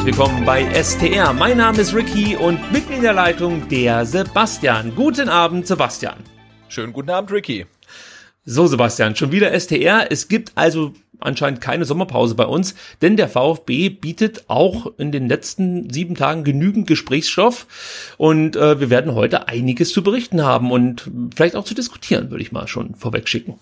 Herzlich willkommen bei STR. Mein Name ist Ricky und mit mir in der Leitung der Sebastian. Guten Abend, Sebastian. Schönen guten Abend, Ricky. So, Sebastian, schon wieder STR. Es gibt also anscheinend keine Sommerpause bei uns, denn der VfB bietet auch in den letzten sieben Tagen genügend Gesprächsstoff und äh, wir werden heute einiges zu berichten haben und vielleicht auch zu diskutieren, würde ich mal schon vorweg schicken.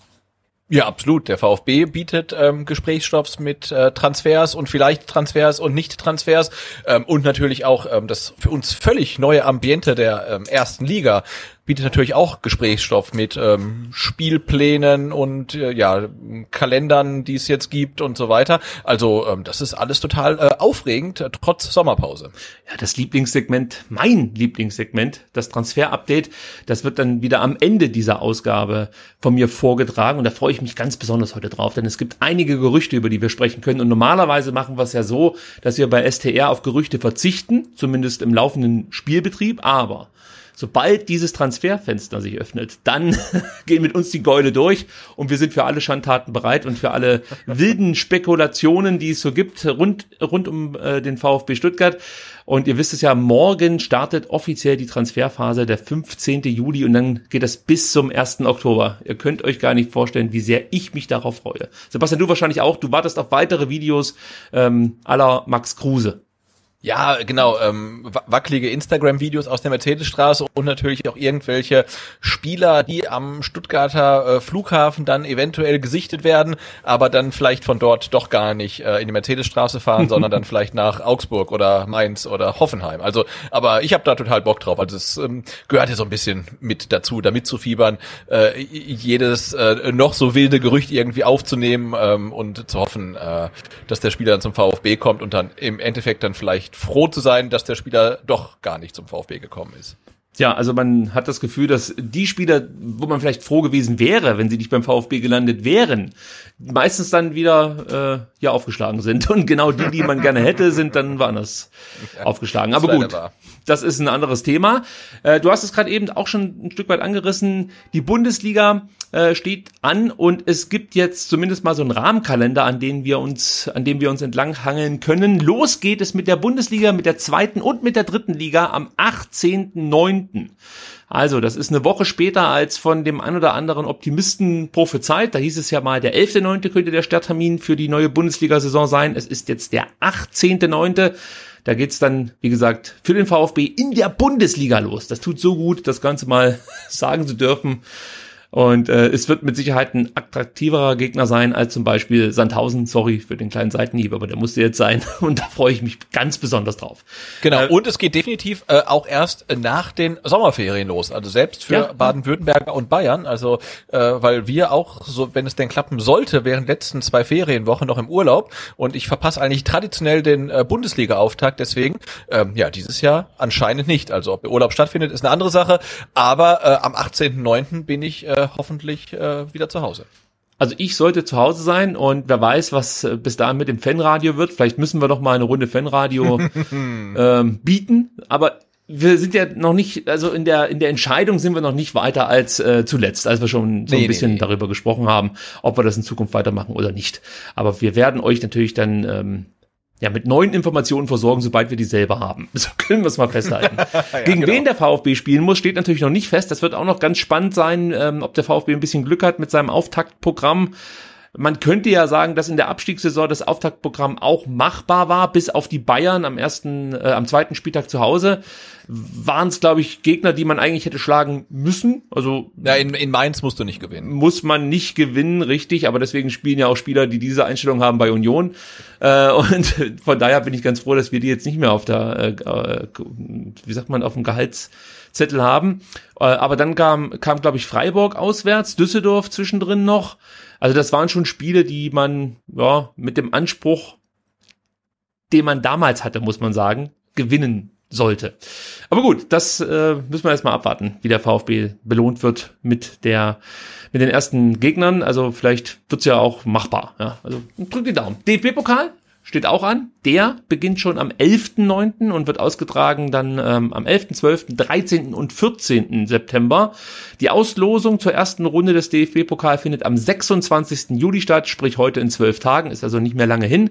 Ja, absolut. Der VfB bietet ähm, Gesprächsstoffs mit äh, Transfers und vielleicht Transfers und Nicht-Transfers ähm, und natürlich auch ähm, das für uns völlig neue Ambiente der ähm, ersten Liga bietet natürlich auch Gesprächsstoff mit ähm, Spielplänen und äh, ja Kalendern, die es jetzt gibt und so weiter. Also ähm, das ist alles total äh, aufregend äh, trotz Sommerpause. Ja, das Lieblingssegment, mein Lieblingssegment, das Transfer-Update, das wird dann wieder am Ende dieser Ausgabe von mir vorgetragen und da freue ich mich ganz besonders heute drauf, denn es gibt einige Gerüchte, über die wir sprechen können und normalerweise machen wir es ja so, dass wir bei STR auf Gerüchte verzichten, zumindest im laufenden Spielbetrieb, aber sobald dieses Transferfenster sich öffnet, dann gehen mit uns die Gäule durch und wir sind für alle Schandtaten bereit und für alle wilden Spekulationen, die es so gibt rund, rund um äh, den VfB Stuttgart. Und ihr wisst es ja, morgen startet offiziell die Transferphase, der 15. Juli und dann geht das bis zum 1. Oktober. Ihr könnt euch gar nicht vorstellen, wie sehr ich mich darauf freue. Sebastian, du wahrscheinlich auch. Du wartest auf weitere Videos ähm, aller Max Kruse. Ja, genau, ähm, wackelige Instagram-Videos aus der Mercedesstraße und natürlich auch irgendwelche Spieler, die am Stuttgarter äh, Flughafen dann eventuell gesichtet werden, aber dann vielleicht von dort doch gar nicht äh, in die Mercedesstraße fahren, sondern dann vielleicht nach Augsburg oder Mainz oder Hoffenheim. Also, aber ich habe da total Bock drauf. Also es ähm, gehört ja so ein bisschen mit dazu, damit zu fiebern, äh, jedes äh, noch so wilde Gerücht irgendwie aufzunehmen ähm, und zu hoffen, äh, dass der Spieler dann zum VfB kommt und dann im Endeffekt dann vielleicht vielleicht froh zu sein, dass der Spieler doch gar nicht zum VfB gekommen ist. Ja, also man hat das Gefühl, dass die Spieler, wo man vielleicht froh gewesen wäre, wenn sie nicht beim VfB gelandet wären, meistens dann wieder äh, ja aufgeschlagen sind. Und genau die, die man gerne hätte, sind dann woanders ja, aufgeschlagen. Aber gut, das ist ein anderes Thema. Äh, du hast es gerade eben auch schon ein Stück weit angerissen. Die Bundesliga äh, steht an und es gibt jetzt zumindest mal so einen Rahmenkalender, an dem wir uns, an dem wir uns entlanghangeln können. Los geht es mit der Bundesliga, mit der zweiten und mit der dritten Liga am 18.09. Also, das ist eine Woche später als von dem ein oder anderen Optimisten prophezeit. Da hieß es ja mal, der 11.9. könnte der Starttermin für die neue Bundesliga-Saison sein. Es ist jetzt der 18.9. Da geht's dann, wie gesagt, für den VfB in der Bundesliga los. Das tut so gut, das Ganze mal sagen zu dürfen. Und äh, es wird mit Sicherheit ein attraktiverer Gegner sein als zum Beispiel Sandhausen. Sorry für den kleinen Seitenhieb, aber der musste jetzt sein. Und da freue ich mich ganz besonders drauf. Genau. Äh, und es geht definitiv äh, auch erst nach den Sommerferien los. Also selbst für ja. Baden-Württemberger und Bayern. Also äh, weil wir auch, so wenn es denn klappen sollte, während letzten zwei Ferienwochen noch im Urlaub. Und ich verpasse eigentlich traditionell den äh, Bundesliga-Auftakt. Deswegen, ähm, ja, dieses Jahr anscheinend nicht. Also ob der Urlaub stattfindet, ist eine andere Sache. Aber äh, am 18.09. bin ich äh, hoffentlich äh, wieder zu Hause. Also ich sollte zu Hause sein und wer weiß, was äh, bis dahin mit dem Fanradio wird. Vielleicht müssen wir noch mal eine Runde Fanradio ähm, bieten. Aber wir sind ja noch nicht, also in der in der Entscheidung sind wir noch nicht weiter als äh, zuletzt, als wir schon so nee, ein bisschen nee, nee. darüber gesprochen haben, ob wir das in Zukunft weitermachen oder nicht. Aber wir werden euch natürlich dann ähm, ja, mit neuen Informationen versorgen, sobald wir die selber haben. So können wir es mal festhalten. ja, Gegen genau. wen der VfB spielen muss, steht natürlich noch nicht fest. Das wird auch noch ganz spannend sein, ähm, ob der VfB ein bisschen Glück hat mit seinem Auftaktprogramm. Man könnte ja sagen, dass in der Abstiegssaison das Auftaktprogramm auch machbar war, bis auf die Bayern am ersten, äh, am zweiten Spieltag zu Hause waren es, glaube ich, Gegner, die man eigentlich hätte schlagen müssen. Also ja, in, in Mainz musst du nicht gewinnen. Muss man nicht gewinnen, richtig. Aber deswegen spielen ja auch Spieler, die diese Einstellung haben bei Union. Äh, und von daher bin ich ganz froh, dass wir die jetzt nicht mehr auf der, äh, wie sagt man, auf dem Gehaltszettel haben. Äh, aber dann kam, kam glaube ich, Freiburg auswärts, Düsseldorf zwischendrin noch. Also das waren schon Spiele, die man ja mit dem Anspruch, den man damals hatte, muss man sagen, gewinnen sollte. Aber gut, das äh, müssen wir erstmal abwarten, wie der VfB belohnt wird mit der mit den ersten Gegnern. Also vielleicht wird's ja auch machbar. Ja, also drückt die Daumen. DFB-Pokal steht auch an. Der beginnt schon am 11.9. und wird ausgetragen dann ähm, am 11., 12., 13. und 14. September. Die Auslosung zur ersten Runde des DFB-Pokal findet am 26. Juli statt, sprich heute in zwölf Tagen, ist also nicht mehr lange hin.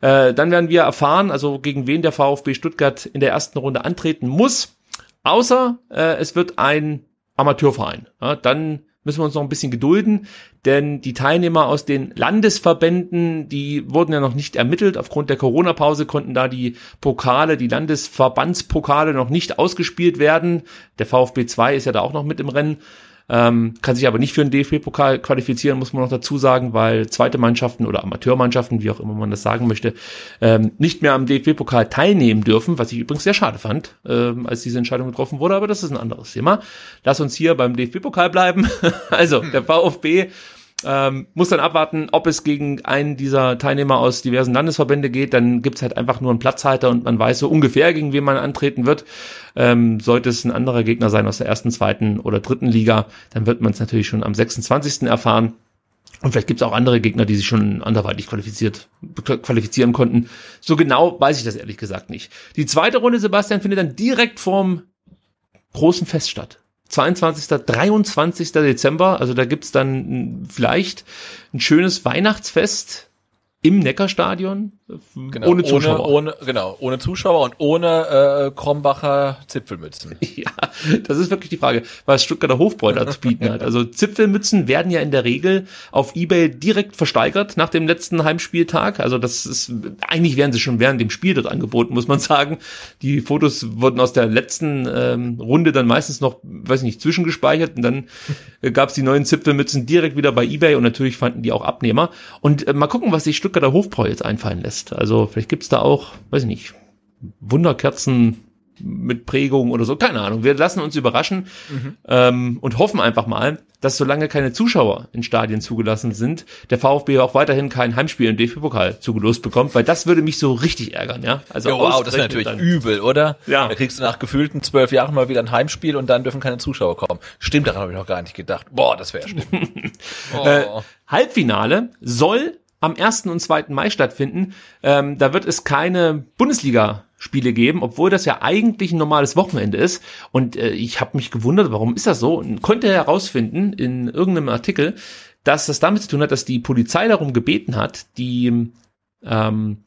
Äh, dann werden wir erfahren, also gegen wen der VfB Stuttgart in der ersten Runde antreten muss. Außer äh, es wird ein Amateurverein. Ja, dann müssen wir uns noch ein bisschen gedulden, denn die Teilnehmer aus den Landesverbänden, die wurden ja noch nicht ermittelt. Aufgrund der Corona-Pause konnten da die Pokale, die Landesverbandspokale noch nicht ausgespielt werden. Der VfB 2 ist ja da auch noch mit im Rennen. Ähm, kann sich aber nicht für den DFB-Pokal qualifizieren, muss man noch dazu sagen, weil zweite Mannschaften oder Amateurmannschaften, wie auch immer man das sagen möchte, ähm, nicht mehr am DFB-Pokal teilnehmen dürfen, was ich übrigens sehr schade fand, ähm, als diese Entscheidung getroffen wurde, aber das ist ein anderes Thema. Lass uns hier beim DFB-Pokal bleiben. also, der VfB ähm, muss dann abwarten, ob es gegen einen dieser Teilnehmer aus diversen Landesverbände geht. Dann gibt's halt einfach nur einen Platzhalter und man weiß so ungefähr, gegen wen man antreten wird. Ähm, sollte es ein anderer Gegner sein aus der ersten, zweiten oder dritten Liga, dann wird man es natürlich schon am 26. erfahren. Und vielleicht gibt's auch andere Gegner, die sich schon anderweitig qualifiziert, qualifizieren konnten. So genau weiß ich das ehrlich gesagt nicht. Die zweite Runde, Sebastian, findet dann direkt vorm großen Fest statt. 22. 23. Dezember. Also da gibt's dann vielleicht ein schönes Weihnachtsfest im Neckarstadion Genau, ohne Zuschauer. Ohne, ohne, genau, ohne Zuschauer und ohne äh, Krombacher Zipfelmützen. Ja, das ist wirklich die Frage, was Stuttgarter Hofbräuter zu bieten hat. Also Zipfelmützen werden ja in der Regel auf Ebay direkt versteigert nach dem letzten Heimspieltag. Also das ist, eigentlich werden sie schon während dem Spiel dort angeboten, muss man sagen. Die Fotos wurden aus der letzten ähm, Runde dann meistens noch, weiß nicht, zwischengespeichert und dann äh, gab es die neuen Zipfelmützen direkt wieder bei Ebay und natürlich fanden die auch Abnehmer. Und äh, mal gucken, was sich Stuttgarter Hofbräu jetzt einfallen lässt lässt. Also vielleicht gibt's da auch, weiß ich nicht, Wunderkerzen mit Prägung oder so, keine Ahnung. Wir lassen uns überraschen mhm. ähm, und hoffen einfach mal, dass solange keine Zuschauer in Stadien zugelassen sind, der VfB auch weiterhin kein Heimspiel im DFB-Pokal zugelost bekommt, weil das würde mich so richtig ärgern, ja. Also ja, wow, das ist natürlich dann. übel, oder? Ja. Da kriegst du nach gefühlten zwölf Jahren mal wieder ein Heimspiel und dann dürfen keine Zuschauer kommen. Stimmt, daran habe ich noch gar nicht gedacht. Boah, das wäre schlimm. oh. äh, Halbfinale soll am 1. und 2. Mai stattfinden. Ähm, da wird es keine Bundesliga-Spiele geben, obwohl das ja eigentlich ein normales Wochenende ist. Und äh, ich habe mich gewundert, warum ist das so? Und konnte herausfinden in irgendeinem Artikel, dass das damit zu tun hat, dass die Polizei darum gebeten hat, die ähm,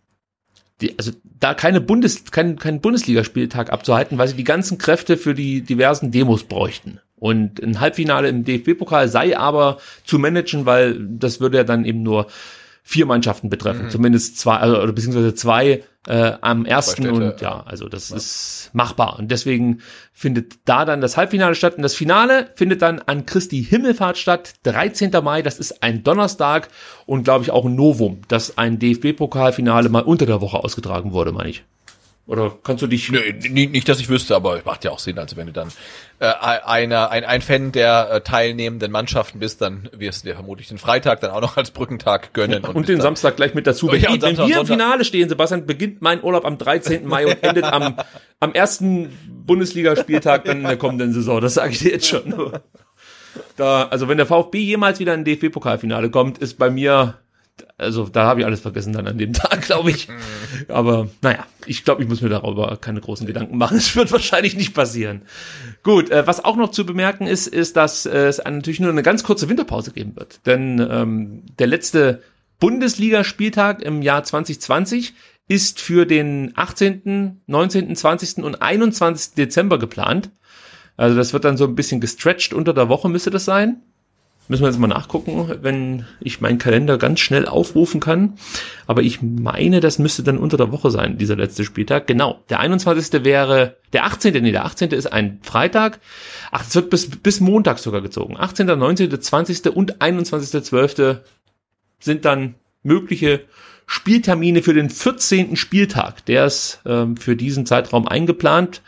die, also da keine Bundes, kein, kein Bundesligaspieltag abzuhalten, weil sie die ganzen Kräfte für die diversen Demos bräuchten. Und ein Halbfinale im DFB-Pokal sei aber zu managen, weil das würde ja dann eben nur vier Mannschaften betreffen, mhm. zumindest zwei, also, oder beziehungsweise zwei äh, am ersten Städte, und ja, also das ja. ist machbar und deswegen findet da dann das Halbfinale statt und das Finale findet dann an Christi Himmelfahrt statt, 13. Mai, das ist ein Donnerstag und glaube ich auch ein Novum, dass ein DFB-Pokalfinale mal unter der Woche ausgetragen wurde, meine ich. Oder kannst du dich. Nö, nicht, nicht, dass ich wüsste, aber macht ja auch Sinn. Also wenn du dann äh, einer, ein, ein Fan der äh, teilnehmenden Mannschaften bist, dann wirst du dir vermutlich den Freitag dann auch noch als Brückentag gönnen. und, und den Samstag gleich mit dazu. Wenn, ja, wenn wir im Finale stehen, Sebastian, beginnt mein Urlaub am 13. Mai und endet am, am ersten Bundesligaspieltag dann in der kommenden Saison. Das sage ich dir jetzt schon. Da, also wenn der VfB jemals wieder in ein DFB-Pokalfinale kommt, ist bei mir also da habe ich alles vergessen dann an dem Tag, glaube ich. Aber naja, ich glaube, ich muss mir darüber keine großen Gedanken machen. Es wird wahrscheinlich nicht passieren. Gut, äh, was auch noch zu bemerken ist, ist, dass äh, es natürlich nur eine ganz kurze Winterpause geben wird. Denn ähm, der letzte Bundesligaspieltag im Jahr 2020 ist für den 18., 19., 20. und 21. Dezember geplant. Also das wird dann so ein bisschen gestretched unter der Woche müsste das sein. Müssen wir jetzt mal nachgucken, wenn ich meinen Kalender ganz schnell aufrufen kann. Aber ich meine, das müsste dann unter der Woche sein, dieser letzte Spieltag. Genau. Der 21. wäre, der 18. Nee, der 18. ist ein Freitag. Ach, es wird bis, bis Montag sogar gezogen. 18., 19., 20. und 21.12. sind dann mögliche Spieltermine für den 14. Spieltag. Der ist ähm, für diesen Zeitraum eingeplant.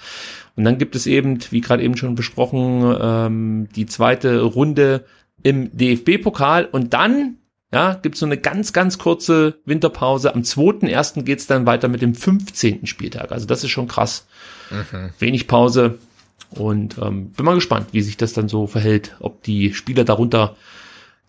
Und dann gibt es eben, wie gerade eben schon besprochen, ähm, die zweite Runde im DFB-Pokal und dann ja, gibt es so eine ganz, ganz kurze Winterpause. Am 2.1. geht's dann weiter mit dem 15. Spieltag. Also das ist schon krass. Mhm. Wenig Pause. Und ähm, bin mal gespannt, wie sich das dann so verhält, ob die Spieler darunter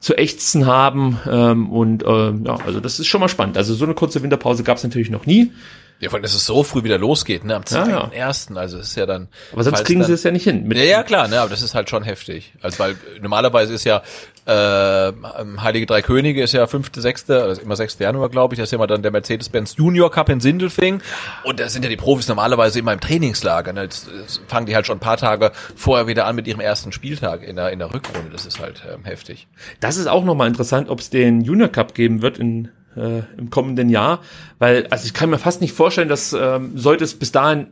zu ächzen haben. Ähm, und äh, ja, also das ist schon mal spannend. Also so eine kurze Winterpause gab's natürlich noch nie. Ja, vor allem, dass es so früh wieder losgeht, ne? Am Ja, ja. 2.1. Also es ist ja dann. Aber sonst kriegen dann, sie es ja nicht hin. Mit Ja, ja, klar, ne? Aber das ist halt schon heftig. Also weil normalerweise ist ja äh, Heilige Drei Könige ist ja fünfte, sechste, also immer 6. Januar, glaube ich. Das ist ja immer dann der Mercedes-Benz Junior Cup in Sindelfing. Und da sind ja die Profis normalerweise immer im Trainingslager. Ne? Jetzt, jetzt fangen die halt schon ein paar Tage vorher wieder an mit ihrem ersten Spieltag in der, in der Rückrunde. Das ist halt ähm, heftig. Das ist auch nochmal interessant, ob es den Junior Cup geben wird in, äh, im kommenden Jahr, weil also ich kann mir fast nicht vorstellen, dass ähm, sollte es bis dahin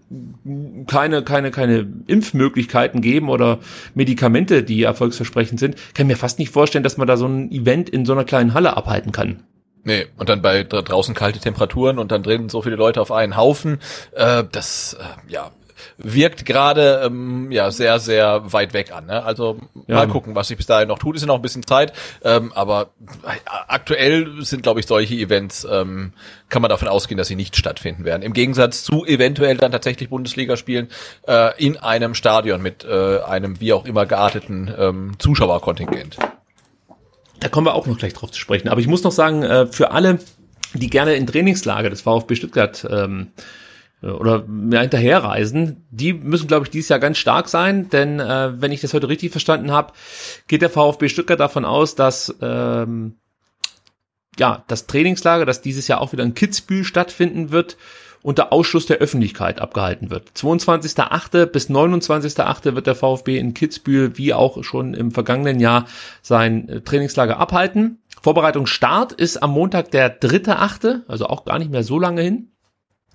keine keine keine Impfmöglichkeiten geben oder Medikamente, die erfolgsversprechend sind, kann mir fast nicht vorstellen, dass man da so ein Event in so einer kleinen Halle abhalten kann. Nee, und dann bei dra- draußen kalte Temperaturen und dann drinnen so viele Leute auf einen Haufen. Äh, das, äh, ja, wirkt gerade ähm, ja sehr, sehr weit weg an. Ne? Also Ja. mal gucken, was sich bis dahin noch tut. Ist ja noch ein bisschen Zeit. Ähm, aber äh, aktuell sind, glaube ich, solche Events, ähm, kann man davon ausgehen, dass sie nicht stattfinden werden. Im Gegensatz zu eventuell dann tatsächlich Bundesligaspielen äh, in einem Stadion mit äh, einem wie auch immer gearteten ähm, Zuschauerkontingent. Da kommen wir auch noch gleich drauf zu sprechen. Aber ich muss noch sagen, äh, für alle, die gerne in Trainingslager des VfB Stuttgart ähm, äh, oder ja, hinterherreisen, die müssen, glaube ich, dieses Jahr ganz stark sein, denn äh, wenn ich das heute richtig verstanden habe, geht der VfB Stuttgart davon aus, dass ähm, ja das Trainingslager, das dieses Jahr auch wieder in Kitzbühel stattfinden wird, unter Ausschluss der Öffentlichkeit abgehalten wird. 22.8. bis 29.8. wird der VfB in Kitzbühel wie auch schon im vergangenen Jahr sein äh, Trainingslager abhalten. Vorbereitungsstart ist am Montag der 3.8., also auch gar nicht mehr so lange hin.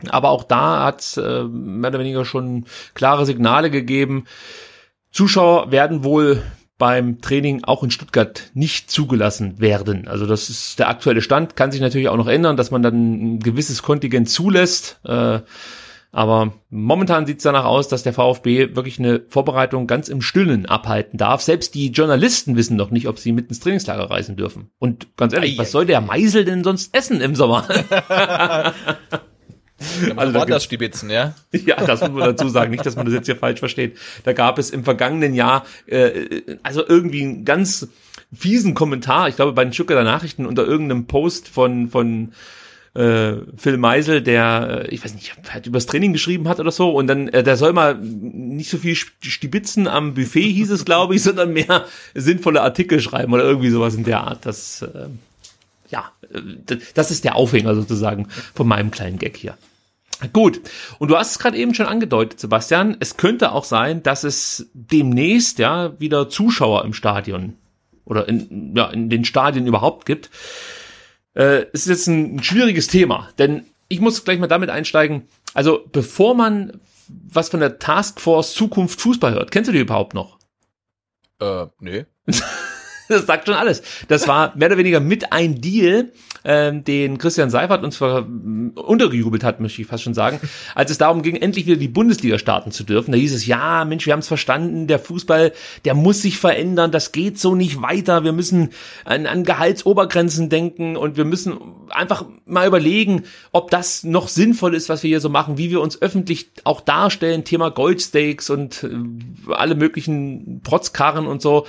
Aber auch da hat es äh, mehr oder weniger schon klare Signale gegeben. Zuschauer werden wohl beim Training auch in Stuttgart nicht zugelassen werden. Also das ist der aktuelle Stand, kann sich natürlich auch noch ändern, dass man dann ein gewisses Kontingent zulässt. Äh, aber momentan sieht es danach aus, dass der VfB wirklich eine Vorbereitung ganz im Stillen abhalten darf. Selbst die Journalisten wissen noch nicht, ob sie mit ins Trainingslager reisen dürfen. Und ganz ehrlich, was soll der Meisel denn sonst essen im Sommer? Also da das Stibitzen, ja? Ja, das muss man dazu sagen, nicht, dass man das jetzt hier falsch versteht. Da gab es im vergangenen Jahr äh, also irgendwie einen ganz fiesen Kommentar, ich glaube bei den Stuttgarter Nachrichten unter irgendeinem Post von von äh, Phil Meisel, der, äh, ich weiß nicht, hat übers Training geschrieben hat oder so, und dann, äh, der soll mal nicht so viel Stibitzen am Buffet, hieß es, glaube ich, sondern mehr sinnvolle Artikel schreiben oder irgendwie sowas in der Art. Das, äh, das ist der Aufhänger sozusagen von meinem kleinen Gag hier. Gut, und du hast es gerade eben schon angedeutet, Sebastian. Es könnte auch sein, dass es demnächst ja wieder Zuschauer im Stadion oder in, ja, in den Stadien überhaupt gibt. Äh, es ist jetzt ein, ein schwieriges Thema, denn ich muss gleich mal damit einsteigen. Also bevor man was von der Taskforce Zukunft Fußball hört, kennst du die überhaupt noch? Äh, nee. Das sagt schon alles. Das war mehr oder weniger mit ein Deal, ähm, den Christian Seifert uns ver m, untergejubelt hat, möchte ich fast schon sagen, als es darum ging, endlich wieder die Bundesliga starten zu dürfen. Da hieß es, ja, Mensch, wir haben es verstanden, der Fußball, der muss sich verändern, das geht so nicht weiter, wir müssen an, an Gehaltsobergrenzen denken und wir müssen einfach mal überlegen, ob das noch sinnvoll ist, was wir hier so machen, wie wir uns öffentlich auch darstellen, Thema Goldsteaks und äh, alle möglichen Protzkarren und so.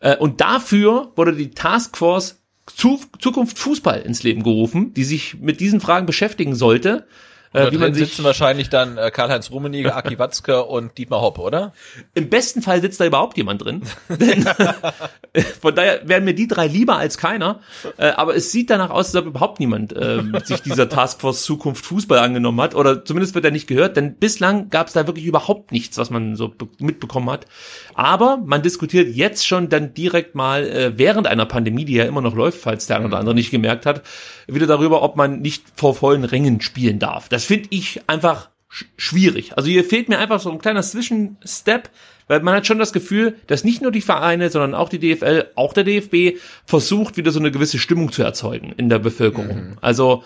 Äh, Und dafür wurde die Taskforce Zu Zukunft Fußball ins Leben gerufen, die sich mit diesen Fragen beschäftigen sollte. Äh, wie man sich sitzen wahrscheinlich dann äh, Karl-Heinz Rummenigge, Aki Watzke und Dietmar Hopp, oder? Im besten Fall sitzt da überhaupt jemand drin. Von daher wären mir die drei lieber als keiner. Äh, aber es sieht danach aus, als ob überhaupt niemand äh, sich dieser Taskforce Zukunft Fußball angenommen hat. Oder zumindest wird er nicht gehört, denn bislang gab es da wirklich überhaupt nichts, was man so mitbekommen hat. Aber man diskutiert jetzt schon dann direkt mal äh, während einer Pandemie, die ja immer noch läuft, falls der eine oder andere nicht gemerkt hat, wieder darüber, ob man nicht vor vollen Rängen spielen darf. Das finde ich einfach schwierig. Also hier fehlt mir einfach so ein kleiner Zwischenstep, weil man hat schon das Gefühl, dass nicht nur die Vereine, sondern auch die DFL, auch der DFB versucht, wieder so eine gewisse Stimmung zu erzeugen in der Bevölkerung. Mhm. Also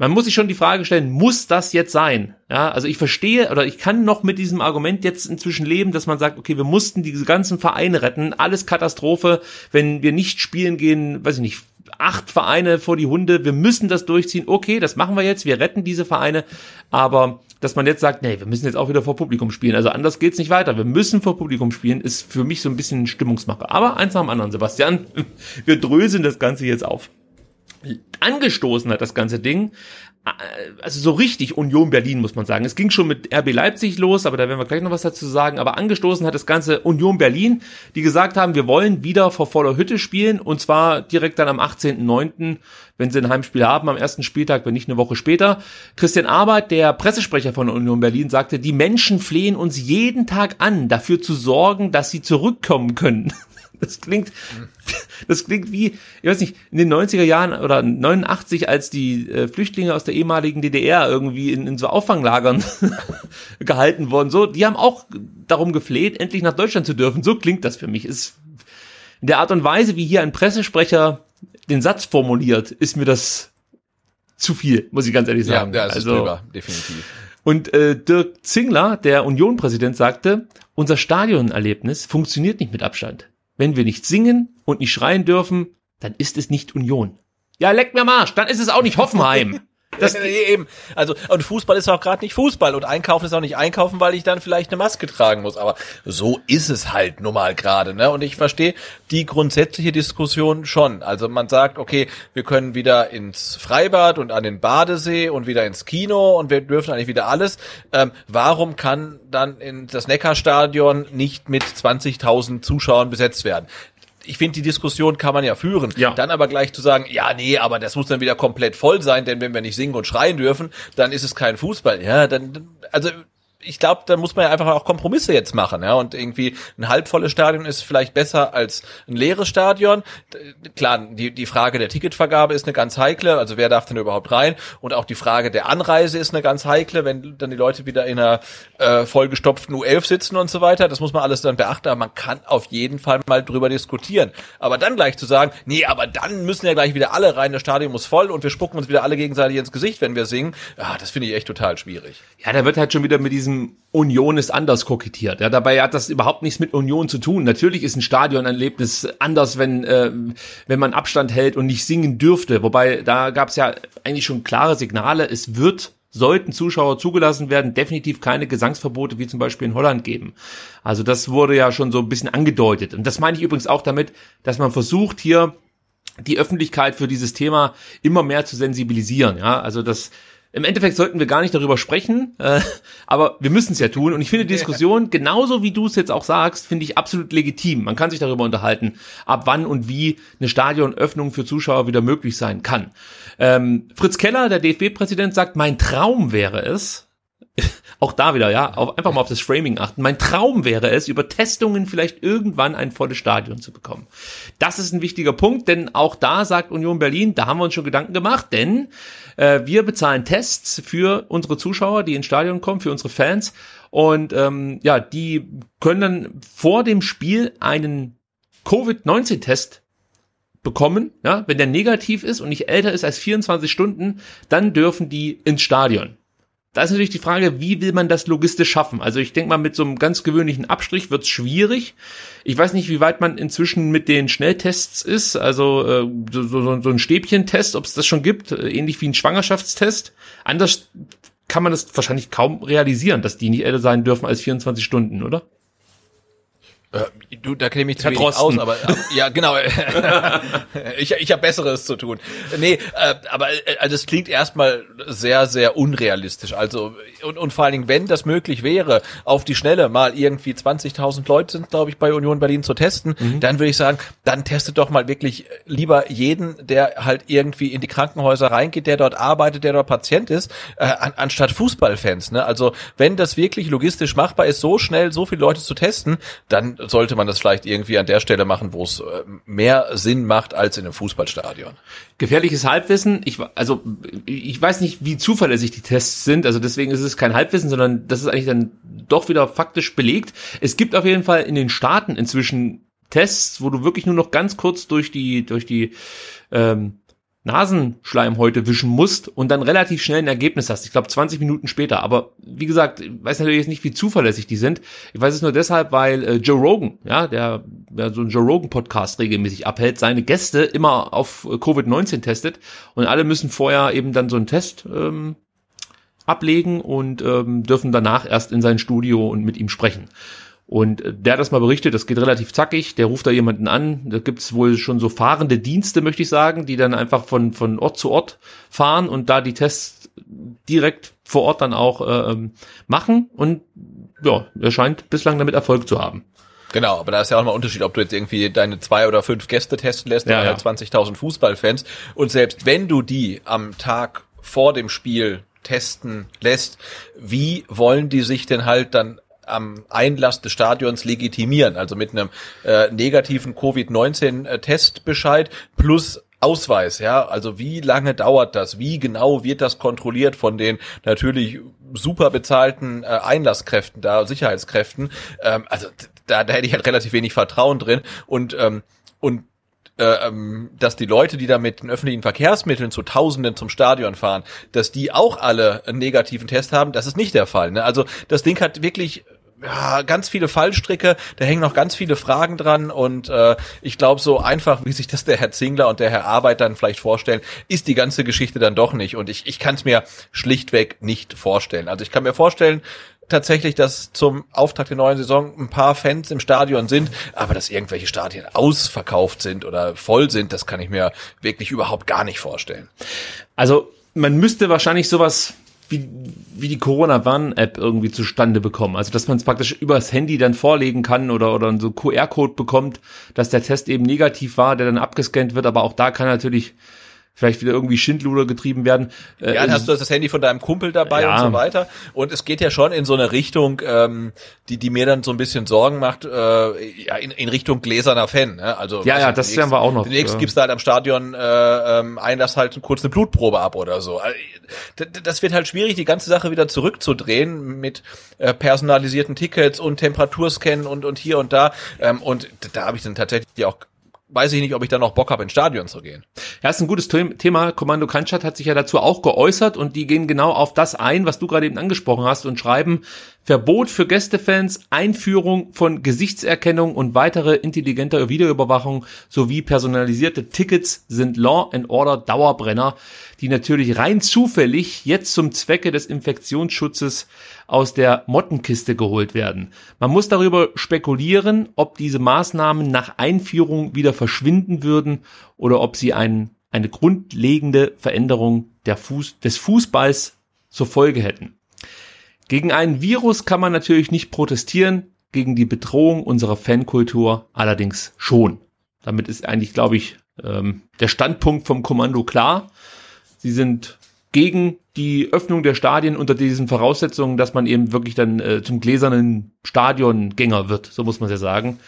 man muss sich schon die Frage stellen, muss das jetzt sein? Ja, also ich verstehe oder ich kann noch mit diesem Argument jetzt inzwischen leben, dass man sagt, okay, wir mussten diese ganzen Vereine retten, alles Katastrophe, wenn wir nicht spielen gehen, weiß ich nicht, acht Vereine vor die Hunde, wir müssen das durchziehen, okay, das machen wir jetzt, wir retten diese Vereine, aber dass man jetzt sagt, nee, wir müssen jetzt auch wieder vor Publikum spielen, also anders geht's nicht weiter, wir müssen vor Publikum spielen, ist für mich so ein bisschen Stimmungsmache. Aber eins nach dem anderen, Sebastian, wir dröseln das Ganze jetzt auf. Angestoßen hat das ganze Ding also so richtig Union Berlin, muss man sagen. Es ging schon mit RB Leipzig los, aber da werden wir gleich noch was dazu sagen. Aber angestoßen hat das Ganze Union Berlin, die gesagt haben, wir wollen wieder vor voller Hütte spielen und zwar direkt dann am 18.09., wenn sie ein Heimspiel haben, am ersten Spieltag, wenn nicht eine Woche später. Christian Arbeit, der Pressesprecher von Union Berlin, sagte, die Menschen flehen uns jeden Tag an, dafür zu sorgen, dass sie zurückkommen können. Das klingt, das klingt wie, ich weiß nicht, in den 90er Jahren oder 89, als die äh, Flüchtlinge aus der ehemaligen DDR irgendwie in, in so Auffanglagern gehalten wurden. So, die haben auch darum gefleht, endlich nach Deutschland zu dürfen. So klingt das für mich. Ist in der Art und Weise, wie hier ein Pressesprecher den Satz formuliert, ist mir das zu viel, muss ich ganz ehrlich sagen. Ja, das also, ist drüber, definitiv. Und äh, Dirk Zingler, der Union-Präsident, sagte, unser Stadionerlebnis funktioniert nicht mit Abstand. Wenn wir nicht singen und nicht schreien dürfen, dann ist es nicht Union. Ja, leck mir Marsch, dann ist es auch nicht Hoffenheim. Das eben. Also und Fußball ist auch gerade nicht Fußball und Einkaufen ist auch nicht Einkaufen, weil ich dann vielleicht eine Maske tragen muss. Aber so ist es halt nun mal gerade. Ne? Und ich verstehe die grundsätzliche Diskussion schon. Also man sagt, okay, wir können wieder ins Freibad und an den Badesee und wieder ins Kino und wir dürfen eigentlich wieder alles. Ähm, warum kann dann in das Neckarstadion nicht mit 20.000 Zuschauern besetzt werden? Ich finde, die Diskussion kann man ja führen. Ja. Dann aber gleich zu sagen, ja, nee, aber das muss dann wieder komplett voll sein, denn wenn wir nicht singen und schreien dürfen, dann ist es kein Fußball. Ja, dann, also ich glaube, da muss man ja einfach auch Kompromisse jetzt machen, ja. Und irgendwie ein halbvolles Stadion ist vielleicht besser als ein leeres Stadion. Klar, die, die Frage der Ticketvergabe ist eine ganz heikle, also wer darf denn überhaupt rein? Und auch die Frage der Anreise ist eine ganz heikle, wenn dann die Leute wieder in einer äh, vollgestopften U11 sitzen und so weiter. Das muss man alles dann beachten, aber man kann auf jeden Fall mal drüber diskutieren. Aber dann gleich zu sagen, nee, aber dann müssen ja gleich wieder alle rein, das Stadion muss voll und wir spucken uns wieder alle gegenseitig ins Gesicht, wenn wir singen, ja, das finde ich echt total schwierig. Ja, da wird halt schon wieder mit diesem diesem Union ist anders kokettiert. Ja, dabei hat das überhaupt nichts mit Union zu tun. Natürlich ist ein Stadionerlebnis anders, wenn äh, wenn man Abstand hält und nicht singen dürfte. Wobei da gab es ja eigentlich schon klare Signale. Es wird sollten Zuschauer zugelassen werden, definitiv keine Gesangsverbote wie zum Beispiel in Holland geben. Also das wurde ja schon so ein bisschen angedeutet. Und das meine ich übrigens auch damit, dass man versucht hier die Öffentlichkeit für dieses Thema immer mehr zu sensibilisieren. Ja, also das im Endeffekt sollten wir gar nicht darüber sprechen, äh, aber wir müssen es ja tun. Und ich finde die Diskussion, genauso wie du es jetzt auch sagst, finde ich absolut legitim. Man kann sich darüber unterhalten, ab wann und wie eine Stadionöffnung für Zuschauer wieder möglich sein kann. Ähm, Fritz Keller, der DFB-Präsident, sagt, mein Traum wäre es, auch da wieder, ja, auf, einfach mal auf das Framing achten. Mein Traum wäre es, über Testungen vielleicht irgendwann ein volles Stadion zu bekommen. Das ist ein wichtiger Punkt, denn auch da sagt Union Berlin, da haben wir uns schon Gedanken gemacht, denn äh, wir bezahlen Tests für unsere Zuschauer, die ins Stadion kommen, für unsere Fans. Und ähm, ja, die können dann vor dem Spiel einen Covid-19-Test bekommen. Ja, wenn der negativ ist und nicht älter ist als 24 Stunden, dann dürfen die ins Stadion. Da ist natürlich die Frage, wie will man das logistisch schaffen? Also ich denke mal, mit so einem ganz gewöhnlichen Abstrich wird es schwierig. Ich weiß nicht, wie weit man inzwischen mit den Schnelltests ist, also äh, so, so, so ein Stäbchentest, ob es das schon gibt, äh, ähnlich wie ein Schwangerschaftstest. Anders kann man das wahrscheinlich kaum realisieren, dass die nicht älter sein dürfen als 24 Stunden, oder? Äh, du, da kenne ich mich zu wenig aus, aber, ja, genau. ich ich habe Besseres zu tun. Nee, äh, aber äh, also es klingt erstmal sehr, sehr unrealistisch. Also und, und vor allen Dingen, wenn das möglich wäre, auf die Schnelle mal irgendwie 20.000 Leute sind, glaube ich, bei Union Berlin zu testen, dann würde ich sagen, dann testet doch mal wirklich lieber jeden, der halt irgendwie in die Krankenhäuser reingeht, der dort arbeitet, der dort Patient ist, äh, an, anstatt Fußballfans. Ne? Also wenn das wirklich logistisch machbar ist, so schnell so viele Leute zu testen, dann sollte man das vielleicht irgendwie an der Stelle machen, wo es äh, mehr Sinn macht als in einem Fußballstadion. Gefährliches Halbwissen. Ich, also, ich weiß nicht, wie zuverlässig die Tests sind. Also deswegen ist es kein Halbwissen, sondern das ist eigentlich dann doch wieder faktisch belegt. Es gibt auf jeden Fall in den Staaten inzwischen Tests, wo du wirklich nur noch ganz kurz durch die, durch die, ähm, Nasenschleimhäute wischen musst und dann relativ schnell ein Ergebnis hast. Ich glaube 20 Minuten später. Aber wie gesagt, ich weiß natürlich jetzt nicht, wie zuverlässig die sind. Ich weiß es nur deshalb, weil äh, Joe Rogan, ja, der, der so einen Joe Rogan Podcast regelmäßig abhält, seine Gäste immer auf äh, Covid-19 testet und alle müssen vorher eben dann so einen Test ähm, ablegen und ähm, dürfen danach erst in sein Studio und mit ihm sprechen. Und äh, der hat das mal berichtet, das geht relativ zackig, der ruft da jemanden an, da gibt's wohl schon so fahrende Dienste, möchte ich sagen, die dann einfach von, von Ort zu Ort fahren und da die Tests direkt vor Ort dann auch äh, ähm, machen und ja, er scheint bislang damit Erfolg zu haben. Genau, aber da ist ja auch mal Unterschied, ob du jetzt irgendwie deine zwei oder fünf Gäste testen lässt Ja, oder ja. halt 20.000 Fußballfans. Und selbst wenn du die am Tag vor dem Spiel testen lässt, wie wollen die sich denn halt dann am Einlass des Stadions legitimieren? Also mit einem äh, negativen Covid-19-Testbescheid plus Ausweis, ja, also wie lange dauert das? Wie genau wird das kontrolliert von den natürlich super bezahlten äh, Einlasskräften da, Sicherheitskräften? Ähm, also da, da hätte ich halt relativ wenig Vertrauen drin und ähm, und äh, ähm, dass die Leute, die da mit den öffentlichen Verkehrsmitteln zu Tausenden zum Stadion fahren, dass die auch alle einen negativen Test haben, das ist nicht der Fall. Ne? Also das Ding hat wirklich ja, ganz viele Fallstricke, da hängen noch ganz viele Fragen dran und äh, ich glaube, so einfach, wie sich das der Herr Zingler und der Herr Arbeit dann vielleicht vorstellen, ist die ganze Geschichte dann doch nicht und ich, ich kann es mir schlichtweg nicht vorstellen. Also ich kann mir vorstellen, tatsächlich, dass zum Auftakt der neuen Saison ein paar Fans im Stadion sind, aber dass irgendwelche Stadien ausverkauft sind oder voll sind, das kann ich mir wirklich überhaupt gar nicht vorstellen. Also man müsste wahrscheinlich sowas wie, wie die Corona-Warn-App irgendwie zustande bekommen. Also dass man es praktisch übers Handy dann vorlegen kann oder, oder so QR-Code bekommt, dass der Test eben negativ war, der dann abgescannt wird, aber auch da kann natürlich vielleicht wieder irgendwie Schindluder getrieben werden. Äh, Ja, dann hast du das Handy von deinem Kumpel dabei Ja. und so weiter. Und es geht ja schon in so eine Richtung, ähm, die, die mir dann so ein bisschen Sorgen macht, äh, ja, in, in Richtung gläserner Fan. Ne? Also Ja, ja, das werden wir auch noch, Demnächst ja. gibst du halt am Stadion äh, ähm, Einlass halt kurz eine Blutprobe ab oder so. Also, d- Das wird halt schwierig, die ganze Sache wieder zurückzudrehen mit äh, personalisierten Tickets und Temperaturscannen und, und hier und da. Ähm, und da habe ich dann tatsächlich auch weiß ich nicht, ob ich dann noch Bock habe, ins Stadion zu gehen. Ja, ist ein gutes The- Thema. Kommando Kanschat hat sich ja dazu auch geäußert und die gehen genau auf das ein, was du gerade eben angesprochen hast und schreiben Verbot für Gästefans, Einführung von Gesichtserkennung und weitere intelligente Videoüberwachung sowie personalisierte Tickets sind Law and Order Dauerbrenner, die natürlich rein zufällig jetzt zum Zwecke des Infektionsschutzes aus der Mottenkiste geholt werden. Man muss darüber spekulieren, ob diese Maßnahmen nach Einführung wieder verschwinden würden oder ob sie ein, eine grundlegende Veränderung der Fuß, des Fußballs zur Folge hätten. Gegen einen Virus kann man natürlich nicht protestieren, gegen die Bedrohung unserer Fankultur allerdings schon. Damit ist eigentlich, glaube ich, ähm, der Standpunkt vom Kommando klar. Sie sind gegen die Öffnung der Stadien unter diesen Voraussetzungen, dass man eben wirklich dann äh, zum gläsernen Stadiongänger wird, so muss man es ja sagen.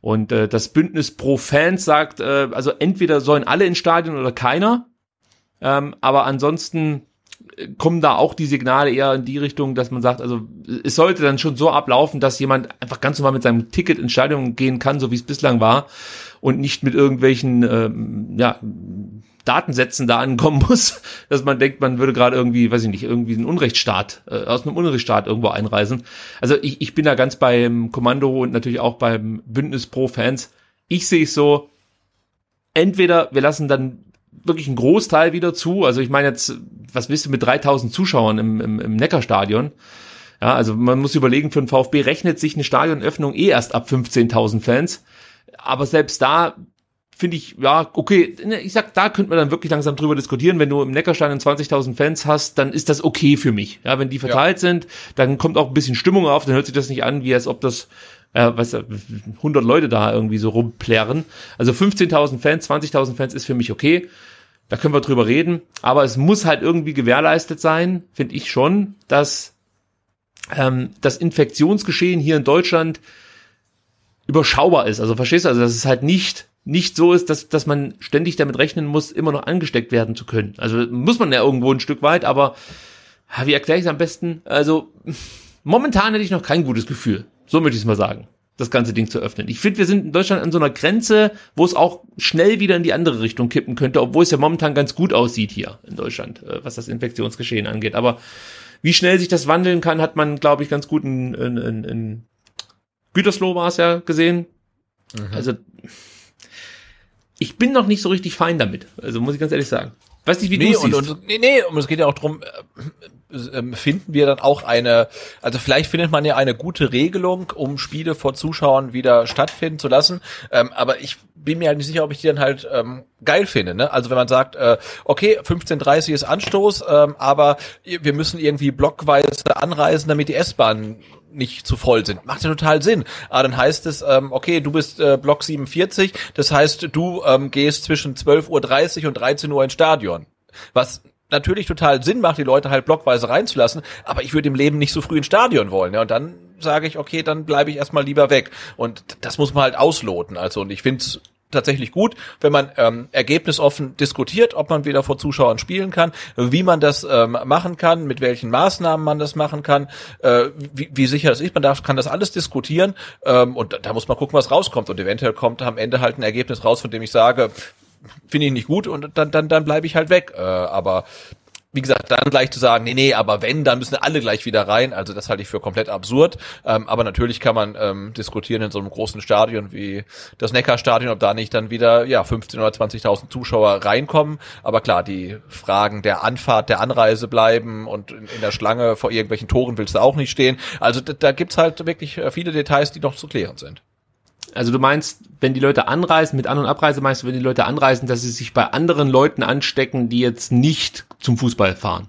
Und äh, das Bündnis pro Fans sagt, äh, also entweder sollen alle ins Stadion oder keiner. Ähm, aber ansonsten kommen da auch die Signale eher in die Richtung, dass man sagt, also es sollte dann schon so ablaufen, dass jemand einfach ganz normal mit seinem Ticket ins Stadion gehen kann, so wie es bislang war, und nicht mit irgendwelchen ähm, ja, Datensätzen da ankommen muss, dass man denkt, man würde gerade irgendwie, weiß ich nicht, irgendwie einen Unrechtsstaat, äh, aus einem Unrechtsstaat irgendwo einreisen. Also ich, ich bin da ganz beim Kommando und natürlich auch beim Bündnis pro Fans. Ich sehe es so, entweder wir lassen dann wirklich einen Großteil wieder zu, also ich meine jetzt, was willst du mit 3000 Zuschauern im, im, im Neckarstadion? Ja, also man muss überlegen, für den VfB rechnet sich eine Stadionöffnung eh erst ab 15.000 Fans. Aber selbst da finde ich, ja, okay, ne, ich sag, da könnte man dann wirklich langsam drüber diskutieren. Wenn du im Neckarstein 20.000 Fans hast, dann ist das okay für mich. Ja, wenn die verteilt ja. sind, dann kommt auch ein bisschen Stimmung auf, dann hört sich das nicht an, wie als ob das, äh, du, 100 Leute da irgendwie so rumplärren. Also 15.000 Fans, 20.000 Fans ist für mich okay. Da können wir drüber reden. Aber es muss halt irgendwie gewährleistet sein, finde ich schon, dass ähm, das Infektionsgeschehen hier in Deutschland überschaubar ist. Also verstehst du, also dass es halt nicht nicht so ist, dass, dass man ständig damit rechnen muss, immer noch angesteckt werden zu können. Also muss man ja irgendwo ein Stück weit, aber wie erkläre ich es am besten? Also momentan hätte ich noch kein gutes Gefühl. So möchte ich es mal sagen, das ganze Ding zu öffnen. Ich finde, wir sind in Deutschland an so einer Grenze, wo es auch schnell wieder in die andere Richtung kippen könnte, obwohl es ja momentan ganz gut aussieht hier in Deutschland, äh, was das Infektionsgeschehen angeht. Aber wie schnell sich das wandeln kann, hat man, glaube ich, ganz gut in, in, in, in Gütersloh war es ja gesehen. Mhm. Also ich bin noch nicht so richtig fein damit. Also muss ich ganz ehrlich sagen. Weiß nicht, wie nee, du und, siehst. Und, nee, nee, und es geht ja auch drum, äh, finden wir dann auch eine, also vielleicht findet man ja eine gute Regelung, um Spiele vor Zuschauern wieder stattfinden zu lassen. Ähm, aber ich bin mir halt nicht sicher, ob ich die dann halt ähm, geil finde. Ne? Also wenn man sagt, äh, okay, 15.30 ist Anstoß, ähm, aber wir müssen irgendwie blockweise anreisen, damit die S-Bahn nicht zu voll sind. Macht ja total Sinn. Aber dann heißt es, ähm, okay, du bist äh, Block 47, das heißt, du ähm, gehst zwischen 12.30 Uhr und 13 Uhr ins Stadion. Was natürlich total Sinn macht, die Leute halt blockweise reinzulassen, aber ich würde im Leben nicht so früh ins Stadion wollen. Ja, und dann sage ich, okay, dann bleibe ich erstmal lieber weg. Und das muss man halt ausloten. Also, und ich finde es tatsächlich gut, wenn man ähm, ergebnisoffen diskutiert, ob man wieder vor Zuschauern spielen kann, wie man das ähm, machen kann, mit welchen Maßnahmen man das machen kann, äh, wie, wie sicher das ist. Man darf, kann das alles diskutieren ähm, und da, da muss man gucken, was rauskommt und eventuell kommt am Ende halt ein Ergebnis raus, von dem ich sage, finde ich nicht gut und dann dann dann bleibe ich halt weg. Äh, aber wie gesagt, dann gleich zu sagen, nee, nee, aber wenn, dann müssen alle gleich wieder rein. Also das halte ich für komplett absurd. Ähm, aber natürlich kann man ähm, diskutieren in so einem großen Stadion wie das Neckarstadion, ob da nicht dann wieder ja 15 oder 20.000 Zuschauer reinkommen. Aber klar, die Fragen der Anfahrt, der Anreise bleiben und in, in der Schlange vor irgendwelchen Toren willst du auch nicht stehen. Also da, da gibt's halt wirklich äh, viele Details, die noch zu klären sind. Also du meinst, wenn die Leute anreisen, mit An- und Abreise meinst du, wenn die Leute anreisen, dass sie sich bei anderen Leuten anstecken, die jetzt nicht zum Fußball fahren?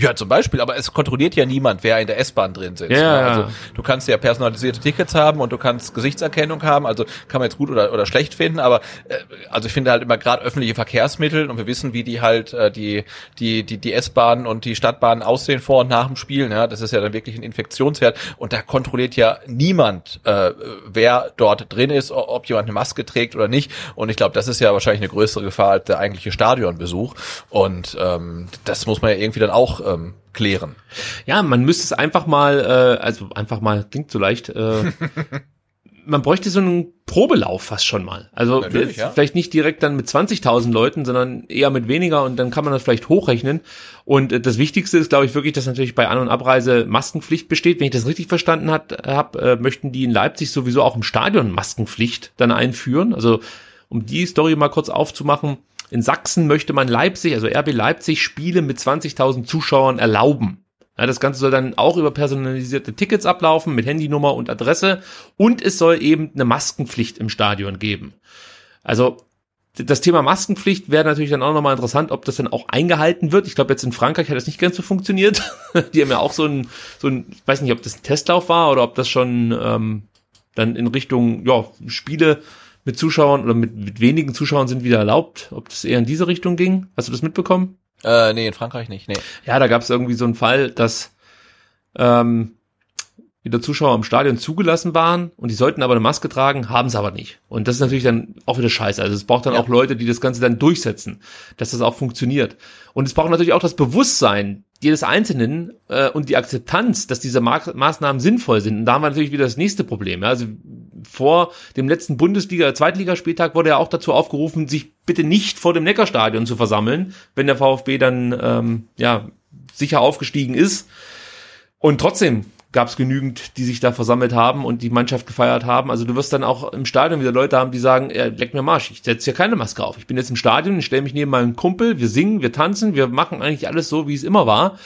Ja, zum Beispiel, aber es kontrolliert ja niemand, wer in der S-Bahn drin sitzt. Ja, ne? Also du kannst ja personalisierte Tickets haben und du kannst Gesichtserkennung haben, also kann man jetzt gut oder, oder schlecht finden, aber äh, also ich finde halt immer gerade öffentliche Verkehrsmittel und wir wissen, wie die halt äh, die die die die S-Bahnen und die Stadtbahnen aussehen vor und nach dem Spiel, ja, das ist ja dann wirklich ein Infektionsherd und da kontrolliert ja niemand, äh, wer dort drin ist, ob jemand eine Maske trägt oder nicht und ich glaube, das ist ja wahrscheinlich eine größere Gefahr als der eigentliche Stadionbesuch und ähm, das muss man ja irgendwie dann auch ähm, klären. Ja, man müsste es einfach mal, äh, also einfach mal, klingt so leicht, äh, man bräuchte so einen Probelauf fast schon mal. Also ja. vielleicht nicht direkt dann mit 20.000 Leuten, sondern eher mit weniger und dann kann man das vielleicht hochrechnen. Und äh, das Wichtigste ist, glaube ich, wirklich, dass natürlich bei An- und Abreise Maskenpflicht besteht. Wenn ich das richtig verstanden habe, äh, möchten die in Leipzig sowieso auch im Stadion Maskenpflicht dann einführen. Also um die Story mal kurz aufzumachen, in Sachsen möchte man Leipzig, also RB Leipzig, Spiele mit 20.000 Zuschauern erlauben. Ja, das Ganze soll dann auch über personalisierte Tickets ablaufen mit Handynummer und Adresse und es soll eben eine Maskenpflicht im Stadion geben. Also das Thema Maskenpflicht wäre natürlich dann auch nochmal interessant, ob das dann auch eingehalten wird. Ich glaube, jetzt in Frankreich hat das nicht ganz so funktioniert. Die haben ja auch so ein, so ein, ich weiß nicht, ob das ein Testlauf war oder ob das schon ähm, dann in Richtung ja, Spiele mit Zuschauern oder mit, mit wenigen Zuschauern sind wieder erlaubt. Ob das eher in diese Richtung ging? Hast du das mitbekommen? Äh, nee, in Frankreich nicht, nee. Ja, da gab es irgendwie so einen Fall, dass ähm, wieder Zuschauer im Stadion zugelassen waren und die sollten aber eine Maske tragen, haben sie aber nicht. Und das ist natürlich dann auch wieder scheiße. Also es braucht dann ja. auch Leute, die das Ganze dann durchsetzen, dass das auch funktioniert. Und es braucht natürlich auch das Bewusstsein jedes Einzelnen äh, und die Akzeptanz, dass diese Ma Maßnahmen sinnvoll sind. Und da haben wir natürlich wieder das nächste Problem. Ja? Also vor dem letzten Bundesliga, Zweitligaspieltag wurde ja auch dazu aufgerufen, sich bitte nicht vor dem Neckarstadion zu versammeln, wenn der VfB dann ähm, ja sicher aufgestiegen ist. Und trotzdem gab es genügend, die sich da versammelt haben und die Mannschaft gefeiert haben. Also du wirst dann auch im Stadion wieder Leute haben, die sagen, ja, leck mir Marsch, ich setze hier keine Maske auf. Ich bin jetzt im Stadion, ich stelle mich neben meinen Kumpel, wir singen, wir tanzen, wir machen eigentlich alles so, wie es immer war.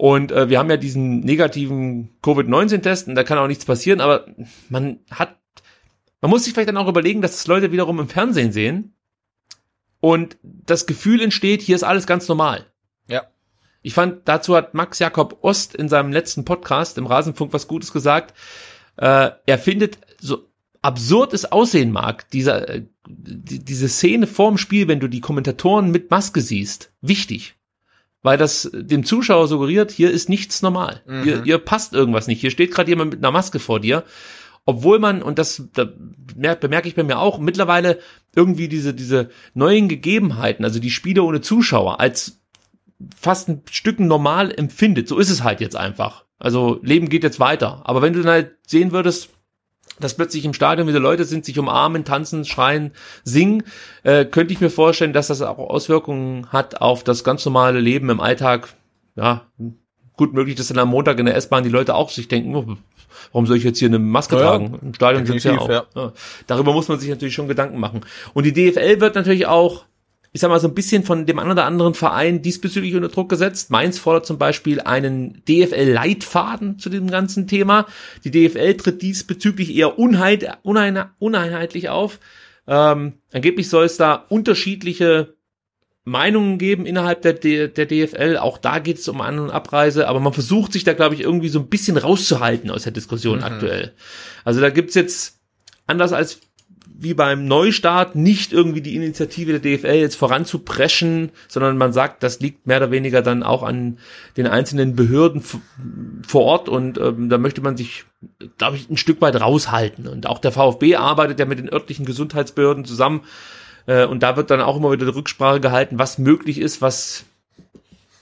Und äh, wir haben ja diesen negativen Covid-19-Test und da kann auch nichts passieren, aber man hat, man muss sich vielleicht dann auch überlegen, dass das Leute wiederum im Fernsehen sehen und das Gefühl entsteht, hier ist alles ganz normal. Ja. Ich fand, dazu hat Max Jakob Ost in seinem letzten Podcast im Rasenfunk was Gutes gesagt. Äh, er findet, so absurd es aussehen mag, dieser, äh, die, diese Szene vorm Spiel, wenn du die Kommentatoren mit Maske siehst, wichtig. Weil das dem Zuschauer suggeriert, hier ist nichts normal. Mhm. Hier, hier passt irgendwas nicht. Hier steht gerade jemand mit einer Maske vor dir. Obwohl man, und das da bemerke bemerk ich bei mir auch, mittlerweile irgendwie diese, diese neuen Gegebenheiten, also die Spiele ohne Zuschauer, als fast ein Stück normal empfindet. So ist es halt jetzt einfach. Also Leben geht jetzt weiter. Aber wenn du dann halt sehen würdest, dass plötzlich im Stadion wieder Leute sind, sich umarmen, tanzen, schreien, singen, äh, könnte ich mir vorstellen, dass das auch Auswirkungen hat auf das ganz normale Leben im Alltag. Ja, gut möglich, dass dann am Montag in der S-Bahn die Leute auch sich denken, oh, warum soll ich jetzt hier eine Maske Ja, tragen? Im Stadion sind ja auch. Ja. Darüber muss man sich natürlich schon Gedanken machen. Und die DFL wird natürlich auch ich sag mal, so ein bisschen von dem einen oder anderen Verein diesbezüglich unter Druck gesetzt. Mainz fordert zum Beispiel einen DFL-Leitfaden zu dem ganzen Thema. Die DFL tritt diesbezüglich eher unheit, unein, uneinheitlich auf. Ähm, angeblich soll es da unterschiedliche Meinungen geben innerhalb der, D der DFL. Auch da geht es um An- und Abreise, aber man versucht sich da, glaube ich, irgendwie so ein bisschen rauszuhalten aus der Diskussion aktuell. Also da gibt's jetzt, anders als wie beim Neustart nicht irgendwie die Initiative der DFL jetzt voranzupreschen, sondern man sagt, das liegt mehr oder weniger dann auch an den einzelnen Behörden vor Ort und ähm, da möchte man sich, glaube ich, ein Stück weit raushalten. Und auch der VfB arbeitet ja mit den örtlichen Gesundheitsbehörden zusammen äh, und da wird dann auch immer wieder die Rücksprache gehalten, was möglich ist, was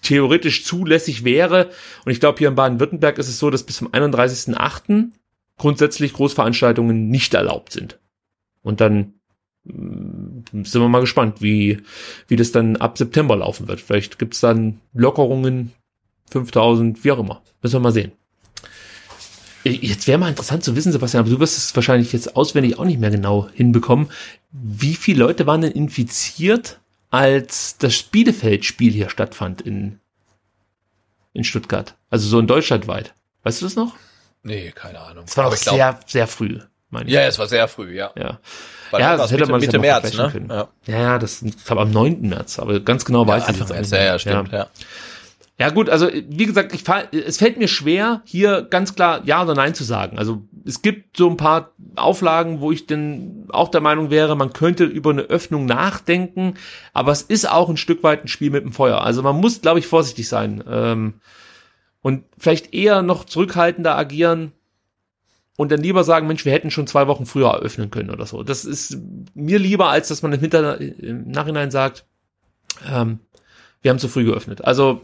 theoretisch zulässig wäre. Und ich glaube, hier in Baden-Württemberg ist es so, dass bis zum 31.08. grundsätzlich Großveranstaltungen nicht erlaubt sind. Und dann mm, sind wir mal gespannt, wie, wie das dann ab September laufen wird. Vielleicht gibt's dann Lockerungen, 5000, wie auch immer. Müssen wir mal sehen. Jetzt wäre mal interessant zu wissen, Sebastian, aber du wirst es wahrscheinlich jetzt auswendig auch nicht mehr genau hinbekommen. Wie viele Leute waren denn infiziert, als das Bielefeld-Spiel hier stattfand in, in Stuttgart? Also so in deutschlandweit. Weißt du das noch? Nee, keine Ahnung. Es war Aber doch ich glaub- sehr, sehr früh, meine ich. Ja, es war sehr früh, ja. Ja. Weil ja, das hätte Mitte, man Mitte ja März, ne? können. Ja. Ja, ja, das glaube am 9. März, aber ganz genau weiß ich Anfang jetzt ja, ja, stimmt, ja. Ja gut, also wie gesagt, ich fall, es fällt mir schwer, hier ganz klar Ja oder Nein zu sagen. Also es gibt so ein paar Auflagen, wo ich denn auch der Meinung wäre, man könnte über eine Öffnung nachdenken, aber es ist auch ein Stück weit ein Spiel mit dem Feuer. Also man muss, glaube ich, vorsichtig sein ähm, und vielleicht eher noch zurückhaltender agieren und dann lieber sagen, Mensch, wir hätten schon zwei Wochen früher eröffnen können oder so. Das ist mir lieber, als dass man im, Hinter im Nachhinein sagt, ähm, wir haben zu früh geöffnet. Also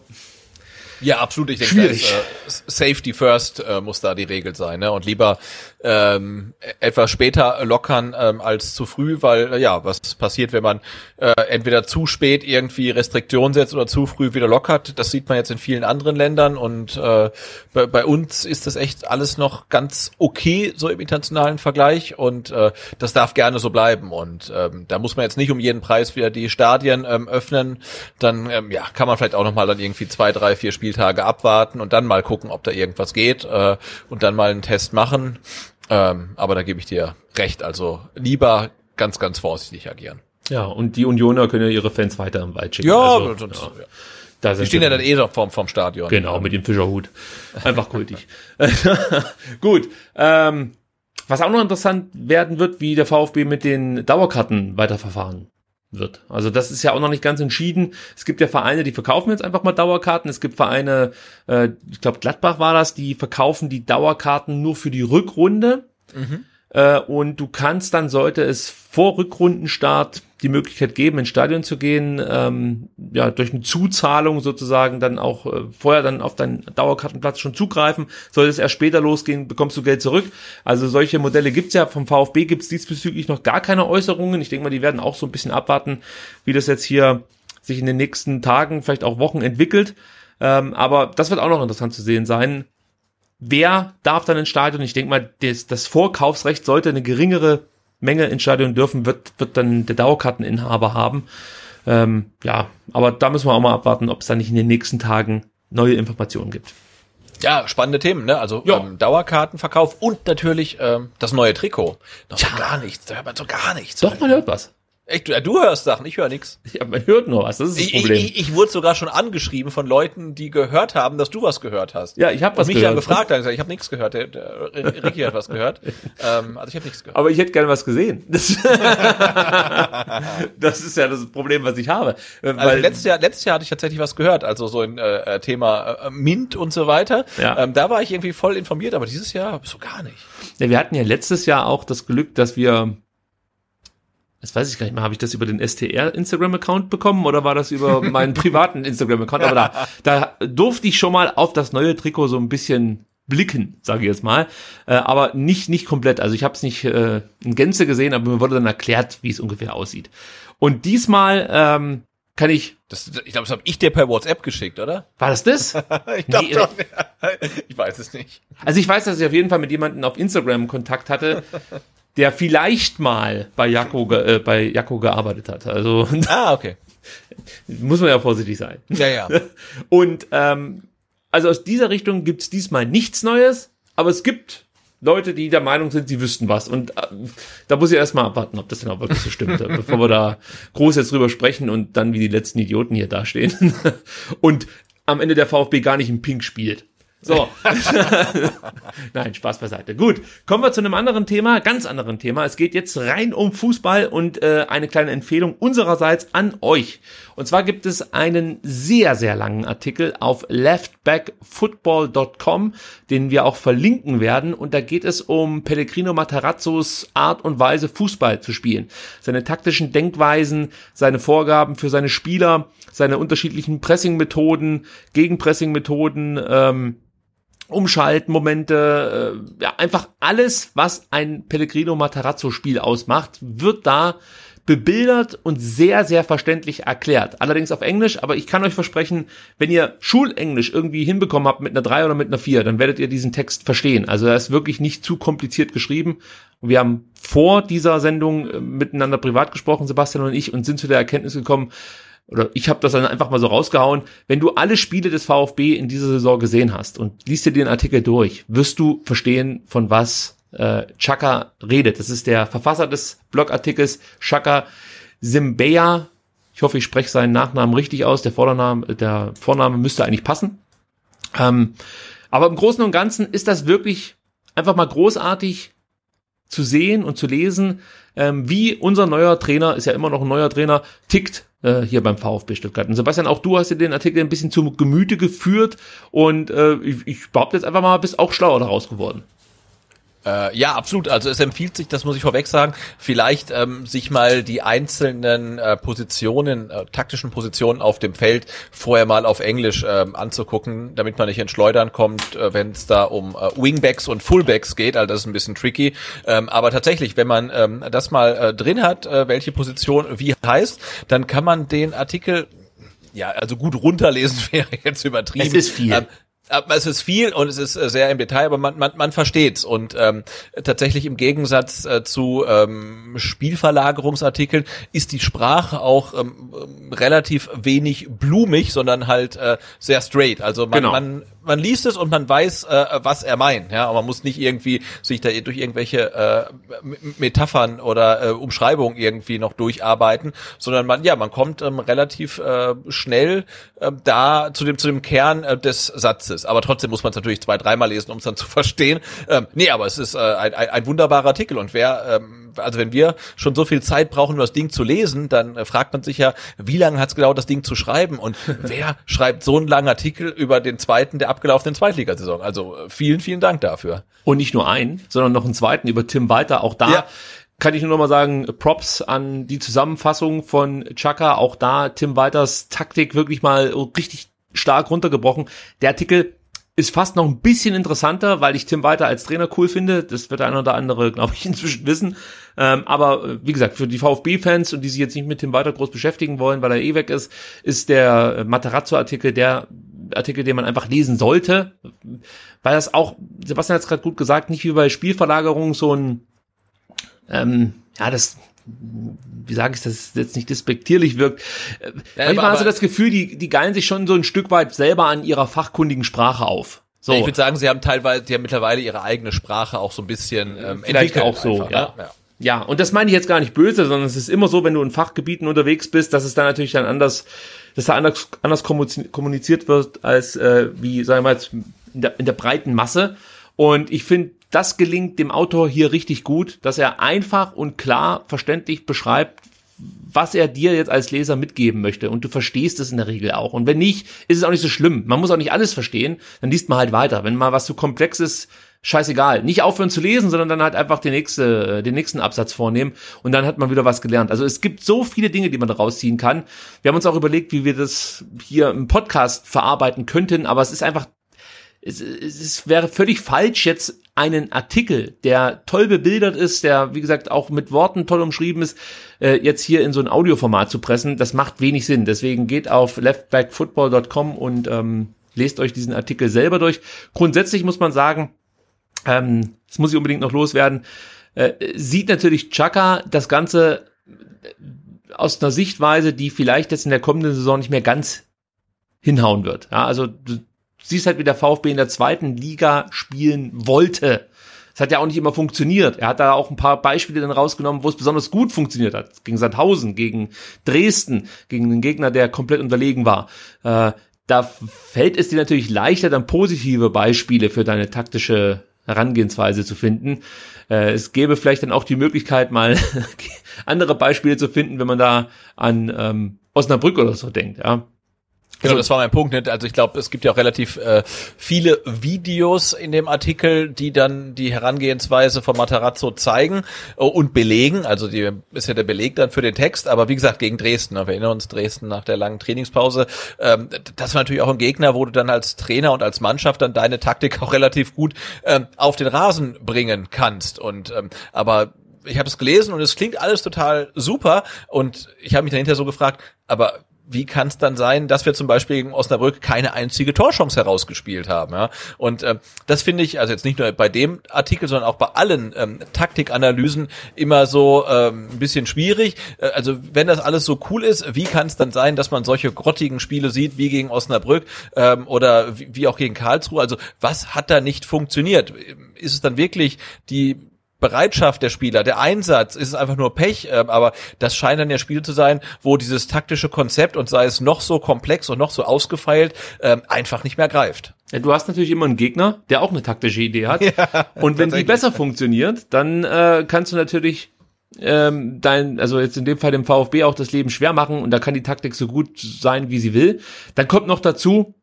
Ja, absolut. Ich denke, Schwierig. ist, äh, Safety first äh, muss da die Regel sein, ne? Und lieber ähm, etwas später lockern ähm, als zu früh, weil äh, ja, was passiert, wenn man äh, entweder zu spät irgendwie Restriktionen setzt oder zu früh wieder lockert? Das sieht man jetzt in vielen anderen Ländern und äh, bei, bei uns ist das echt alles noch ganz okay so im internationalen Vergleich und äh, das darf gerne so bleiben und ähm, da muss man jetzt nicht um jeden Preis wieder die Stadien ähm, öffnen, dann ähm, ja kann man vielleicht auch noch mal dann irgendwie zwei, drei, vier Spieltage abwarten und dann mal gucken, ob da irgendwas geht äh, und dann mal einen Test machen. Ähm, aber da gebe ich dir recht. Also lieber ganz, ganz vorsichtig agieren. ja, und die Unioner können ja ihre Fans weiter im Wald schicken. Ja, also, sonst, ja, ja. da Die stehen ja dann eh noch vorm, vorm Stadion. Genau, mit dem Fischerhut. Einfach kultig. Gut. Ähm, was auch noch interessant werden wird, wie der VfB mit den Dauerkarten weiterverfahren wird. Also das ist ja auch noch nicht ganz entschieden. Es gibt ja Vereine, die verkaufen jetzt einfach mal Dauerkarten. Es gibt Vereine, äh, ich glaube Gladbach war das, die verkaufen die Dauerkarten nur für die Rückrunde. Äh, und du kannst dann, sollte es vor Rückrundenstart die Möglichkeit geben, ins Stadion zu gehen, ähm, ja, durch eine Zuzahlung sozusagen dann auch äh, vorher dann auf deinen Dauerkartenplatz schon zugreifen. Sollte es erst später losgehen, bekommst du Geld zurück. Also solche Modelle gibt's ja. Vom VfB gibt's diesbezüglich noch gar keine Äußerungen. Ich denke mal, die werden auch so ein bisschen abwarten, wie das jetzt hier sich in den nächsten Tagen, vielleicht auch Wochen entwickelt. Ähm, aber das wird auch noch interessant zu sehen sein. Wer darf dann ins Stadion? Ich denke mal, das, das Vorkaufsrecht sollte eine geringere Menge ins Stadion dürfen, wird, wird dann der Dauerkarteninhaber haben. Ähm, ja, aber da müssen wir auch mal abwarten, ob es dann nicht in den nächsten Tagen neue Informationen gibt. Ja, spannende Themen, ne? Also Ja. ähm, Dauerkartenverkauf und natürlich ähm, das neue Trikot. Noch so gar nichts, da hört man so gar nichts. Doch, man hört was. Echt, du, hörst Sachen, ich höre nichts. Ja, man hört nur was, das ist das Ich, ich, Problem. ich, ich wurde sogar schon angeschrieben von Leuten, die gehört haben, dass du was gehört hast. ja, ich habe was mich dann gehört. gefragt, dann gesagt, ich habe nichts gehört. Der, der Ricky hat was gehört. Ähm, also ich habe nichts gehört. Aber ich hätte gerne was gesehen. Das, das ist ja das Problem, was ich habe. Äh, Also Weil, letztes Jahr, letztes Jahr hatte ich tatsächlich was gehört, also so ein äh, äh, Thema äh, Mint und so weiter. Ja. Ähm, da war ich irgendwie voll informiert, aber dieses Jahr so gar nicht. ja, wir hatten ja letztes Jahr auch das Glück, dass wir, das weiß ich gar nicht mehr, habe ich das über den STR Instagram-Account bekommen oder war das über meinen privaten Instagram-Account? Aber da, da durfte ich schon mal auf das neue Trikot so ein bisschen blicken, sage ich jetzt mal, äh, aber nicht nicht komplett. Also ich habe es nicht äh, in Gänze gesehen, aber mir wurde dann erklärt, wie es ungefähr aussieht. Und diesmal ähm, kann ich, Das, ich glaube, das habe ich dir per WhatsApp geschickt, oder? war das das? Ich glaub Nee, doch. Ich weiß es nicht. Also ich weiß, dass ich auf jeden Fall mit jemandem auf Instagram Kontakt hatte, der vielleicht mal bei Jakko, äh, bei Jakko gearbeitet hat. Also Ah, okay. muss man ja vorsichtig sein. Ja, ja. Und ähm, also aus dieser Richtung gibt's diesmal nichts Neues, aber es gibt Leute, die der Meinung sind, sie wüssten was. Und äh, da muss ich erstmal abwarten, ob das denn auch wirklich so stimmt, bevor wir da groß jetzt drüber sprechen und dann wie die letzten Idioten hier dastehen. und am Ende der VfB gar nicht im Pink spielt. So. Nein, Spaß beiseite. Gut, kommen wir zu einem anderen Thema, ganz anderen Thema. Es geht jetzt rein um Fußball und äh, eine kleine Empfehlung unsererseits an euch. Und zwar gibt es einen sehr, sehr langen Artikel auf leftbackfootball.com, den wir auch verlinken werden. Und da geht es um Pellegrino Matarazzos Art und Weise, Fußball zu spielen. Seine taktischen Denkweisen, seine Vorgaben für seine Spieler, seine unterschiedlichen Pressing-Methoden, Gegenpressing-Methoden, ähm, Umschaltmomente, äh, ja, einfach alles, was ein Pellegrino Matarazzo-Spiel ausmacht, wird da bebildert und sehr, sehr verständlich erklärt. Allerdings auf Englisch, aber ich kann euch versprechen, wenn ihr Schulenglisch irgendwie hinbekommen habt mit einer 3 oder mit einer 4, dann werdet ihr diesen Text verstehen. Also er ist wirklich nicht zu kompliziert geschrieben. Wir haben vor dieser Sendung äh, miteinander privat gesprochen, Sebastian und ich, und sind zu der Erkenntnis gekommen, oder ich habe das dann einfach mal so rausgehauen, wenn du alle Spiele des VfB in dieser Saison gesehen hast und liest dir den Artikel durch, wirst du verstehen, von was äh, Chaka redet. Das ist der Verfasser des Blogartikels, Chaka Simbeya. Ich hoffe, ich spreche seinen Nachnamen richtig aus. Der Vorname, der Vorname müsste eigentlich passen. Ähm, aber im Großen und Ganzen ist das wirklich einfach mal großartig zu sehen und zu lesen, ähm, wie unser neuer Trainer, ist ja immer noch ein neuer Trainer, tickt äh, hier beim VfB Stuttgart. Und Sebastian, auch du hast dir den Artikel ein bisschen zu Gemüte geführt und äh, ich, ich behaupte jetzt einfach mal, bist auch schlauer daraus geworden. Äh, ja, absolut. Also es empfiehlt sich, das muss ich vorweg sagen, vielleicht ähm, sich mal die einzelnen äh, Positionen, äh, taktischen Positionen auf dem Feld vorher mal auf Englisch ähm, anzugucken, damit man nicht in Schleudern kommt, äh, wenn es da um äh, Wingbacks und Fullbacks geht. Also das ist ein bisschen tricky. Ähm, aber tatsächlich, wenn man ähm, das mal äh, drin hat, äh, welche Position wie heißt, dann kann man den Artikel ja, also gut runterlesen wäre jetzt übertrieben. Es ist viel. Ähm, es ist viel und es ist äh, sehr im Detail, aber man, man, man versteht's. Und ähm, tatsächlich im Gegensatz äh, zu ähm, Spielverlagerungsartikeln ist die Sprache auch ähm, ähm, relativ wenig blumig, sondern halt äh, sehr straight. Also man, Genau. man, man liest es und man weiß, äh, was er meint. Ja, aber man muss nicht irgendwie sich da durch irgendwelche äh, Metaphern oder äh, Umschreibungen irgendwie noch durcharbeiten, sondern man, ja, man kommt ähm, relativ äh, schnell äh, da zu dem zu dem Kern äh, des Satzes. Aber trotzdem muss man es natürlich zwei, dreimal lesen, um es dann zu verstehen. Ähm, nee, aber es ist äh, ein, ein, ein wunderbarer Artikel und wer, ähm, also wenn wir schon so viel Zeit brauchen, um das Ding zu lesen, dann äh, fragt man sich ja, wie lange hat es gedauert, das Ding zu schreiben und wer schreibt so einen langen Artikel über den zweiten der abgelaufenen Zweitligasaison? Also äh, vielen, vielen Dank dafür. Und nicht nur einen, sondern noch einen zweiten über Tim Walter. Auch da Ja. kann ich nur noch mal sagen, Props an die Zusammenfassung von Chaka. Auch da Tim Walters Taktik wirklich mal richtig stark runtergebrochen. Der Artikel ist fast noch ein bisschen interessanter, weil ich Tim Walter als Trainer cool finde. Das wird der eine oder andere, glaube ich, inzwischen wissen. Ähm, aber äh, wie gesagt, für die VfB-Fans und die sich jetzt nicht mit Tim Walter groß beschäftigen wollen, weil er eh weg ist, ist der Materazzo-Artikel der Artikel, den man einfach lesen sollte, weil das auch, Sebastian hat es gerade gut gesagt, nicht wie bei Spielverlagerung so ein, ähm, ja, das wie sage ich das jetzt nicht despektierlich wirkt. Äh, Ja, Manchmal hast du das Gefühl, die, die geilen sich schon so ein Stück weit selber an ihrer fachkundigen Sprache auf. So. Ich würde sagen, sie haben teilweise, die haben mittlerweile ihre eigene Sprache auch so ein bisschen ähm, Vielleicht entwickelt auch so, einfach, ja. ne? ja. Ja, und das meine ich jetzt gar nicht böse, sondern es ist immer so, wenn du in Fachgebieten unterwegs bist, dass es da natürlich dann anders, dass da anders, anders kommuniz- kommuniziert wird als äh, wie, sagen wir mal, in der, in der breiten Masse. Und ich finde, das gelingt dem Autor hier richtig gut, dass er einfach und klar verständlich beschreibt, was er dir jetzt als Leser mitgeben möchte. Und du verstehst es in der Regel auch. Und wenn nicht, ist es auch nicht so schlimm. Man muss auch nicht alles verstehen. Dann liest man halt weiter. Wenn mal was zu komplex ist, scheißegal. Nicht aufhören zu lesen, sondern dann halt einfach den, nächste, den nächsten Absatz vornehmen. Und dann hat man wieder was gelernt. Also es gibt so viele Dinge, die man daraus ziehen kann. Wir haben uns auch überlegt, wie wir das hier im Podcast verarbeiten könnten. Aber es ist einfach es, es, es wäre völlig falsch, jetzt einen Artikel, der toll bebildert ist, der, wie gesagt, auch mit Worten toll umschrieben ist, äh, jetzt hier in so ein Audioformat zu pressen. Das macht wenig Sinn. Deswegen geht auf leftbackfootball.com und ähm, lest euch diesen Artikel selber durch. Grundsätzlich muss man sagen, ähm, das muss ich unbedingt noch loswerden, äh, sieht natürlich Chaka das Ganze äh, aus einer Sichtweise, die vielleicht jetzt in der kommenden Saison nicht mehr ganz hinhauen wird. Ja, also siehst halt, wie der VfB in der zweiten Liga spielen wollte. Es hat ja auch nicht immer funktioniert. Er hat da auch ein paar Beispiele dann rausgenommen, wo es besonders gut funktioniert hat. Gegen Sandhausen, gegen Dresden, gegen einen Gegner, der komplett unterlegen war. Äh, da fällt es dir natürlich leichter, dann positive Beispiele für deine taktische Herangehensweise zu finden. Äh, es gäbe vielleicht dann auch die Möglichkeit, mal andere Beispiele zu finden, wenn man da an ähm, Osnabrück oder so denkt. Ja. Genau, das war mein Punkt. Nicht? Also ich glaube, es gibt ja auch relativ äh, viele Videos in dem Artikel, die dann die Herangehensweise von Matarazzo zeigen äh, und belegen. Also die ist ja der Beleg dann für den Text. Aber wie gesagt, gegen Dresden, ne? wir erinnern uns Dresden nach der langen Trainingspause. Ähm, das war natürlich auch ein Gegner, wo du dann als Trainer und als Mannschaft dann deine Taktik auch relativ gut ähm, auf den Rasen bringen kannst. Und ähm, aber ich habe es gelesen und es klingt alles total super. Und ich habe mich dahinter so gefragt, aber wie kann es dann sein, dass wir zum Beispiel gegen Osnabrück keine einzige Torchance herausgespielt haben? Ja? Und ähm, das finde ich, also jetzt nicht nur bei dem Artikel, sondern auch bei allen ähm, Taktikanalysen immer so ähm, ein bisschen schwierig. Äh, also wenn das alles so cool ist, wie kann es dann sein, dass man solche grottigen Spiele sieht wie gegen Osnabrück ähm, oder wie, wie auch gegen Karlsruhe? Also was hat da nicht funktioniert? Ist es dann wirklich die Bereitschaft der Spieler, der Einsatz, ist es einfach nur Pech, äh, aber das scheinen dann ja Spiele zu sein, wo dieses taktische Konzept und sei es noch so komplex und noch so ausgefeilt, ähm, einfach nicht mehr greift. Ja, du hast natürlich immer einen Gegner, der auch eine taktische Idee hat. und wenn die besser funktioniert, dann äh, kannst du natürlich ähm, dein, also jetzt in dem Fall dem VfB auch das Leben schwer machen und da kann die Taktik so gut sein, wie sie will. Dann kommt noch dazu,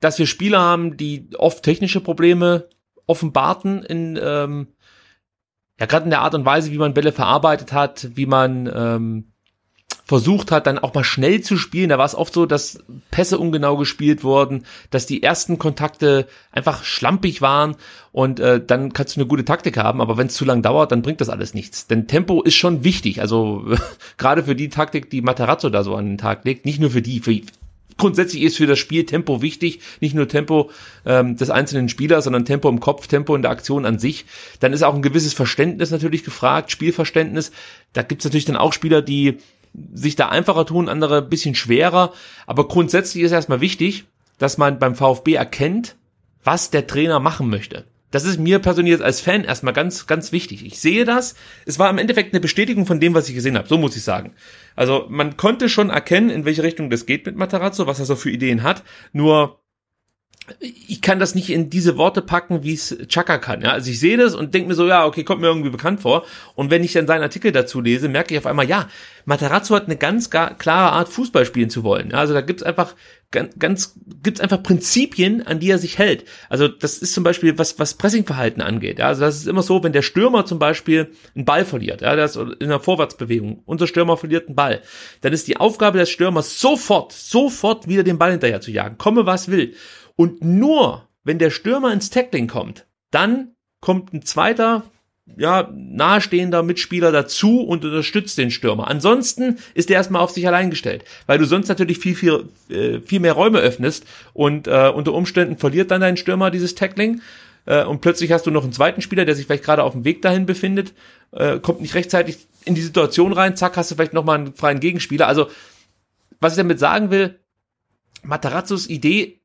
dass wir Spieler haben, die oft technische Probleme offenbarten in ähm, ja gerade in der Art und Weise, wie man Bälle verarbeitet hat, wie man ähm, versucht hat, dann auch mal schnell zu spielen. Da war es oft so, dass Pässe ungenau gespielt wurden, dass die ersten Kontakte einfach schlampig waren und äh, dann kannst du eine gute Taktik haben, aber wenn es zu lang dauert, dann bringt das alles nichts. Denn Tempo ist schon wichtig, also gerade für die Taktik, die Matarazzo da so an den Tag legt, nicht nur für die, für grundsätzlich ist für das Spiel Tempo wichtig, nicht nur Tempo ähm, des einzelnen Spielers, sondern Tempo im Kopf, Tempo in der Aktion an sich. Dann ist auch ein gewisses Verständnis natürlich gefragt, Spielverständnis. Da gibt's natürlich dann auch Spieler, die sich da einfacher tun, andere bisschen schwerer. Aber grundsätzlich ist erstmal wichtig, dass man beim VfB erkennt, was der Trainer machen möchte. Das ist mir persönlich als Fan erstmal ganz, ganz wichtig. Ich sehe das. Es war im Endeffekt eine Bestätigung von dem, was ich gesehen habe. So muss ich sagen. Also man konnte schon erkennen, in welche Richtung das geht mit Matarazzo, was er so für Ideen hat. Nur ich kann das nicht in diese Worte packen, wie es Chaka kann. Ja? Also ich sehe das und denke mir so, ja, okay, kommt mir irgendwie bekannt vor. Und wenn ich dann seinen Artikel dazu lese, merke ich auf einmal, ja, Matarazzo hat eine ganz ga- klare Art, Fußball spielen zu wollen. Ja? Also da gibt's einfach ganz, ganz gibt's einfach Prinzipien, an die er sich hält. Also das ist zum Beispiel, was, was Pressingverhalten angeht. Ja? Also das ist immer so, wenn der Stürmer zum Beispiel einen Ball verliert, ja, das in einer Vorwärtsbewegung, unser Stürmer verliert einen Ball, dann ist die Aufgabe des Stürmers sofort, sofort wieder den Ball hinterher zu jagen, komme was will. Und nur, wenn der Stürmer ins Tackling kommt, dann kommt ein zweiter, ja, nahestehender Mitspieler dazu und unterstützt den Stürmer. Ansonsten ist er erstmal auf sich allein gestellt, weil du sonst natürlich viel, viel, äh, viel mehr Räume öffnest und äh, unter Umständen verliert dann dein Stürmer dieses Tackling äh, und plötzlich hast du noch einen zweiten Spieler, der sich vielleicht gerade auf dem Weg dahin befindet äh, kommt nicht rechtzeitig in die Situation rein, zack, hast du vielleicht nochmal einen freien Gegenspieler. Also, was ich damit sagen will, Matarazzos Idee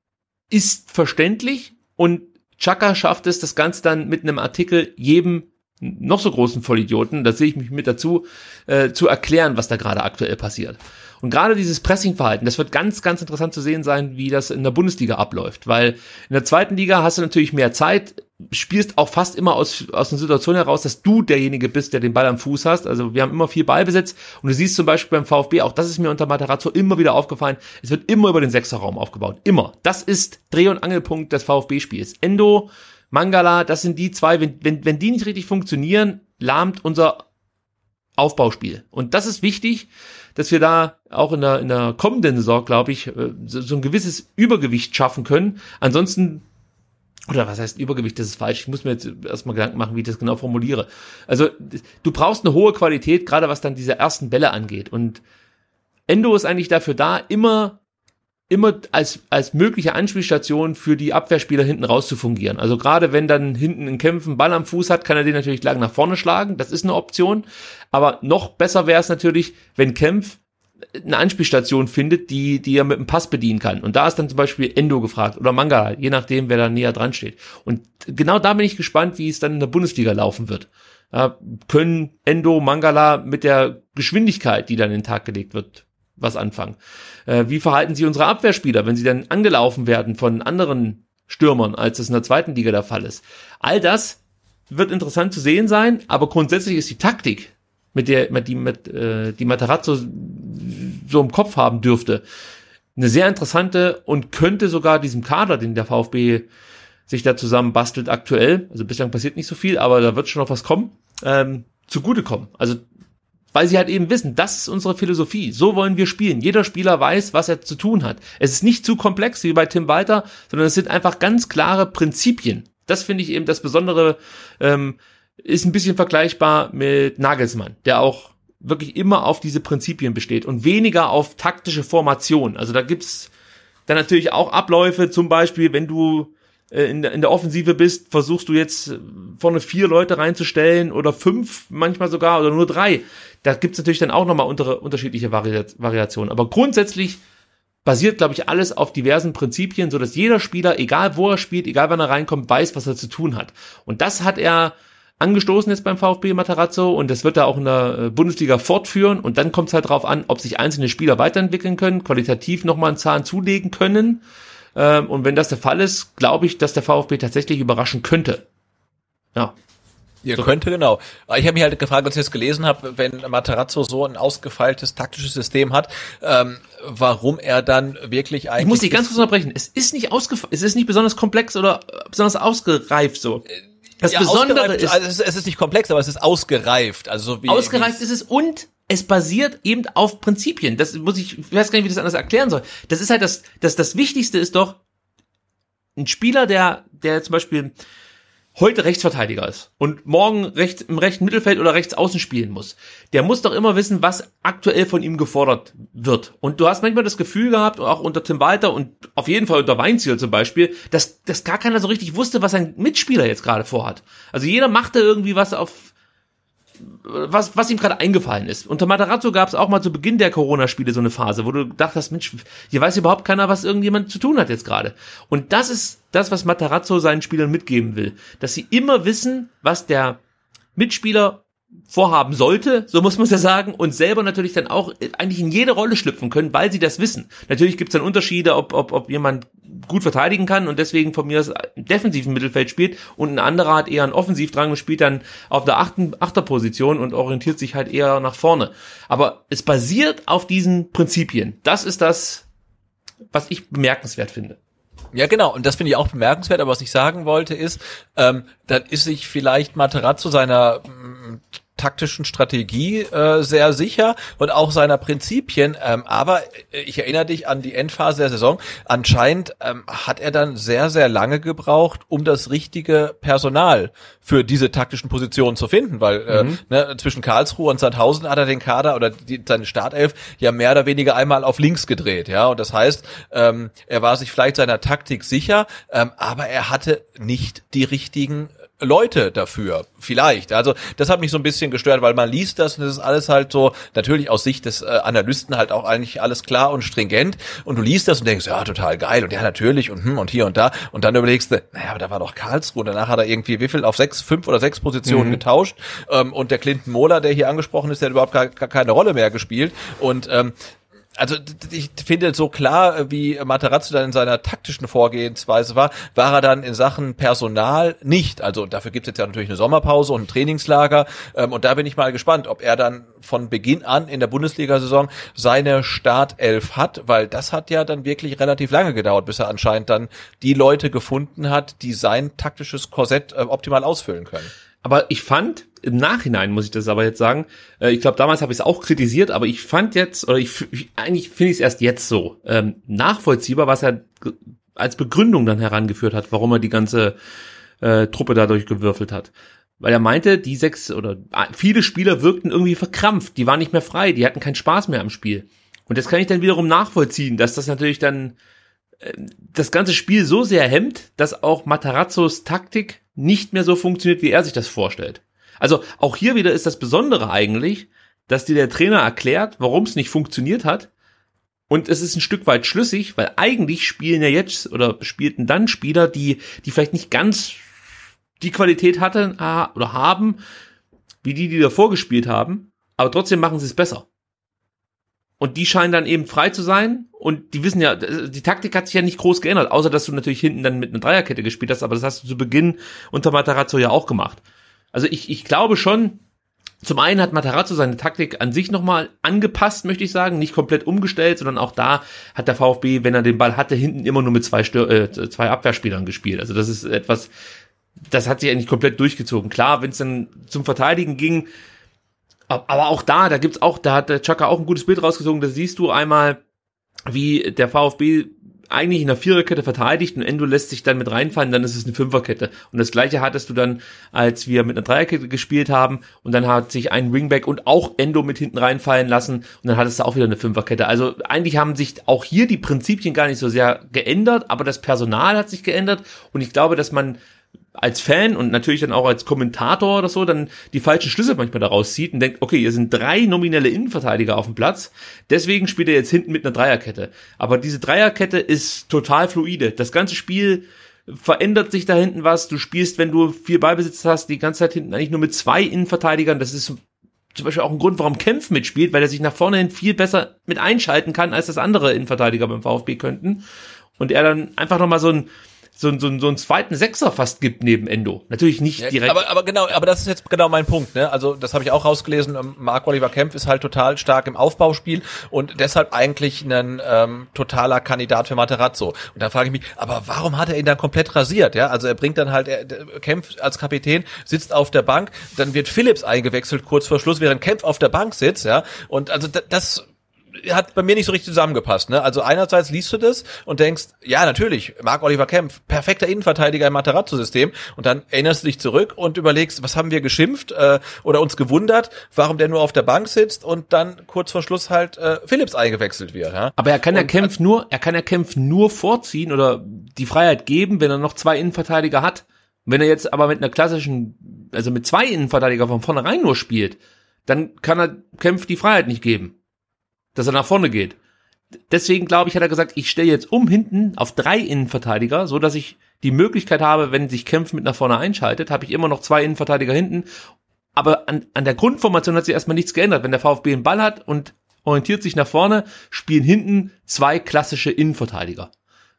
ist verständlich und Chaka schafft es, das Ganze dann mit einem Artikel jedem noch so großen Vollidioten, da sehe ich mich mit dazu, äh, zu erklären, was da gerade aktuell passiert. Und gerade dieses Pressingverhalten, das wird ganz, ganz interessant zu sehen sein, wie das in der Bundesliga abläuft. Weil in der zweiten Liga hast du natürlich mehr Zeit, spielst auch fast immer aus, aus einer Situation heraus, dass du derjenige bist, der den Ball am Fuß hast. Also wir haben immer viel Ballbesitz und du siehst zum Beispiel beim VfB, auch das ist mir unter Materazzo immer wieder aufgefallen, es wird immer über den Sechserraum aufgebaut. Immer. Das ist Dreh- und Angelpunkt des VfB-Spiels. Endo, Mangala, das sind die zwei, wenn, wenn, wenn die nicht richtig funktionieren, lahmt unser Aufbauspiel. Und das ist wichtig, dass wir da auch in der, in der kommenden Saison, glaube ich, äh, so, so ein gewisses Übergewicht schaffen können. Ansonsten oder was heißt Übergewicht, das ist falsch. Ich muss mir jetzt erstmal Gedanken machen, wie ich das genau formuliere. Also, du brauchst eine hohe Qualität, gerade was dann diese ersten Bälle angeht. Und Endo ist eigentlich dafür da, immer, immer als, als mögliche Anspielstation für die Abwehrspieler hinten raus zu fungieren. Also gerade wenn dann hinten ein Kämpfen Ball am Fuß hat, kann er den natürlich lang nach vorne schlagen. Das ist eine Option. Aber noch besser wäre es natürlich, wenn Kempf eine Anspielstation findet, die, die er mit dem Pass bedienen kann. Und da ist dann zum Beispiel Endo gefragt oder Manga, je nachdem, wer da näher dran steht. Und genau da bin ich gespannt, wie es dann in der Bundesliga laufen wird. Können Endo, Mangala mit der Geschwindigkeit, die dann in den Tag gelegt wird, was anfangen? Äh, wie verhalten sich unsere Abwehrspieler, wenn sie dann angelaufen werden von anderen Stürmern, als es in der zweiten Liga der Fall ist? All das wird interessant zu sehen sein, aber grundsätzlich ist die Taktik, mit der mit die mit äh, die Matarazzo so im Kopf haben dürfte. Eine sehr interessante und könnte sogar diesem Kader, den der VfB sich da zusammen bastelt aktuell, also bislang passiert nicht so viel, aber da wird schon noch was kommen, ähm, zugutekommen. Also weil sie halt eben wissen, das ist unsere Philosophie. So wollen wir spielen. Jeder Spieler weiß, was er zu tun hat. Es ist nicht zu komplex wie bei Tim Walter, sondern es sind einfach ganz klare Prinzipien. Das finde ich eben das Besondere. Ähm, ist ein bisschen vergleichbar mit Nagelsmann, der auch wirklich immer auf diese Prinzipien besteht und weniger auf taktische Formation. Also da gibt's dann natürlich auch Abläufe, zum Beispiel, wenn du in der, in der Offensive bist, versuchst du jetzt vorne vier Leute reinzustellen oder fünf manchmal sogar oder nur drei. Da gibt's natürlich dann auch nochmal unter, unterschiedliche Vari Variationen. Aber grundsätzlich basiert, glaube ich, alles auf diversen Prinzipien, so dass jeder Spieler, egal wo er spielt, egal wann er reinkommt, weiß, was er zu tun hat. Und das hat er angestoßen ist beim VfB Matarazzo und das wird er auch in der äh, Bundesliga fortführen und dann kommt es halt darauf an, ob sich einzelne Spieler weiterentwickeln können, qualitativ nochmal einen Zahn zulegen können ähm, und wenn das der Fall ist, glaube ich, dass der VfB tatsächlich überraschen könnte. Ja. Ja, so. könnte, genau. Ich habe mich halt gefragt, als ich das gelesen habe, wenn Matarazzo so ein ausgefeiltes taktisches System hat, ähm, warum er dann wirklich eigentlich... Ich muss dich ganz kurz unterbrechen. Es ist nicht ausgefeilt, es ist nicht besonders komplex oder besonders ausgereift so. Äh, das ja, Besondere ist, also es ist nicht komplex, aber es ist ausgereift. Also wie, ausgereift ist es und es basiert eben auf Prinzipien. Das muss ich, ich weiß gar nicht, wie das anders erklären soll. Das ist halt das, das, das Wichtigste ist doch, ein Spieler, der, der zum Beispiel heute Rechtsverteidiger ist und morgen rechts, im rechten Mittelfeld oder rechts außen spielen muss, der muss doch immer wissen, was aktuell von ihm gefordert wird. Und du hast manchmal das Gefühl gehabt, auch unter Tim Walter und auf jeden Fall unter Weinziel zum Beispiel, dass, dass gar keiner so richtig wusste, was sein Mitspieler jetzt gerade vorhat. Also jeder machte irgendwie was auf was, was ihm gerade eingefallen ist. Unter Matarazzo gab es auch mal zu Beginn der Corona-Spiele so eine Phase, wo du dachtest, Mensch, hier weiß überhaupt keiner, was irgendjemand zu tun hat jetzt gerade. Und das ist das, was Matarazzo seinen Spielern mitgeben will. Dass sie immer wissen, was der Mitspieler vorhaben sollte, so muss man es ja sagen, und selber natürlich dann auch eigentlich in jede Rolle schlüpfen können, weil sie das wissen. Natürlich gibt es dann Unterschiede, ob, ob, ob jemand gut verteidigen kann und deswegen von mir aus im Mittelfeld spielt und ein anderer hat eher einen Offensivdrang und spielt dann auf der achten, Achterposition und orientiert sich halt eher nach vorne. Aber es basiert auf diesen Prinzipien. Das ist das, was ich bemerkenswert finde. Ja, genau. Und das finde ich auch bemerkenswert. Aber was ich sagen wollte ist, ähm, dann ist sich vielleicht Materazzo seiner taktischen Strategie äh, sehr sicher und auch seiner Prinzipien. Ähm, aber ich erinnere dich an die Endphase der Saison. Anscheinend ähm, hat er dann sehr, sehr lange gebraucht, um das richtige Personal für diese taktischen Positionen zu finden, weil äh, mhm. äh, ne, zwischen Karlsruhe und Sandhausen hat er den Kader oder die, seine Startelf ja mehr oder weniger einmal auf links gedreht, ja. Und das heißt, ähm, er war sich vielleicht seiner Taktik sicher, ähm, aber er hatte nicht die richtigen Leute dafür. Vielleicht. Also das hat mich so ein bisschen gestört, weil man liest das und das ist alles halt so, natürlich aus Sicht des äh, Analysten halt auch eigentlich alles klar und stringent. Und du liest das und denkst, ja, total geil und ja, natürlich und hm, und hier und da. Und dann überlegst du, naja, aber da war doch Karlsruhe. Und danach hat er irgendwie wie viel auf sechs, fünf oder sechs Positionen mhm. getauscht. Ähm, und der Clinton Mola, der hier angesprochen ist, der hat überhaupt gar, gar keine Rolle mehr gespielt. Und ähm, also ich finde so klar, äh, wie Materazzo dann in seiner taktischen Vorgehensweise war, war er dann in Sachen Personal nicht. Also dafür gibt es jetzt ja natürlich eine Sommerpause und ein Trainingslager. Ähm, und da bin ich mal gespannt, ob er dann von Beginn an in der Bundesliga-Saison seine Startelf hat, weil das hat ja dann wirklich relativ lange gedauert, bis er anscheinend dann die Leute gefunden hat, die sein taktisches Korsett äh, optimal ausfüllen können. Aber ich fand, im Nachhinein muss ich das aber jetzt sagen, äh, ich glaube, damals habe ich es auch kritisiert, aber ich fand jetzt, oder ich, ich eigentlich finde ich es erst jetzt so, ähm, nachvollziehbar, was er als Begründung dann herangeführt hat, warum er die ganze äh, Truppe dadurch gewürfelt hat. Weil er meinte, die sechs oder viele Spieler wirkten irgendwie verkrampft, die waren nicht mehr frei, die hatten keinen Spaß mehr am Spiel. Und das kann ich dann wiederum nachvollziehen, dass das natürlich dann äh, das ganze Spiel so sehr hemmt, dass auch Matarazzos Taktik nicht mehr so funktioniert, wie er sich das vorstellt. Also auch hier wieder ist das Besondere eigentlich, dass dir der Trainer erklärt, warum es nicht funktioniert hat. Und es ist ein Stück weit schlüssig, weil eigentlich spielen ja jetzt oder spielten dann Spieler, die, die vielleicht nicht ganz die Qualität hatten oder haben, wie die, die davor gespielt haben, aber trotzdem machen sie es besser. Und die scheinen dann eben frei zu sein. Und die wissen ja, die Taktik hat sich ja nicht groß geändert, außer dass du natürlich hinten dann mit einer Dreierkette gespielt hast, aber das hast du zu Beginn unter Matarazzo ja auch gemacht. Also ich, ich glaube schon, zum einen hat Matarazzo seine Taktik an sich nochmal angepasst, möchte ich sagen, nicht komplett umgestellt, sondern auch da hat der VfB, wenn er den Ball hatte, hinten immer nur mit zwei, Stör äh, zwei Abwehrspielern gespielt. Also das ist etwas, das hat sich eigentlich komplett durchgezogen. Klar, wenn es dann zum Verteidigen ging, aber auch da, da gibt's auch, da hat der Chaka auch ein gutes Bild rausgezogen. Da siehst du einmal, wie der VfB eigentlich in der Viererkette verteidigt und Endo lässt sich dann mit reinfallen, dann ist es eine Fünferkette. Und das gleiche hattest du dann, als wir mit einer Dreierkette gespielt haben und dann hat sich ein Wingback und auch Endo mit hinten reinfallen lassen und dann hattest du auch wieder eine Fünferkette. Also eigentlich haben sich auch hier die Prinzipien gar nicht so sehr geändert, aber das Personal hat sich geändert und ich glaube, dass man als Fan und natürlich dann auch als Kommentator oder so dann die falschen Schlüsse manchmal daraus zieht und denkt, okay, hier sind drei nominelle Innenverteidiger auf dem Platz, deswegen spielt er jetzt hinten mit einer Dreierkette. Aber diese Dreierkette ist total fluide. Das ganze Spiel verändert sich da hinten was. Du spielst, wenn du vier Ballbesitz hast, die ganze Zeit hinten eigentlich nur mit zwei Innenverteidigern. Das ist zum Beispiel auch ein Grund, warum Kempf mitspielt, weil er sich nach vorne hin viel besser mit einschalten kann, als das andere Innenverteidiger beim VfB könnten. Und er dann einfach nochmal so ein, so, so, so einen zweiten Sechser fast gibt neben Endo. Natürlich nicht ja, direkt. Aber, aber genau, aber das ist jetzt genau mein Punkt. Ne? Also das habe ich auch rausgelesen. Ähm, Mark Oliver Kempf ist halt total stark im Aufbauspiel und deshalb eigentlich ein ähm, totaler Kandidat für Materazzo. Und da frage ich mich, aber warum hat er ihn dann komplett rasiert? Ja, also er bringt dann halt, er, Kempf als Kapitän sitzt auf der Bank, dann wird Phillips eingewechselt kurz vor Schluss, während Kempf auf der Bank sitzt. Ja, und also das hat bei mir nicht so richtig zusammengepasst. Ne? Also einerseits liest du das und denkst, ja natürlich, Marc Oliver Kempf, perfekter Innenverteidiger im Materazzo-System und dann erinnerst du dich zurück und überlegst, was haben wir geschimpft äh, oder uns gewundert, warum der nur auf der Bank sitzt und dann kurz vor Schluss halt äh, Philips eingewechselt wird. Ja? Aber er kann ja Kempf nur, er kann ja Kempf nur vorziehen oder die Freiheit geben, wenn er noch zwei Innenverteidiger hat. Wenn er jetzt aber mit einer klassischen, also mit zwei Innenverteidiger von vornherein nur spielt, dann kann er Kempf die Freiheit nicht geben dass er nach vorne geht. Deswegen glaube ich, hat er gesagt, ich stelle jetzt um hinten auf drei Innenverteidiger, so dass ich die Möglichkeit habe, wenn sich Kempf mit nach vorne einschaltet, habe ich immer noch zwei Innenverteidiger hinten. Aber an, an der Grundformation hat sich erstmal nichts geändert. Wenn der VfB einen Ball hat und orientiert sich nach vorne, spielen hinten zwei klassische Innenverteidiger.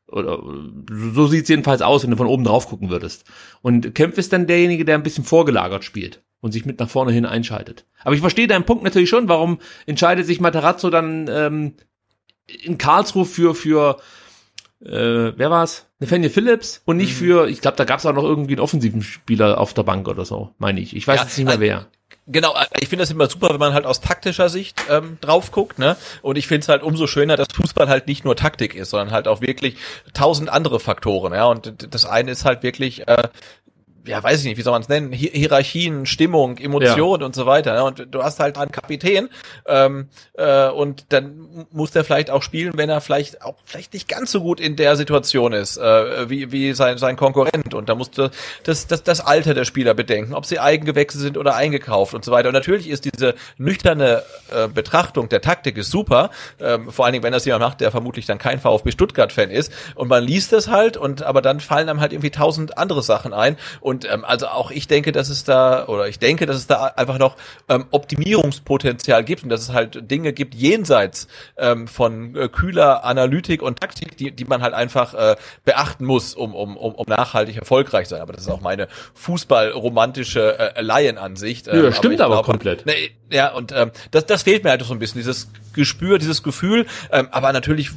Oder so sieht's jedenfalls aus, wenn du von oben drauf gucken würdest. Und Kempf ist dann derjenige, der ein bisschen vorgelagert spielt und sich mit nach vorne hin einschaltet. Aber ich verstehe deinen Punkt natürlich schon, warum entscheidet sich Matarazzo dann ähm, in Karlsruhe für für äh, wer war's? Nathaniel Phillips und nicht mhm. für, ich glaube, da gab es auch noch irgendwie einen offensiven Spieler auf der Bank oder so, meine ich. Ich weiß ja, jetzt nicht mehr wer. Genau, ich finde das immer super, wenn man halt aus taktischer Sicht ähm, drauf guckt, ne? Und ich finde es halt umso schöner, dass Fußball halt nicht nur Taktik ist, sondern halt auch wirklich tausend andere Faktoren, ja. Und das eine ist halt wirklich äh, ja, weiß ich nicht, wie soll man es nennen, Hi Hierarchien, Stimmung, Emotionen ja. und so weiter. Ne? Und du hast halt einen Kapitän ähm, äh, und dann muss der vielleicht auch spielen, wenn er vielleicht auch vielleicht nicht ganz so gut in der Situation ist, äh, wie, wie sein, sein Konkurrent. Und da musst du das, das, das Alter der Spieler bedenken, ob sie Eigengewächse sind oder eingekauft und so weiter. Und natürlich ist diese nüchterne äh, Betrachtung der Taktik ist super, ähm, vor allen Dingen, wenn das jemand macht, der vermutlich dann kein VfB Stuttgart-Fan ist. Und man liest es halt und aber dann fallen einem halt irgendwie tausend andere Sachen ein. Und ähm, also auch ich denke, dass es da, oder ich denke, dass es da einfach noch ähm, Optimierungspotenzial gibt und dass es halt Dinge gibt jenseits ähm, von äh, kühler Analytik und Taktik, die, die man halt einfach äh, beachten muss, um, um, um, um nachhaltig erfolgreich sein. Aber das ist auch meine fußballromantische äh, Laienansicht. Ähm, ja, stimmt aber, aber glaub, komplett. Ne, ja, und ähm, das, das fehlt mir halt so ein bisschen, dieses Gespür, dieses Gefühl. Ähm, aber natürlich,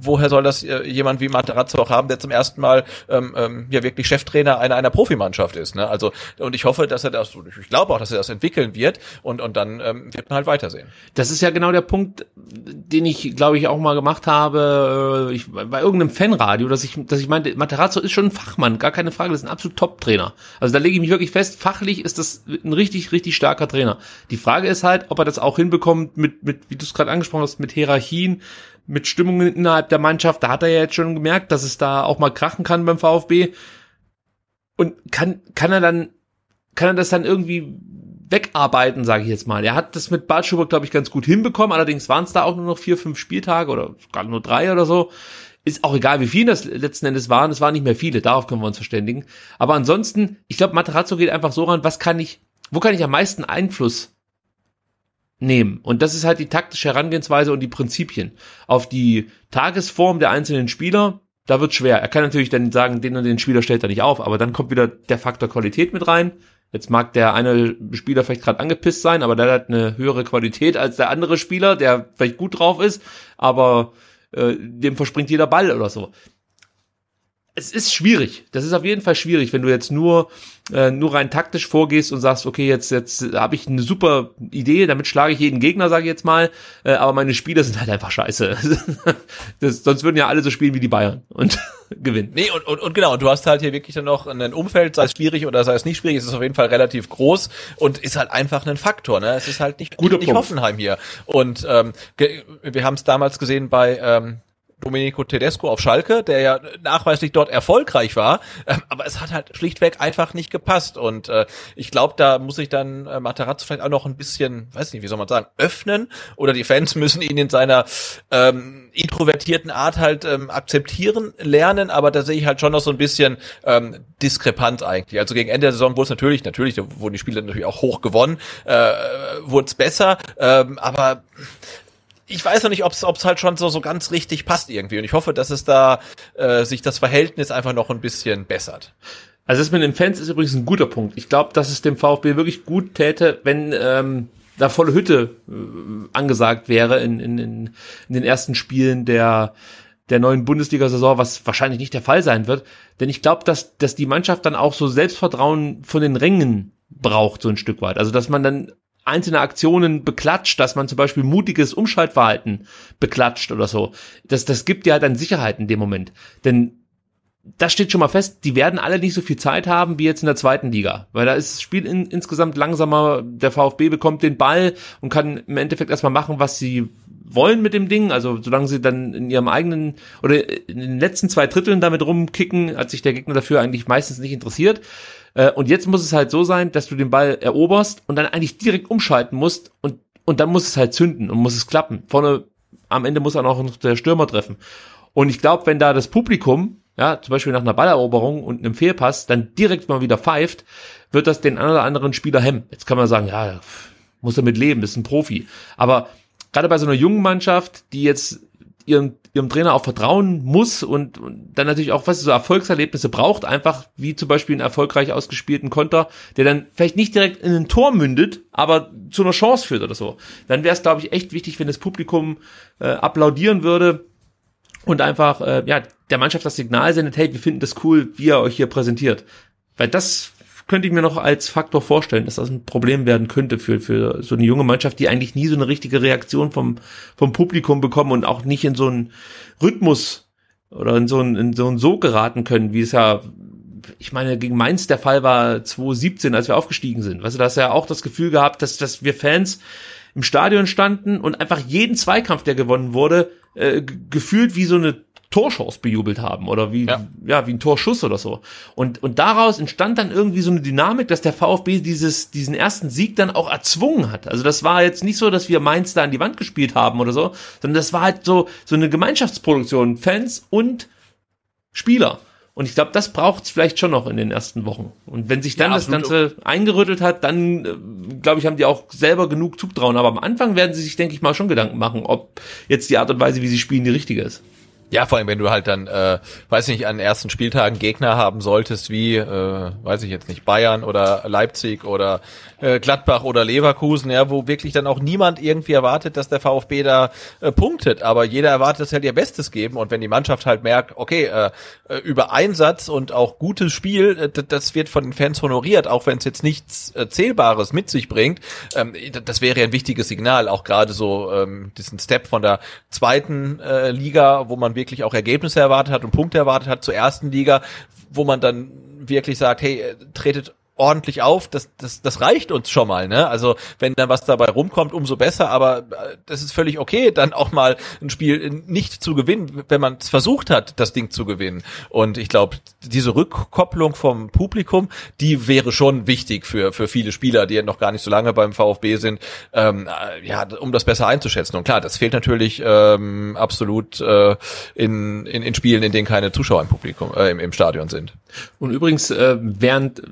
woher soll das äh, jemand wie Materazzo auch haben, der zum ersten Mal ähm, ähm, ja wirklich Cheftrainer einer, einer Profimannschaft ist. Ne? Also und ich hoffe, dass er das, ich glaube auch, dass er das entwickeln wird und und dann ähm, wird man halt weitersehen. Das ist ja genau der Punkt, den ich glaube ich auch mal gemacht habe, äh, ich, bei irgendeinem Fanradio, dass ich, dass ich meinte, Materazzo ist schon ein Fachmann, gar keine Frage, das ist ein absolut Top-Trainer. Also da lege ich mich wirklich fest, fachlich ist das ein richtig, richtig starker Trainer. Die Frage ist halt, ob er das auch hinbekommt mit, mit wie du es gerade angesprochen hast, mit Hierarchien, mit Stimmungen innerhalb der Mannschaft. Da hat er ja jetzt schon gemerkt, dass es da auch mal krachen kann beim VfB. Und kann, kann er dann, kann er das dann irgendwie wegarbeiten, sage ich jetzt mal. Er hat das mit Bartschuber, glaube ich, ganz gut hinbekommen. Allerdings waren es da auch nur noch vier, fünf Spieltage oder gar nur drei oder so. Ist auch egal, wie viele das letzten Endes waren. Es waren nicht mehr viele. Darauf können wir uns verständigen. Aber ansonsten, ich glaube, Materazzo geht einfach so ran, was kann ich, wo kann ich am meisten Einfluss nehmen. Und das ist halt die taktische Herangehensweise und die Prinzipien. Auf die Tagesform der einzelnen Spieler, da wird schwer. Er kann natürlich dann sagen, den und den Spieler stellt er nicht auf, aber dann kommt wieder der Faktor Qualität mit rein. Jetzt mag der eine Spieler vielleicht gerade angepisst sein, aber der hat eine höhere Qualität als der andere Spieler, der vielleicht gut drauf ist, aber äh, dem verspringt jeder Ball oder so es ist schwierig. Das ist auf jeden Fall schwierig, wenn du jetzt nur äh, nur rein taktisch vorgehst und sagst, okay, jetzt jetzt habe ich eine super Idee, damit schlage ich jeden Gegner, sage ich jetzt mal, äh, aber meine Spieler sind halt einfach scheiße. das, sonst würden ja alle so spielen wie die Bayern und gewinnen. Nee, und, und, und genau, du hast halt hier wirklich dann noch ein Umfeld, sei es schwierig oder sei es nicht schwierig, es ist auf jeden Fall relativ groß und ist halt einfach ein Faktor, ne? Es ist halt nicht, Guter nicht Hoffenheim hier. Und ähm, wir haben es damals gesehen bei ähm, Domenico Tedesco auf Schalke, der ja nachweislich dort erfolgreich war, ähm, aber es hat halt schlichtweg einfach nicht gepasst. Und äh, ich glaube, da muss sich dann äh, Materazzo vielleicht auch noch ein bisschen, weiß nicht, wie soll man sagen, öffnen oder die Fans müssen ihn in seiner ähm, introvertierten Art halt ähm, akzeptieren lernen, aber da sehe ich halt schon noch so ein bisschen ähm, diskrepant eigentlich. Also gegen Ende der Saison wurde es natürlich, natürlich, da wurden die Spiele natürlich auch hoch gewonnen, äh, wurde es besser, ähm, aber ich weiß noch nicht, ob es halt schon so, so ganz richtig passt irgendwie. Und ich hoffe, dass es da äh, sich das Verhältnis einfach noch ein bisschen bessert. Also das mit den Fans ist übrigens ein guter Punkt. Ich glaube, dass es dem VfB wirklich gut täte, wenn ähm, da volle Hütte äh, angesagt wäre in, in, in, in den ersten Spielen der der neuen Bundesliga-Saison, was wahrscheinlich nicht der Fall sein wird. Denn ich glaube, dass, dass die Mannschaft dann auch so Selbstvertrauen von den Rängen braucht, so ein Stück weit. Also, dass man dann einzelne Aktionen beklatscht, dass man zum Beispiel mutiges Umschaltverhalten beklatscht oder so. Das, das gibt dir halt dann Sicherheit in dem Moment. Denn das steht schon mal fest, die werden alle nicht so viel Zeit haben wie jetzt in der zweiten Liga, weil da ist das Spiel in, insgesamt langsamer, der VfB bekommt den Ball und kann im Endeffekt erstmal machen, was sie wollen mit dem Ding, also solange sie dann in ihrem eigenen oder in den letzten zwei Dritteln damit rumkicken, hat sich der Gegner dafür eigentlich meistens nicht interessiert. Äh, und jetzt muss es halt so sein, dass du den Ball eroberst und dann eigentlich direkt umschalten musst und, und dann muss es halt zünden und muss es klappen. Vorne am Ende muss dann auch noch der Stürmer treffen. Und ich glaube, wenn da das Publikum, ja, zum Beispiel nach einer Balleroberung und einem Fehlpass, dann direkt mal wieder pfeift, wird das den einen oder anderen Spieler hemmen. Jetzt kann man sagen, ja, muss er mit leben, ist ein Profi. Aber gerade bei so einer jungen Mannschaft, die jetzt ihrem, ihrem Trainer auch vertrauen muss und, und dann natürlich auch, was so Erfolgserlebnisse braucht, einfach wie zum Beispiel einen erfolgreich ausgespielten Konter, der dann vielleicht nicht direkt in ein Tor mündet, aber zu einer Chance führt oder so. Dann wäre es, glaube ich, echt wichtig, wenn das Publikum äh, applaudieren würde und einfach äh, ja der Mannschaft das Signal sendet, hey, wir finden das cool, wie er euch hier präsentiert. Weil das könnte ich mir noch als Faktor vorstellen, dass das ein Problem werden könnte für, für so eine junge Mannschaft, die eigentlich nie so eine richtige Reaktion vom, vom Publikum bekommen und auch nicht in so einen Rhythmus oder in so einen, in so einen Sog geraten können, wie es ja ich meine, gegen Mainz der Fall war 2017, als wir aufgestiegen sind. Weißt du, da hast ja auch das Gefühl gehabt, dass, dass wir Fans im Stadion standen und einfach jeden Zweikampf, der gewonnen wurde, äh, gefühlt wie so eine Torchance bejubelt haben oder wie, ja. ja. wie ein Torschuss oder so. Und, und daraus entstand dann irgendwie so eine Dynamik, dass der VfB dieses, diesen ersten Sieg dann auch erzwungen hat. Also das war jetzt nicht so, dass wir Mainz da an die Wand gespielt haben oder so, sondern das war halt so, so eine Gemeinschaftsproduktion, Fans und Spieler. Und ich glaube, das braucht es vielleicht schon noch in den ersten Wochen. Und wenn sich dann ja, das Ganze eingerüttelt hat, dann, äh, glaube ich, haben die auch selber genug Zugtrauen. Aber am Anfang werden sie sich, denke ich mal, schon Gedanken machen, ob jetzt die Art und Weise, wie sie spielen, die richtige ist. Ja, vor allem, wenn du halt dann, äh, weiß nicht, an ersten Spieltagen Gegner haben solltest, wie, äh, weiß ich jetzt nicht, Bayern oder Leipzig oder äh, Gladbach oder Leverkusen, ja, wo wirklich dann auch niemand irgendwie erwartet, dass der VfB da äh, punktet, aber jeder erwartet, dass halt ihr Bestes geben. Und wenn die Mannschaft halt merkt, okay, äh, äh über Einsatz und auch gutes Spiel, äh, das wird von den Fans honoriert, auch wenn es jetzt nichts äh, Zählbares mit sich bringt, ähm, das wäre ein wichtiges Signal, auch gerade so ähm, diesen Step von der zweiten äh, Liga, wo man wirklich auch Ergebnisse erwartet hat und Punkte erwartet hat zur ersten Liga, wo man dann wirklich sagt, hey, tretet ordentlich auf, das, das, das reicht uns schon mal, ne? Also wenn dann was dabei rumkommt, umso besser, aber äh, das ist völlig okay, dann auch mal ein Spiel nicht zu gewinnen, wenn man es versucht hat, das Ding zu gewinnen. Und ich glaube, diese Rückkopplung vom Publikum, die wäre schon wichtig für, für viele Spieler, die noch gar nicht so lange beim VfB sind, ähm, äh, ja, um das besser einzuschätzen. Und klar, das fehlt natürlich ähm, absolut äh, in, in, in Spielen, in denen keine Zuschauer im Publikum, äh, im, im Stadion sind. Und übrigens, äh, während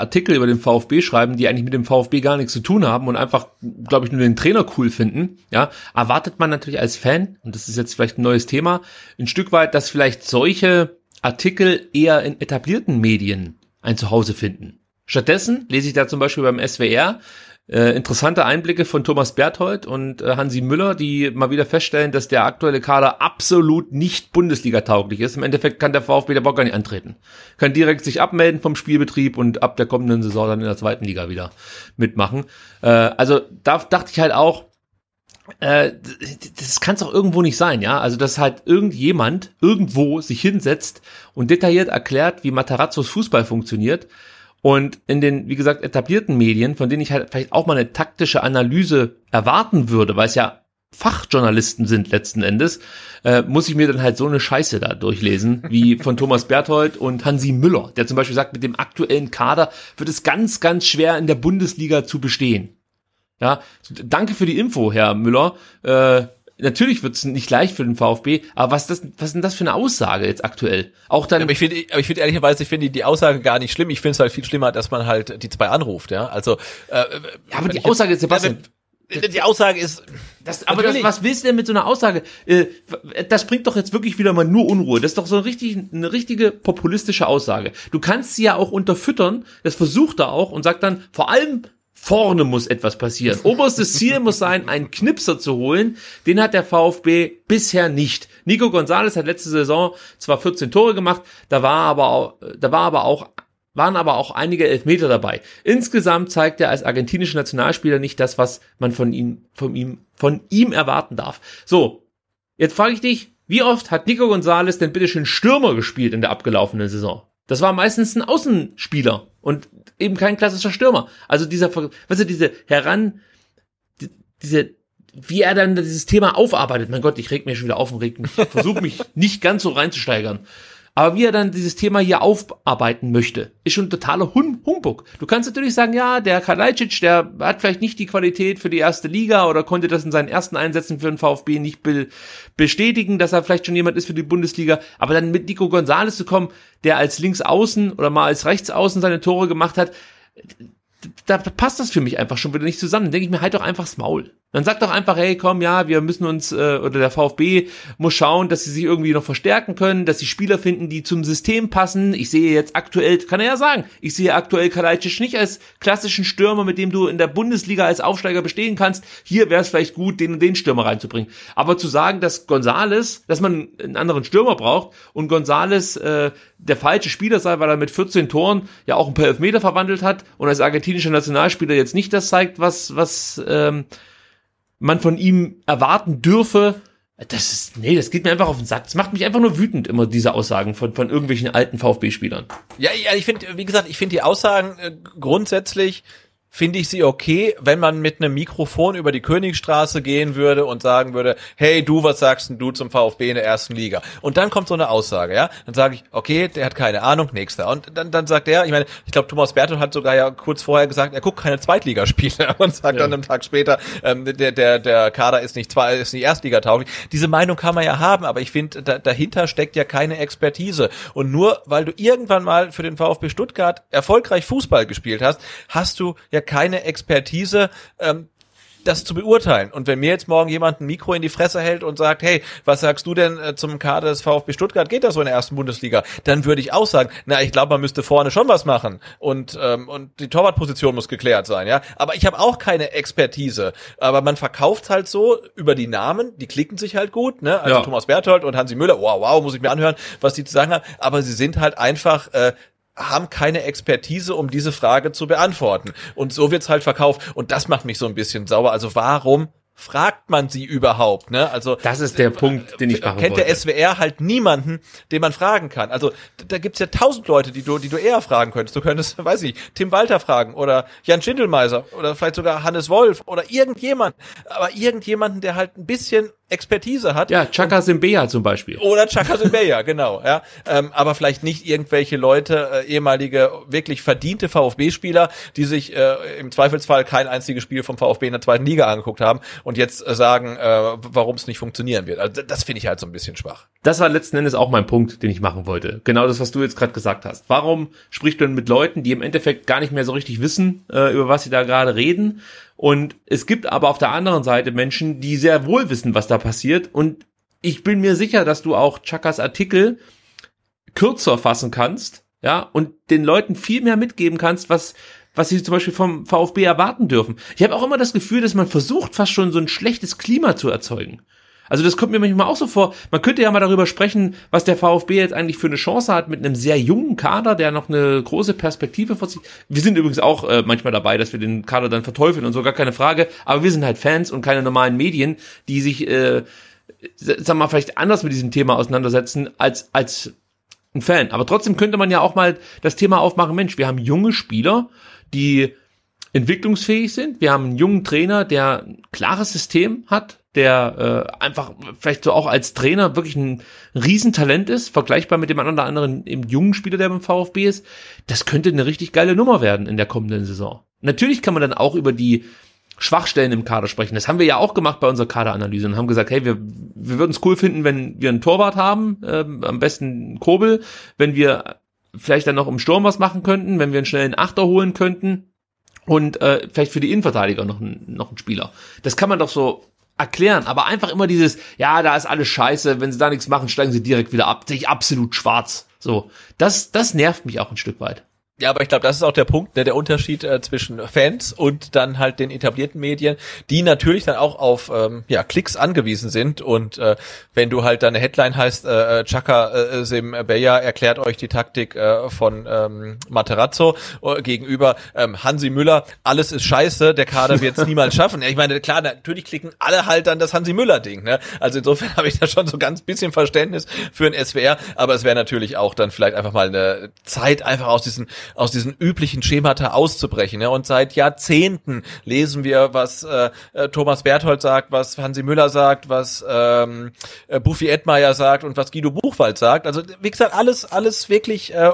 Artikel über den VfB schreiben, die eigentlich mit dem VfB gar nichts zu tun haben und einfach, glaube ich, nur den Trainer cool finden, ja, erwartet man natürlich als Fan, und das ist jetzt vielleicht ein neues Thema, ein Stück weit, dass vielleicht solche Artikel eher in etablierten Medien ein Zuhause finden. Stattdessen lese ich da zum Beispiel beim SWR äh, interessante Einblicke von Thomas Berthold und äh, Hansi Müller, die mal wieder feststellen, dass der aktuelle Kader absolut nicht Bundesliga-tauglich ist. Im Endeffekt kann der VfB der Bock gar nicht antreten. Kann direkt sich abmelden vom Spielbetrieb und ab der kommenden Saison dann in der zweiten Liga wieder mitmachen. Äh, also da dachte ich halt auch, äh, das kann es doch irgendwo nicht sein, ja. Also dass halt irgendjemand irgendwo sich hinsetzt und detailliert erklärt, wie Matarazzos Fußball funktioniert und in den, wie gesagt, etablierten Medien, von denen ich halt vielleicht auch mal eine taktische Analyse erwarten würde, weil es ja Fachjournalisten sind letzten Endes, äh, muss ich mir dann halt so eine Scheiße da durchlesen, wie von Thomas Berthold und Hansi Müller, der zum Beispiel sagt, mit dem aktuellen Kader wird es ganz, ganz schwer in der Bundesliga zu bestehen. Ja, danke für die Info, Herr Müller. Äh, natürlich wird es nicht leicht für den VfB, aber was, das, was ist denn das für eine Aussage jetzt aktuell? Auch dann. aber ich finde, aber ich finde ehrlicherweise, ich finde die Aussage gar nicht schlimm. Ich finde es halt viel schlimmer, dass man halt die zwei anruft, ja. Also. Äh, ja, aber die Aussage, Sebastian. Ja, die Aussage ist. Das, aber das, was willst du denn mit so einer Aussage? Äh, das bringt doch jetzt wirklich wieder mal nur Unruhe. Das ist doch so eine, richtig, eine richtige populistische Aussage. Du kannst sie ja auch unterfüttern. Das versucht er auch und sagt dann, vor allem Vorne muss etwas passieren. Oberstes Ziel muss sein, einen Knipser zu holen. Den hat der VfB bisher nicht. Nico Gonzalez hat letzte Saison zwar 14 Tore gemacht, da war aber auch, da war aber auch waren aber auch einige Elfmeter dabei. Insgesamt zeigt er als argentinischer Nationalspieler nicht das, was man von ihm, von ihm, von ihm erwarten darf. So, jetzt frage ich dich, wie oft hat Nico Gonzalez denn bitte schön Stürmer gespielt in der abgelaufenen Saison? Das war meistens ein Außenspieler und eben kein klassischer Stürmer. Also dieser, weißt du, diese heran, die, diese, wie er dann dieses Thema aufarbeitet. Mein Gott, ich reg mir schon wieder auf und reg mich, versuche mich nicht ganz so reinzusteigern. Aber wie er dann dieses Thema hier aufarbeiten möchte, ist schon totaler hum Humbug. Du kannst natürlich sagen, ja, der Kalajdzic, der hat vielleicht nicht die Qualität für die erste Liga oder konnte das in seinen ersten Einsätzen für den VfB nicht be bestätigen, dass er vielleicht schon jemand ist für die Bundesliga. Aber dann mit Nico Gonzalez zu kommen, der als Linksaußen oder mal als Rechtsaußen seine Tore gemacht hat, da passt das für mich einfach schon wieder nicht zusammen. Denke ich mir halt doch einfach das Maul. Dann sagt doch einfach, hey, komm, ja, wir müssen uns, äh, oder der VfB muss schauen, dass sie sich irgendwie noch verstärken können, dass sie Spieler finden, die zum System passen. Ich sehe jetzt aktuell, kann er ja sagen, ich sehe aktuell Kalajdzic nicht als klassischen Stürmer, mit dem du in der Bundesliga als Aufsteiger bestehen kannst. Hier wäre es vielleicht gut, den und den Stürmer reinzubringen. Aber zu sagen, dass Gonzales, dass man einen anderen Stürmer braucht und Gonzales äh, der falsche Spieler sei, weil er mit 14 Toren ja auch ein paar Elfmeter verwandelt hat und als argentinischer Nationalspieler jetzt nicht das zeigt, was, was ähm, man von ihm erwarten dürfe, Das ist, nee, das geht mir einfach auf den Sack. Das macht mich einfach nur wütend, immer diese Aussagen von, von irgendwelchen alten VfB-Spielern. Ja, ja, ich finde, wie gesagt, ich finde die Aussagen äh, grundsätzlich finde ich sie okay, wenn man mit einem Mikrofon über die Königstraße gehen würde und sagen würde, hey du, was sagst denn du zum VfB in der ersten Liga? Und dann kommt so eine Aussage, ja? Dann sage ich, okay, der hat keine Ahnung, nächster. Und dann, dann sagt er, ich meine, ich glaube, Thomas Bertel hat sogar ja kurz vorher gesagt, er guckt keine Zweitligaspiele und sagt ja. dann einen Tag später, ähm, der, der, der Kader ist nicht zwei, ist nicht Erstligatauglich. Diese Meinung kann man ja haben, aber ich finde, da, dahinter steckt ja keine Expertise. Und nur weil du irgendwann mal für den VfB Stuttgart erfolgreich Fußball gespielt hast, hast du ja keine Expertise, ähm, das zu beurteilen. Und wenn mir jetzt morgen jemand ein Mikro in die Fresse hält und sagt, hey, was sagst du denn äh, zum Kader des VfB Stuttgart? Geht das so in der ersten Bundesliga? Dann würde ich auch sagen, na, ich glaube, man müsste vorne schon was machen und ähm, und die Torwartposition muss geklärt sein, ja. Aber ich habe auch keine Expertise. Aber man verkauft halt so über die Namen, die klicken sich halt gut, ne? Also ja. Thomas Berthold und Hansi Müller, wow, wow, muss ich mir anhören, was die zu sagen haben. Aber sie sind halt einfach äh, haben keine Expertise, um diese Frage zu beantworten. Und so wird's halt verkauft. Und das macht mich so ein bisschen sauer. Also warum fragt man sie überhaupt, ne? Also das ist der Punkt, den ich machen kennt wollte. der SWR halt niemanden, den man fragen kann. Also da gibt's ja tausend Leute, die du, die du eher fragen könntest. Du könntest, weiß ich, Tim Walter fragen oder Jan Schindelmeiser oder vielleicht sogar Hannes Wolf oder irgendjemand, aber irgendjemanden, der halt ein bisschen Expertise hat. Ja, Chaka Simbeya zum Beispiel. Oder Chaka Simbeya, genau. Ja, ähm, aber vielleicht nicht irgendwelche Leute, äh, ehemalige wirklich verdiente VfB-Spieler, die sich äh, im Zweifelsfall kein einziges Spiel vom VfB in der zweiten Liga angeguckt haben und jetzt äh, sagen, äh, warum es nicht funktionieren wird. Also das finde ich halt so ein bisschen schwach. Das war letzten Endes auch mein Punkt, den ich machen wollte. Genau das, was du jetzt gerade gesagt hast. Warum sprichst du denn mit Leuten, die im Endeffekt gar nicht mehr so richtig wissen, äh, über was sie da gerade reden? Und es gibt aber auf der anderen Seite Menschen, die sehr wohl wissen, was da passiert. Und ich bin mir sicher, dass du auch Chakas Artikel kürzer fassen kannst, ja, und den Leuten viel mehr mitgeben kannst, was, was sie zum Beispiel vom VfB erwarten dürfen. Ich habe auch immer das Gefühl, dass man versucht, fast schon so ein schlechtes Klima zu erzeugen. Also das kommt mir manchmal auch so vor. Man könnte ja mal darüber sprechen, was der VfB jetzt eigentlich für eine Chance hat mit einem sehr jungen Kader, der noch eine große Perspektive vor sich. Wir sind übrigens auch äh, manchmal dabei, dass wir den Kader dann verteufeln und so, gar keine Frage. Aber wir sind halt Fans und keine normalen Medien, die sich, äh, wir mal, vielleicht anders mit diesem Thema auseinandersetzen als, als ein Fan. Aber trotzdem könnte man ja auch mal das Thema aufmachen, Mensch, wir haben junge Spieler, die entwicklungsfähig sind. Wir haben einen jungen Trainer, der ein klares System hat, der äh, einfach vielleicht so auch als Trainer wirklich ein Riesentalent ist, vergleichbar mit dem einen oder anderen eben jungen Spieler, der beim VfB ist, das könnte eine richtig geile Nummer werden in der kommenden Saison. Natürlich kann man dann auch über die Schwachstellen im Kader sprechen. Das haben wir ja auch gemacht bei unserer Kaderanalyse und haben gesagt, hey, wir, wir würden es cool finden, wenn wir einen Torwart haben, äh, am besten Kobel, wenn wir vielleicht dann noch im Sturm was machen könnten, wenn wir einen schnellen Achter holen könnten und äh, vielleicht für die Innenverteidiger noch, ein, noch ein Spieler. Das kann man doch so erklären, aber einfach immer dieses, ja, da ist alles scheiße, wenn sie da nichts machen, steigen sie direkt wieder ab, sehe ich absolut schwarz. So, das, das nervt mich auch ein Stück weit. Ja, aber ich glaube, das ist auch der Punkt, ne, der Unterschied äh, zwischen Fans und dann halt den etablierten Medien, die natürlich dann auch auf ähm, ja, Klicks angewiesen sind. Und äh, wenn du halt deine Headline heißt, äh, äh Chaka äh, Sembeya erklärt euch die Taktik äh, von ähm, Materazzo äh, gegenüber ähm, Hansi Müller, alles ist scheiße, der Kader wird es niemals schaffen. Ja, ich meine, klar, natürlich klicken alle halt dann das Hansi Müller-Ding. Ne? Also insofern habe ich da schon so ganz bisschen Verständnis für ein SWR, aber es wäre natürlich auch dann vielleicht einfach mal eine Zeit, einfach aus diesen aus diesen üblichen Schemata auszubrechen. Ja? Und seit Jahrzehnten lesen wir, was äh, äh, Thomas Berthold sagt, was Hansi Müller sagt, was ähm, äh, Buffy Edmeier sagt und was Guido Buchwald sagt. Also wie gesagt, alles, alles wirklich äh,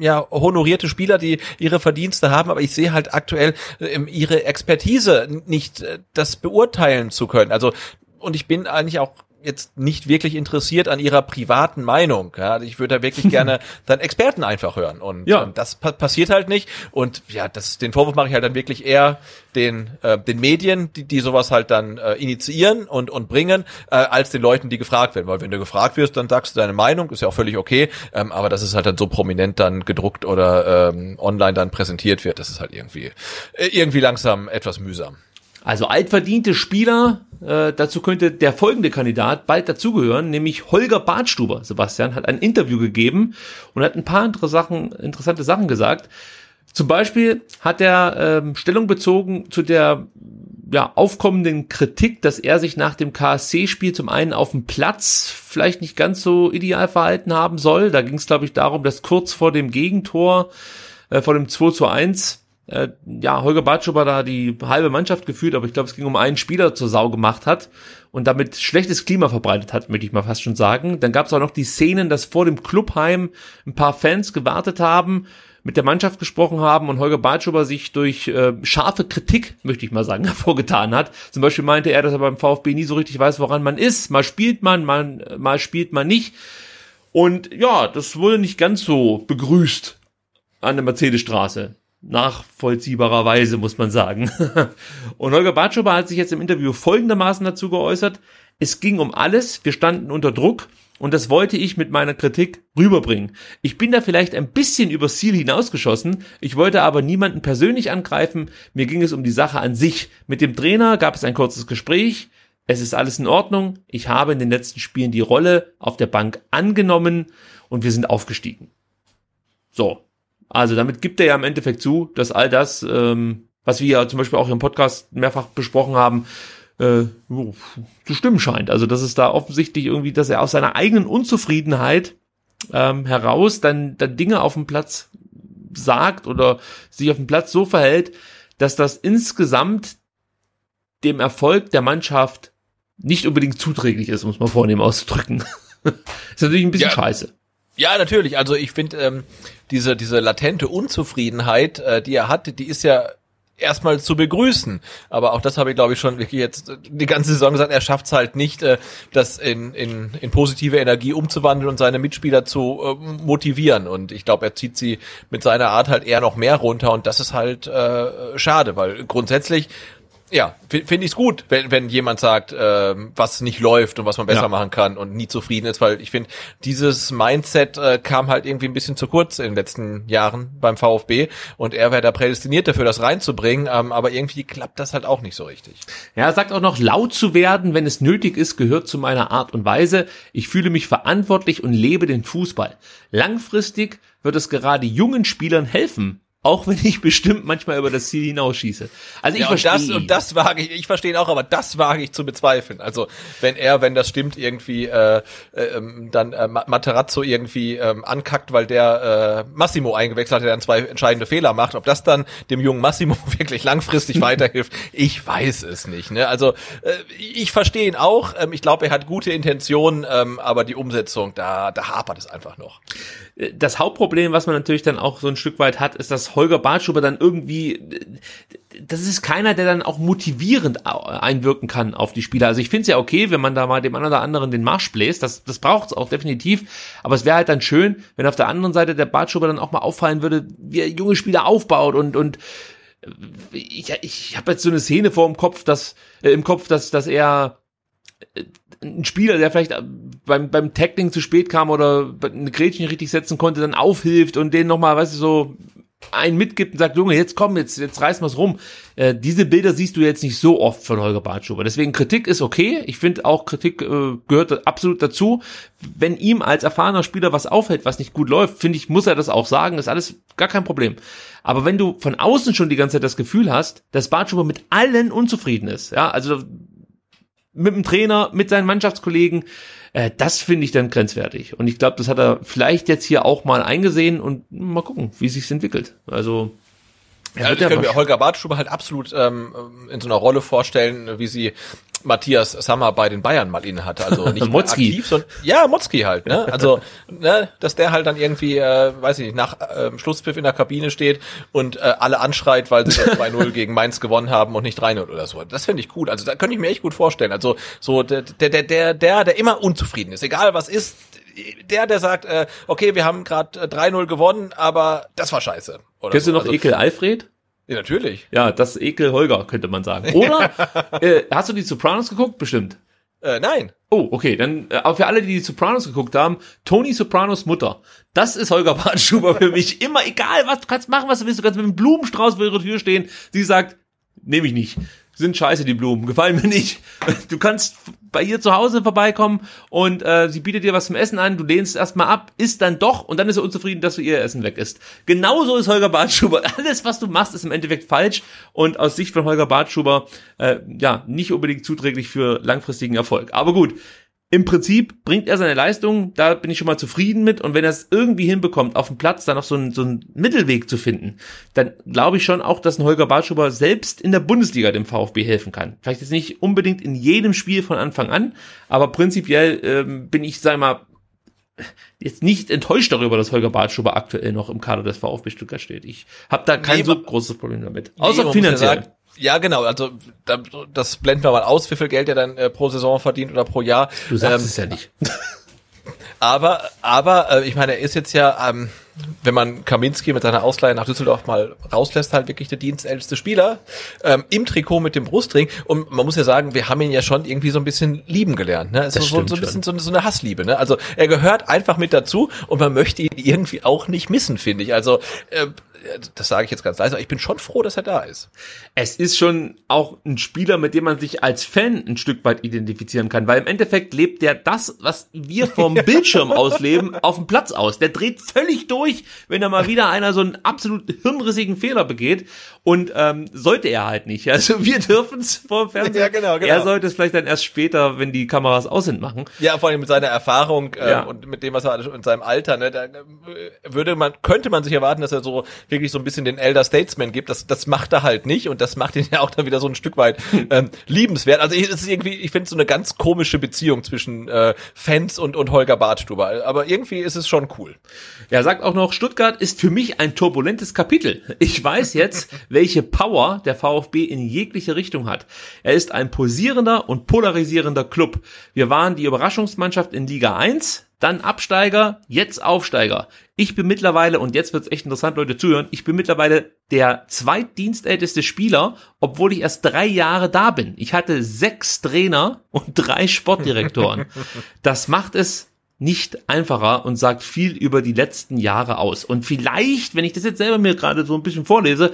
ja, honorierte Spieler, die ihre Verdienste haben, aber ich sehe halt aktuell äh, ihre Expertise nicht, äh, das beurteilen zu können. Also und ich bin eigentlich auch jetzt nicht wirklich interessiert an ihrer privaten Meinung. Ja, also ich würde da wirklich gerne dann Experten einfach hören. Und ja. ähm, das pa passiert halt nicht. Und ja, das, den Vorwurf mache ich halt dann wirklich eher den, äh, den Medien, die, die sowas halt dann äh, initiieren und, und bringen, äh, als den Leuten, die gefragt werden. Weil wenn du gefragt wirst, dann sagst du deine Meinung, ist ja auch völlig okay. Ähm, aber dass es halt dann so prominent dann gedruckt oder ähm, online dann präsentiert wird, das ist halt irgendwie, äh, irgendwie langsam etwas mühsam. Also altverdiente Spieler, äh, dazu könnte der folgende Kandidat bald dazugehören, nämlich Holger Bartstuber. Sebastian hat ein Interview gegeben und hat ein paar andere Sachen, interessante Sachen gesagt. Zum Beispiel hat er ähm, Stellung bezogen zu der ja, aufkommenden Kritik, dass er sich nach dem KSC-Spiel zum einen auf dem Platz vielleicht nicht ganz so ideal verhalten haben soll. Da ging es, glaube ich, darum, dass kurz vor dem Gegentor, äh, vor dem 2 zu 1, äh, ja, Holger Batschuber da die halbe Mannschaft geführt, aber ich glaube, es ging um einen Spieler zur Sau gemacht hat und damit schlechtes Klima verbreitet hat, möchte ich mal fast schon sagen. Dann gab es auch noch die Szenen, dass vor dem Clubheim ein paar Fans gewartet haben, mit der Mannschaft gesprochen haben und Holger Batschuber sich durch äh, scharfe Kritik, möchte ich mal sagen, hervorgetan hat. Zum Beispiel meinte er, dass er beim VfB nie so richtig weiß, woran man ist. Mal spielt man, mal, mal spielt man nicht. Und ja, das wurde nicht ganz so begrüßt an der Mercedesstraße nachvollziehbarerweise, muss man sagen. Und Holger Bartschuber hat sich jetzt im Interview folgendermaßen dazu geäußert. Es ging um alles, wir standen unter Druck und das wollte ich mit meiner Kritik rüberbringen. Ich bin da vielleicht ein bisschen übers Ziel hinausgeschossen, ich wollte aber niemanden persönlich angreifen, mir ging es um die Sache an sich. Mit dem Trainer gab es ein kurzes Gespräch, es ist alles in Ordnung, ich habe in den letzten Spielen die Rolle auf der Bank angenommen und wir sind aufgestiegen. So, also damit gibt er ja im Endeffekt zu, dass all das, ähm, was wir ja zum Beispiel auch im Podcast mehrfach besprochen haben, äh, zu stimmen scheint. Also dass es da offensichtlich irgendwie, dass er aus seiner eigenen Unzufriedenheit ähm, heraus dann, dann Dinge auf dem Platz sagt oder sich auf dem Platz so verhält, dass das insgesamt dem Erfolg der Mannschaft nicht unbedingt zuträglich ist, muss man vornehm auszudrücken. ist natürlich ein bisschen ja. scheiße. Ja, natürlich. Also ich finde, ähm, diese, diese latente Unzufriedenheit, äh, die er hat, die ist ja erstmal zu begrüßen. Aber auch das habe ich, glaube ich, schon wirklich jetzt die ganze Saison gesagt, er schafft es halt nicht, äh, das in, in, in positive Energie umzuwandeln und seine Mitspieler zu äh, motivieren. Und ich glaube, er zieht sie mit seiner Art halt eher noch mehr runter und das ist halt äh, schade, weil grundsätzlich ja, finde ich es gut, wenn, wenn jemand sagt, äh, was nicht läuft und was man besser ja. machen kann und nie zufrieden ist, weil ich finde, dieses Mindset äh, kam halt irgendwie ein bisschen zu kurz in den letzten Jahren beim VfB und er wäre da prädestiniert dafür, das reinzubringen, ähm, aber irgendwie klappt das halt auch nicht so richtig. Ja, er sagt auch noch, laut zu werden, wenn es nötig ist, gehört zu meiner Art und Weise. Ich fühle mich verantwortlich und lebe den Fußball. Langfristig wird es gerade jungen Spielern helfen, auch wenn ich bestimmt manchmal über das Ziel hinausschieße. Also ich ja, verstehe. Das, und das wage ich, ich verstehe auch, aber das wage ich zu bezweifeln. Also wenn er, wenn das stimmt, irgendwie äh, äh, dann äh, Materazzo irgendwie äh, ankackt, weil der äh, Massimo eingewechselt hat, der dann zwei entscheidende Fehler macht, ob das dann dem jungen Massimo wirklich langfristig weiterhilft, ich weiß es nicht. Ne? Also äh, ich verstehe ihn auch. Ähm, ich glaube, er hat gute Intentionen, ähm, aber die Umsetzung, da, da hapert es einfach noch das Hauptproblem, was man natürlich dann auch so ein Stück weit hat, ist, dass Holger Bartschuber dann irgendwie, das ist keiner, der dann auch motivierend einwirken kann auf die Spieler. Also ich finde es ja okay, wenn man da mal dem einen oder anderen den Marsch bläst, das, das braucht es auch definitiv, aber es wäre halt dann schön, wenn auf der anderen Seite der Bartschuber dann auch mal auffallen würde, wie er junge Spieler aufbaut und, und ich, ich habe jetzt so eine Szene vor dem Kopf, dass, äh, im Kopf, dass, dass er ein Spieler, der vielleicht beim, beim Tackling zu spät kam oder eine Gretchen richtig setzen konnte, dann aufhilft und den nochmal, weißt du, so einen mitgibt und sagt, Junge, jetzt komm, jetzt, jetzt reißen wir's rum. Äh, diese Bilder siehst du jetzt nicht so oft von Holger Bartschuber. Deswegen Kritik ist okay. Ich finde auch Kritik äh, gehört absolut dazu. Wenn ihm als erfahrener Spieler was auffällt, was nicht gut läuft, finde ich, muss er das auch sagen. Ist alles gar kein Problem. Aber wenn du von außen schon die ganze Zeit das Gefühl hast, dass Bartschuber mit allen unzufrieden ist, ja, also mit dem Trainer, mit seinen Mannschaftskollegen. Äh, das finde ich dann grenzwertig. Und ich glaube, das hat er vielleicht jetzt hier auch mal eingesehen und mal gucken, wie sich's entwickelt. Also ja, ich könnte mir Holger Bartstuber halt absolut ähm, in so einer Rolle vorstellen, wie sie Matthias Sammer bei den Bayern mal inne hatte. Also nicht Motzki. aktiv, sondern ja, Motzki halt. Ne? Also, ne, dass der halt dann irgendwie, äh, weiß ich nicht, nach äh, Schlusspfiff in der Kabine steht und äh, alle anschreit, weil sie 2-0 gegen Mainz gewonnen haben und nicht 3-0 oder so. Das finde ich gut. Also da könnte ich mir echt gut vorstellen. Also so der, der, der, der, der immer unzufrieden ist, egal was ist, der, der sagt, äh, okay, wir haben gerade 3-0 gewonnen, aber das war scheiße. Kennst so. du noch also, Ekel Alfred? Ja, natürlich. Ja, das Ekel Holger, könnte man sagen. Oder äh, hast du die Sopranos geguckt? Bestimmt. Äh, nein. Oh, okay. Dann, äh, aber für alle, die die Sopranos geguckt haben, Tony Sopranos Mutter. Das ist Holger Bartschuber für mich. Immer egal, was du kannst machen, was du willst. Du kannst mit einem Blumenstrauß vor ihrer Tür stehen. Sie sagt, nehme ich nicht. sind scheiße, die Blumen, gefallen mir nicht. Du kannst bei ihr zu Hause vorbeikommen und äh, sie bietet dir was zum Essen an, du lehnst erstmal ab, isst dann doch und dann ist er unzufrieden, dass du ihr Essen weg isst. Genauso ist Holger Bartschuber. Alles, was du machst, ist im Endeffekt falsch und aus Sicht von Holger Bartschuber äh, ja nicht unbedingt zuträglich für langfristigen Erfolg. Aber gut, im Prinzip bringt er seine Leistung, da bin ich schon mal zufrieden mit. Und wenn er es irgendwie hinbekommt, auf dem Platz dann noch so einen, so einen Mittelweg zu finden, dann glaube ich schon auch, dass ein Holger Bartschuber selbst in der Bundesliga dem VfB helfen kann. Vielleicht jetzt nicht unbedingt in jedem Spiel von Anfang an, aber prinzipiell ähm, bin ich, sag mal, jetzt nicht enttäuscht darüber, dass Holger Bartschuber aktuell noch im Kader des VfB Stuttgart steht. Ich habe da kein nee, so großes Problem damit. Außer nee, finanziell. Ja, genau. Also das blenden wir mal aus, wie viel Geld er dann äh, pro Saison verdient oder pro Jahr. Du sagst ähm, es ja nicht. aber, aber äh, ich meine, er ist jetzt ja, ähm, wenn man Kaminski mit seiner Ausleihe nach Düsseldorf mal rauslässt, halt wirklich der dienstälteste Spieler ähm, im Trikot mit dem Brustring. Und man muss ja sagen, wir haben ihn ja schon irgendwie so ein bisschen lieben gelernt. Ne? Es ist so, so ein bisschen so, so, eine Hassliebe. Ne? Also er gehört einfach mit dazu und man möchte ihn irgendwie auch nicht missen, finde ich. Also äh, das sage ich jetzt ganz leise, ich bin schon froh, dass er da ist. Es ist schon auch ein Spieler, mit dem man sich als Fan ein Stück weit identifizieren kann, weil im Endeffekt lebt der das, was wir vom Bildschirm ausleben, auf dem Platz aus. Der dreht völlig durch, wenn da mal wieder einer so einen absolut hirnrissigen Fehler begeht und ähm, sollte er halt nicht. Also wir dürfen es vor dem Fernseher. Ja, genau, genau. Er sollte es vielleicht dann erst später, wenn die Kameras aus sind, machen. Ja, vor allem mit seiner Erfahrung äh, ja. und mit dem, was er in seinem Alter, ne, da äh, würde man, könnte man sich erwarten, dass er so wirklich so ein bisschen den Elder Statesman gibt. Das, das macht er halt nicht und das macht ihn ja auch dann wieder so ein Stück weit ähm, liebenswert. Also es ist irgendwie, ich finde so eine ganz komische Beziehung zwischen äh, Fans und, und Holger Bartstuber. Aber irgendwie ist es schon cool. Er sagt auch noch, Stuttgart ist für mich ein turbulentes Kapitel. Ich weiß jetzt, welche Power der VfB in jegliche Richtung hat. Er ist ein posierender und polarisierender Club. Wir waren die Überraschungsmannschaft in Liga 1, dann Absteiger, jetzt Aufsteiger. Ich bin mittlerweile, und jetzt wird's echt interessant, Leute zuhören, ich bin mittlerweile der zweitdienstälteste Spieler, obwohl ich erst drei Jahre da bin. Ich hatte sechs Trainer und drei Sportdirektoren. Das macht es nicht einfacher und sagt viel über die letzten Jahre aus. Und vielleicht, wenn ich das jetzt selber mir gerade so ein bisschen vorlese,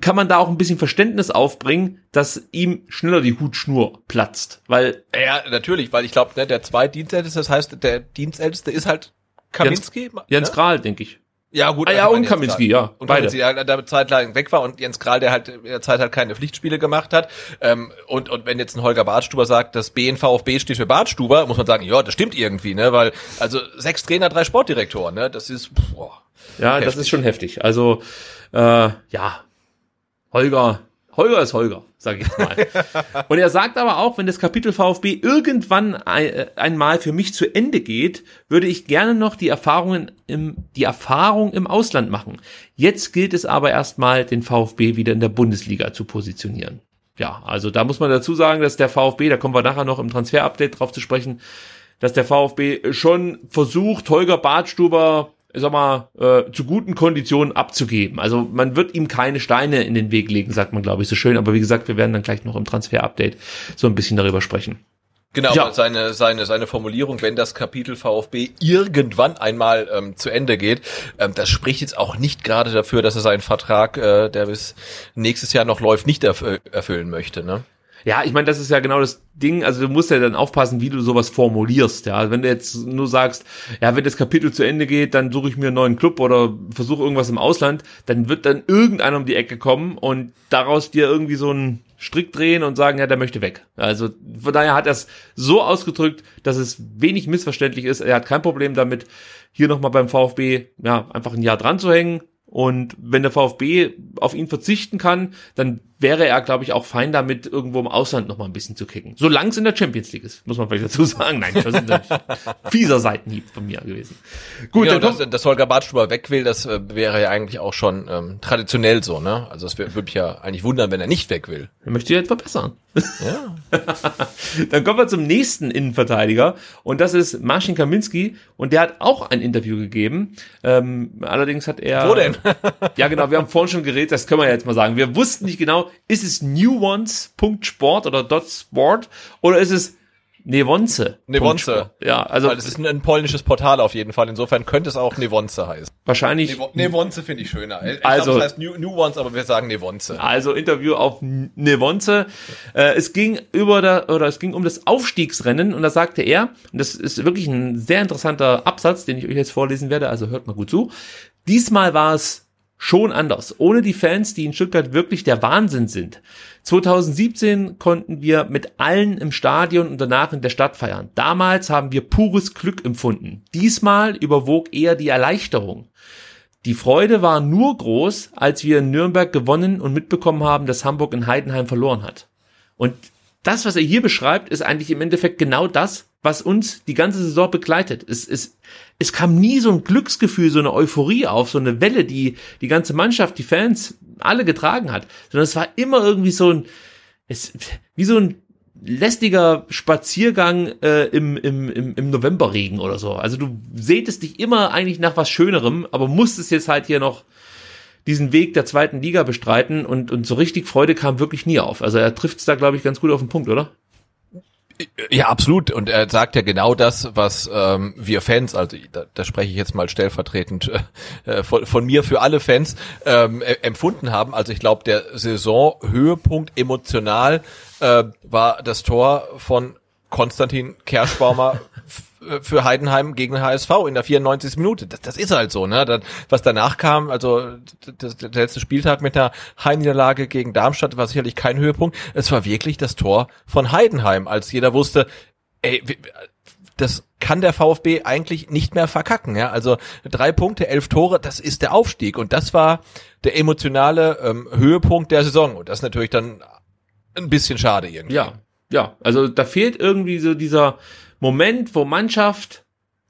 kann man da auch ein bisschen Verständnis aufbringen, dass ihm schneller die Hutschnur platzt, weil ja natürlich, weil ich glaube, ne, der Zweitdienstälteste, das heißt, der Dienstälteste ist halt Kaminski, Jens, Jens ne? Kral, denke ich. Ja, gut. Ah, ja, und Kaminski, ja. Und beide. Kaminski, der zeitlang weg war und Jens Kral, der halt in der Zeit halt keine Pflichtspiele gemacht hat. Ähm, und, und wenn jetzt ein Holger Bartstuber sagt, das BNVfB steht für Bartstuber, muss man sagen, ja, das stimmt irgendwie, ne? Weil, also sechs Trainer, drei Sportdirektoren, ne? Das ist, boah. Ja, heftig. das ist schon heftig. Also, äh, ja, Holger, Holger ist Holger, sage ich jetzt mal. Und er sagt aber auch, wenn das Kapitel VfB irgendwann ein, äh, einmal für mich zu Ende geht, würde ich gerne noch die Erfahrungen im, die Erfahrung im Ausland machen. Jetzt gilt es aber erstmal, den VfB wieder in der Bundesliga zu positionieren. Ja, also da muss man dazu sagen, dass der VfB, da kommen wir nachher noch im Transfer-Update drauf zu sprechen, dass der VfB schon versucht, Holger Badstuber sag mal, äh, zu guten Konditionen abzugeben. Also man wird ihm keine Steine in den Weg legen, sagt man, glaube ich, so schön. Aber wie gesagt, wir werden dann gleich noch im Transfer-Update so ein bisschen darüber sprechen. Genau, ja. seine, seine, seine Formulierung, wenn das Kapitel VfB irgendwann einmal ähm, zu Ende geht, ähm, das spricht jetzt auch nicht gerade dafür, dass er seinen Vertrag, äh, der bis nächstes Jahr noch läuft, nicht erf erfüllen möchte. Ne? Ja, ich meine, das ist ja genau das Ding. Also du musst ja dann aufpassen, wie du sowas formulierst. Ja, wenn du jetzt nur sagst, ja, wenn das Kapitel zu Ende geht, dann suche ich mir einen neuen Club oder versuche irgendwas im Ausland, dann wird dann irgendeiner um die Ecke kommen und daraus dir irgendwie so einen Strick drehen und sagen, ja, der möchte weg. Also von daher hat er es so ausgedrückt, dass es wenig missverständlich ist. Er hat kein Problem damit, hier nochmal beim VfB ja einfach ein Jahr dran zu hängen. Und wenn der VfB auf ihn verzichten kann, dann wäre er, glaube ich, auch fein damit, irgendwo im Ausland noch mal ein bisschen zu kicken. Solange es in der Champions League ist, muss man vielleicht dazu sagen. Nein, das ist ein fieser Seitenhieb von mir gewesen. Gut, ja, dass, dass Holger Badstuber weg will, das äh, wäre ja eigentlich auch schon ähm, traditionell so, ne? Also es würde mich ja eigentlich wundern, wenn er nicht weg will. Er möchte ja etwas verbessern. Ja. Dann kommen wir zum nächsten Innenverteidiger und das ist Marcin Kaminski und der hat auch ein Interview gegeben. Ähm, allerdings hat er... Wo denn? ja genau, wir haben vorhin schon geredet, das können wir jetzt mal sagen. Wir wussten nicht genau, ist es newones.sport oder .sport oder ist es Nevonce. Nevonce. Ja, also Weil es ist ein, ein polnisches Portal auf jeden Fall. Insofern könnte es auch Nevonce heißen. wahrscheinlich Nevo- Nevonce finde ich schöner. Ich Also- glaub, es heißt New, New Ones, aber wir sagen Nevonce. Also Interview auf Nevonce. Äh, es ging über da, oder es ging um das Aufstiegsrennen und da sagte er, und das ist wirklich ein sehr interessanter Absatz, den ich euch jetzt vorlesen werde, also hört mal gut zu. Diesmal war es schon anders. Ohne die Fans, die in Stuttgart wirklich der Wahnsinn sind. 2017 konnten wir mit allen im Stadion und danach in der Stadt feiern. Damals haben wir pures Glück empfunden. Diesmal überwog eher die Erleichterung. Die Freude war nur groß, als wir in Nürnberg gewonnen und mitbekommen haben, dass Hamburg in Heidenheim verloren hat. Und das, was er hier beschreibt, ist eigentlich im Endeffekt genau das, was uns die ganze Saison begleitet. Es, es, es kam nie so ein Glücksgefühl, so eine Euphorie auf, so eine Welle, die die ganze Mannschaft, die Fans, alle getragen hat, sondern es war immer irgendwie so ein, es, wie so ein lästiger Spaziergang äh, im, im, im, im Novemberregen oder so. Also du sehtest dich immer eigentlich nach was Schönerem, aber musstest jetzt halt hier noch diesen Weg der zweiten Liga bestreiten und, und so richtig Freude kam wirklich nie auf. Also er trifft es da, glaube ich, ganz gut auf den Punkt, oder? Ja, absolut. Und er sagt ja genau das, was ähm, wir Fans, also da, da spreche ich jetzt mal stellvertretend äh, von, von mir für alle Fans, ähm, äh, empfunden haben. Also ich glaube, der Saisonhöhepunkt emotional äh, war das Tor von Konstantin Kerschbaumer äh, für Heidenheim gegen HSV in der 94. Minute. Das, das ist halt so, ne? Das, was danach kam, also das, der letzte Spieltag mit der Heimniederlage gegen Darmstadt war sicherlich kein Höhepunkt. Es war wirklich das Tor von Heidenheim, als jeder wusste, ey, das kann der VfB eigentlich nicht mehr verkacken. Ja? Also drei Punkte, elf Tore, das ist der Aufstieg. Und das war der emotionale ähm, Höhepunkt der Saison. Und das ist natürlich dann ein bisschen schade irgendwie. Ja, ja. Also da fehlt irgendwie so dieser Moment, wo Mannschaft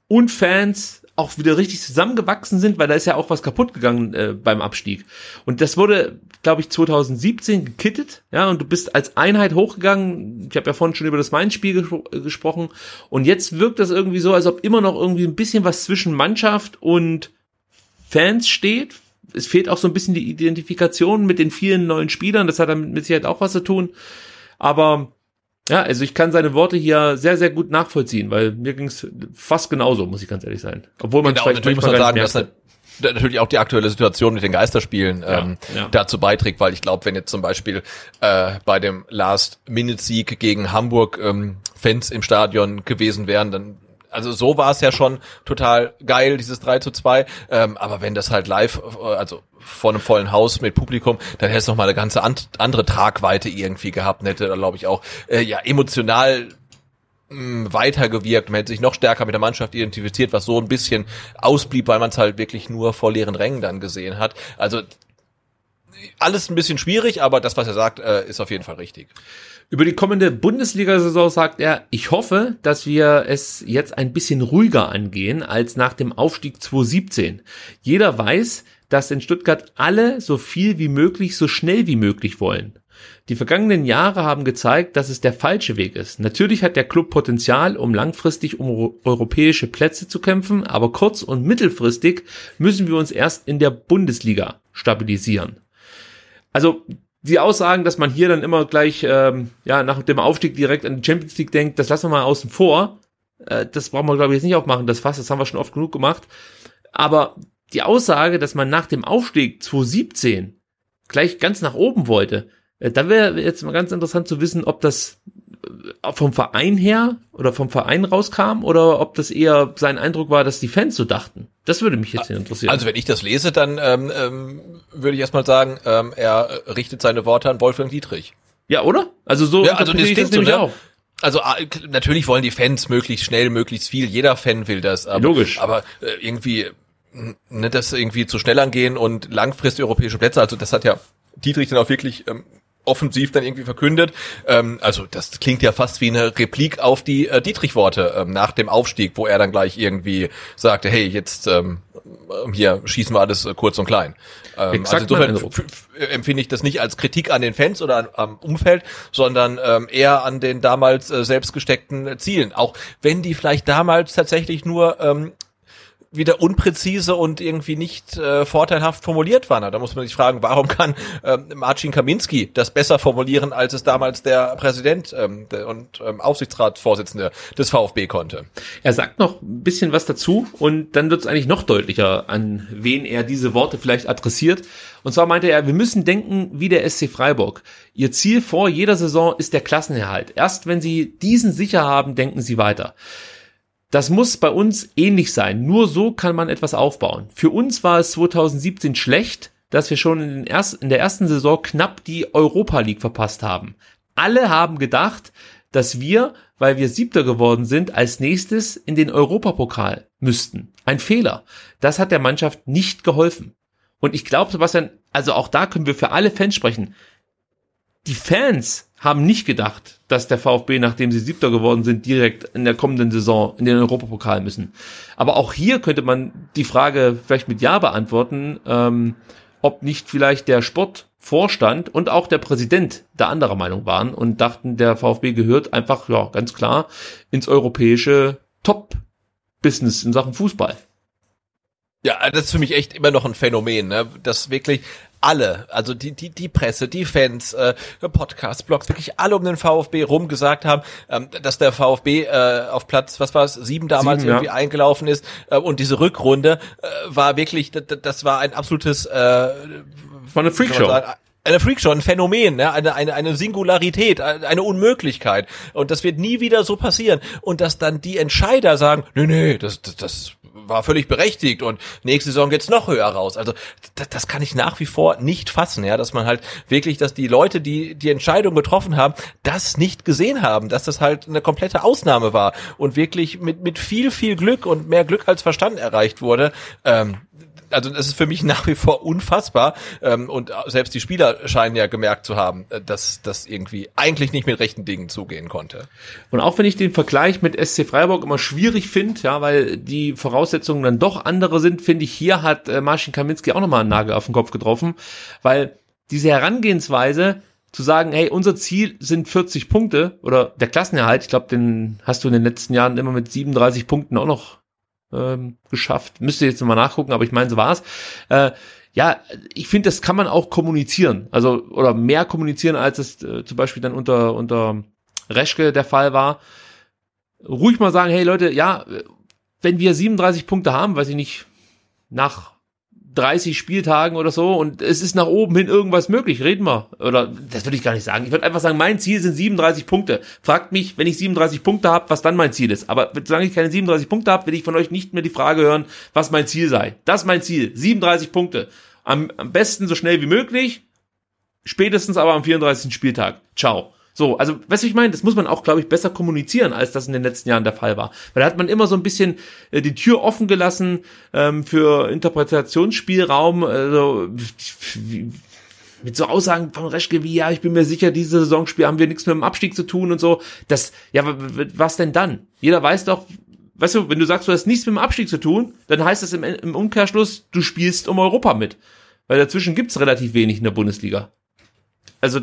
und Fans auch wieder richtig zusammengewachsen sind, weil da ist ja auch was kaputt gegangen äh, beim Abstieg. Und das wurde, glaube ich, 2017 gekittet, ja, und du bist als Einheit hochgegangen. Ich habe ja vorhin schon über das Main-Spiel gespro- äh, gesprochen. Und jetzt wirkt das irgendwie so, als ob immer noch irgendwie ein bisschen was zwischen Mannschaft und Fans steht. Es fehlt auch so ein bisschen die Identifikation mit den vielen neuen Spielern. Das hat damit mit Sicherheit auch was zu tun. Aber ja, also ich kann seine Worte hier sehr, sehr gut nachvollziehen, weil mir ging es fast genauso, muss ich ganz ehrlich sein. Obwohl man Genau, und natürlich muss man sagen, dass nat- natürlich auch die aktuelle Situation mit den Geisterspielen Ja, ähm, ja. dazu beiträgt, weil ich glaube, wenn jetzt zum Beispiel äh, bei dem Last-Minute-Sieg gegen Hamburg ähm, Fans im Stadion gewesen wären, dann also so war es ja schon total geil, dieses 3 zu 2. Ähm, aber wenn das halt live, also vor einem vollen Haus mit Publikum, dann hätte es noch mal eine ganze an andere Tragweite irgendwie gehabt, hätte, glaube ich, auch äh, ja emotional mh, weitergewirkt, man hätte sich noch stärker mit der Mannschaft identifiziert, was so ein bisschen ausblieb, weil man es halt wirklich nur vor leeren Rängen dann gesehen hat. Also alles ein bisschen schwierig, aber das, was er sagt, äh, ist auf jeden Fall richtig. Über die kommende Bundesliga-Saison sagt er, ich hoffe, dass wir es jetzt ein bisschen ruhiger angehen als nach dem Aufstieg 2017. Jeder weiß, dass in Stuttgart alle so viel wie möglich, so schnell wie möglich wollen. Die vergangenen Jahre haben gezeigt, dass es der falsche Weg ist. Natürlich hat der Club Potenzial, um langfristig um euro- europäische Plätze zu kämpfen, aber kurz- und mittelfristig müssen wir uns erst in der Bundesliga stabilisieren. Also die Aussagen, dass man hier dann immer gleich ähm, ja nach dem Aufstieg direkt an die Champions League denkt, das lassen wir mal außen vor. Äh, das brauchen wir glaube ich jetzt nicht aufmachen, das Fass, das haben wir schon oft genug gemacht. Aber die Aussage, dass man nach dem Aufstieg 2017 gleich ganz nach oben wollte, äh, da wäre jetzt mal ganz interessant zu wissen, ob das vom Verein her oder vom Verein rauskam oder ob das eher sein Eindruck war, dass die Fans so dachten. Das würde mich jetzt interessieren. Also wenn ich das lese, dann ähm, ähm, würde ich erstmal sagen, ähm, er richtet seine Worte an Wolfgang Dietrich. ja, oder? Also so Ja, also das ich klingt so, nämlich ne? Also ah, natürlich wollen die Fans möglichst schnell, möglichst viel. Jeder Fan will das. Aber, Logisch. Aber äh, irgendwie, ne, das irgendwie zu schnell angehen und langfristig europäische Plätze. Also das hat ja Dietrich dann auch wirklich ähm, offensiv dann irgendwie verkündet. Ähm, also das klingt ja fast wie eine Replik auf die äh, Dietrich-Worte ähm, nach dem Aufstieg, wo er dann gleich irgendwie sagte, hey, jetzt ähm, hier schießen wir alles äh, kurz und klein. Ähm, also insofern empfinde ich das nicht als Kritik an den Fans oder an, am Umfeld, sondern ähm, eher an den damals äh, selbst gesteckten Zielen. Auch wenn die vielleicht damals tatsächlich nur ähm, wieder unpräzise und irgendwie nicht äh, vorteilhaft formuliert waren. Da muss man sich fragen, warum kann ähm, Marcin Kaminski das besser formulieren, als es damals der Präsident ähm, und ähm, Aufsichtsratsvorsitzende des VfB konnte. Er sagt noch ein bisschen was dazu und dann wird es eigentlich noch deutlicher, an wen er diese Worte vielleicht adressiert. Und zwar meinte er, wir müssen denken wie der SC Freiburg. Ihr Ziel vor jeder Saison ist der Klassenerhalt. Erst wenn sie diesen sicher haben, denken sie weiter. Das muss bei uns ähnlich sein. Nur so kann man etwas aufbauen. Für uns war es 2017 schlecht, dass wir schon in, ersten, in der ersten Saison knapp die Europa League verpasst haben. Alle haben gedacht, dass wir, weil wir Siebter geworden sind, als nächstes in den Europapokal müssten. Ein Fehler. Das hat der Mannschaft nicht geholfen. Und ich glaube, Sebastian, also auch da können wir für alle Fans sprechen. Die Fans haben nicht gedacht, dass der VfB, nachdem sie Siebter geworden sind, direkt in der kommenden Saison in den Europapokal müssen. Aber auch hier könnte man die Frage vielleicht mit Ja beantworten, ähm, ob nicht vielleicht der Sportvorstand und auch der Präsident der anderer Meinung waren und dachten, der VfB gehört einfach, ja, ganz klar ins europäische Top-Business in Sachen Fußball. Ja, das ist für mich echt immer noch ein Phänomen, ne? dass wirklich alle, also die, die, die Presse, die Fans, äh, Podcasts, Blogs, wirklich alle um den VfB rum gesagt haben, ähm, dass der VfB äh, auf Platz, was war es, sieben damals sieben, irgendwie ja. eingelaufen ist äh, und diese Rückrunde äh, war wirklich, das, war ein absolutes äh, von einer Freakshow eine Freakshow, ein Phänomen, ne? eine, eine, eine Singularität, eine Unmöglichkeit. Und das wird nie wieder so passieren. Und dass dann die Entscheider sagen, nee, nee, das, das, das war völlig berechtigt und nächste Saison geht's noch höher raus. Also das, das kann ich nach wie vor nicht fassen, ja, dass man halt wirklich, dass die Leute, die die Entscheidung getroffen haben, das nicht gesehen haben, dass das halt eine komplette Ausnahme war und wirklich mit mit viel viel Glück und mehr Glück als Verstand erreicht wurde. Ähm, also das ist für mich nach wie vor unfassbar. Ähm, und selbst die Spieler scheinen ja gemerkt zu haben, äh, dass das irgendwie eigentlich nicht mit rechten Dingen zugehen konnte. Und auch wenn ich den Vergleich mit SC Freiburg immer schwierig finde, ja, weil die Voraussetzungen dann doch andere sind, finde ich, hier hat äh, Marcin Kaminski auch nochmal einen Nagel auf den Kopf getroffen, weil diese Herangehensweise, zu sagen, hey, unser Ziel sind 40 Punkte oder der Klassenerhalt, ich glaube, den hast du in den letzten Jahren immer mit 37 Punkten auch noch ähm, geschafft. Müsste jetzt mal nachgucken, aber ich meine, so war's. Äh, ja, ich finde, das kann man auch kommunizieren. Also, oder mehr kommunizieren, als es äh, zum Beispiel dann unter, unter Reschke der Fall war. Ruhig mal sagen, hey Leute, ja, wenn wir 37 Punkte haben, weiß ich nicht, nach 30 Spieltagen oder so und es ist nach oben hin irgendwas möglich, reden wir. Oder das würde ich gar nicht sagen. Ich würde einfach sagen, mein Ziel sind 37 Punkte. Fragt mich, wenn ich 37 Punkte habe, was dann mein Ziel ist. Aber solange ich keine 37 Punkte habe, will ich von euch nicht mehr die Frage hören, was mein Ziel sei. Das ist mein Ziel. 37 Punkte. Am, am besten so schnell wie möglich, spätestens aber am 34. Spieltag. Ciao. So, also, weißt du, ich meine, das muss man auch, glaube ich, besser kommunizieren, als das in den letzten Jahren der Fall war. Weil da hat man immer so ein bisschen äh, die Tür offen gelassen ähm, für Interpretationsspielraum, also wie, mit so Aussagen von Reschke wie, ja, ich bin mir sicher, dieses Saisonspiel haben wir nichts mit dem Abstieg zu tun und so. Das, ja, was denn dann? Jeder weiß doch, weißt du, wenn du sagst, du hast nichts mit dem Abstieg zu tun, dann heißt das im, im Umkehrschluss, du spielst um Europa mit. Weil dazwischen gibt's relativ wenig in der Bundesliga. Also,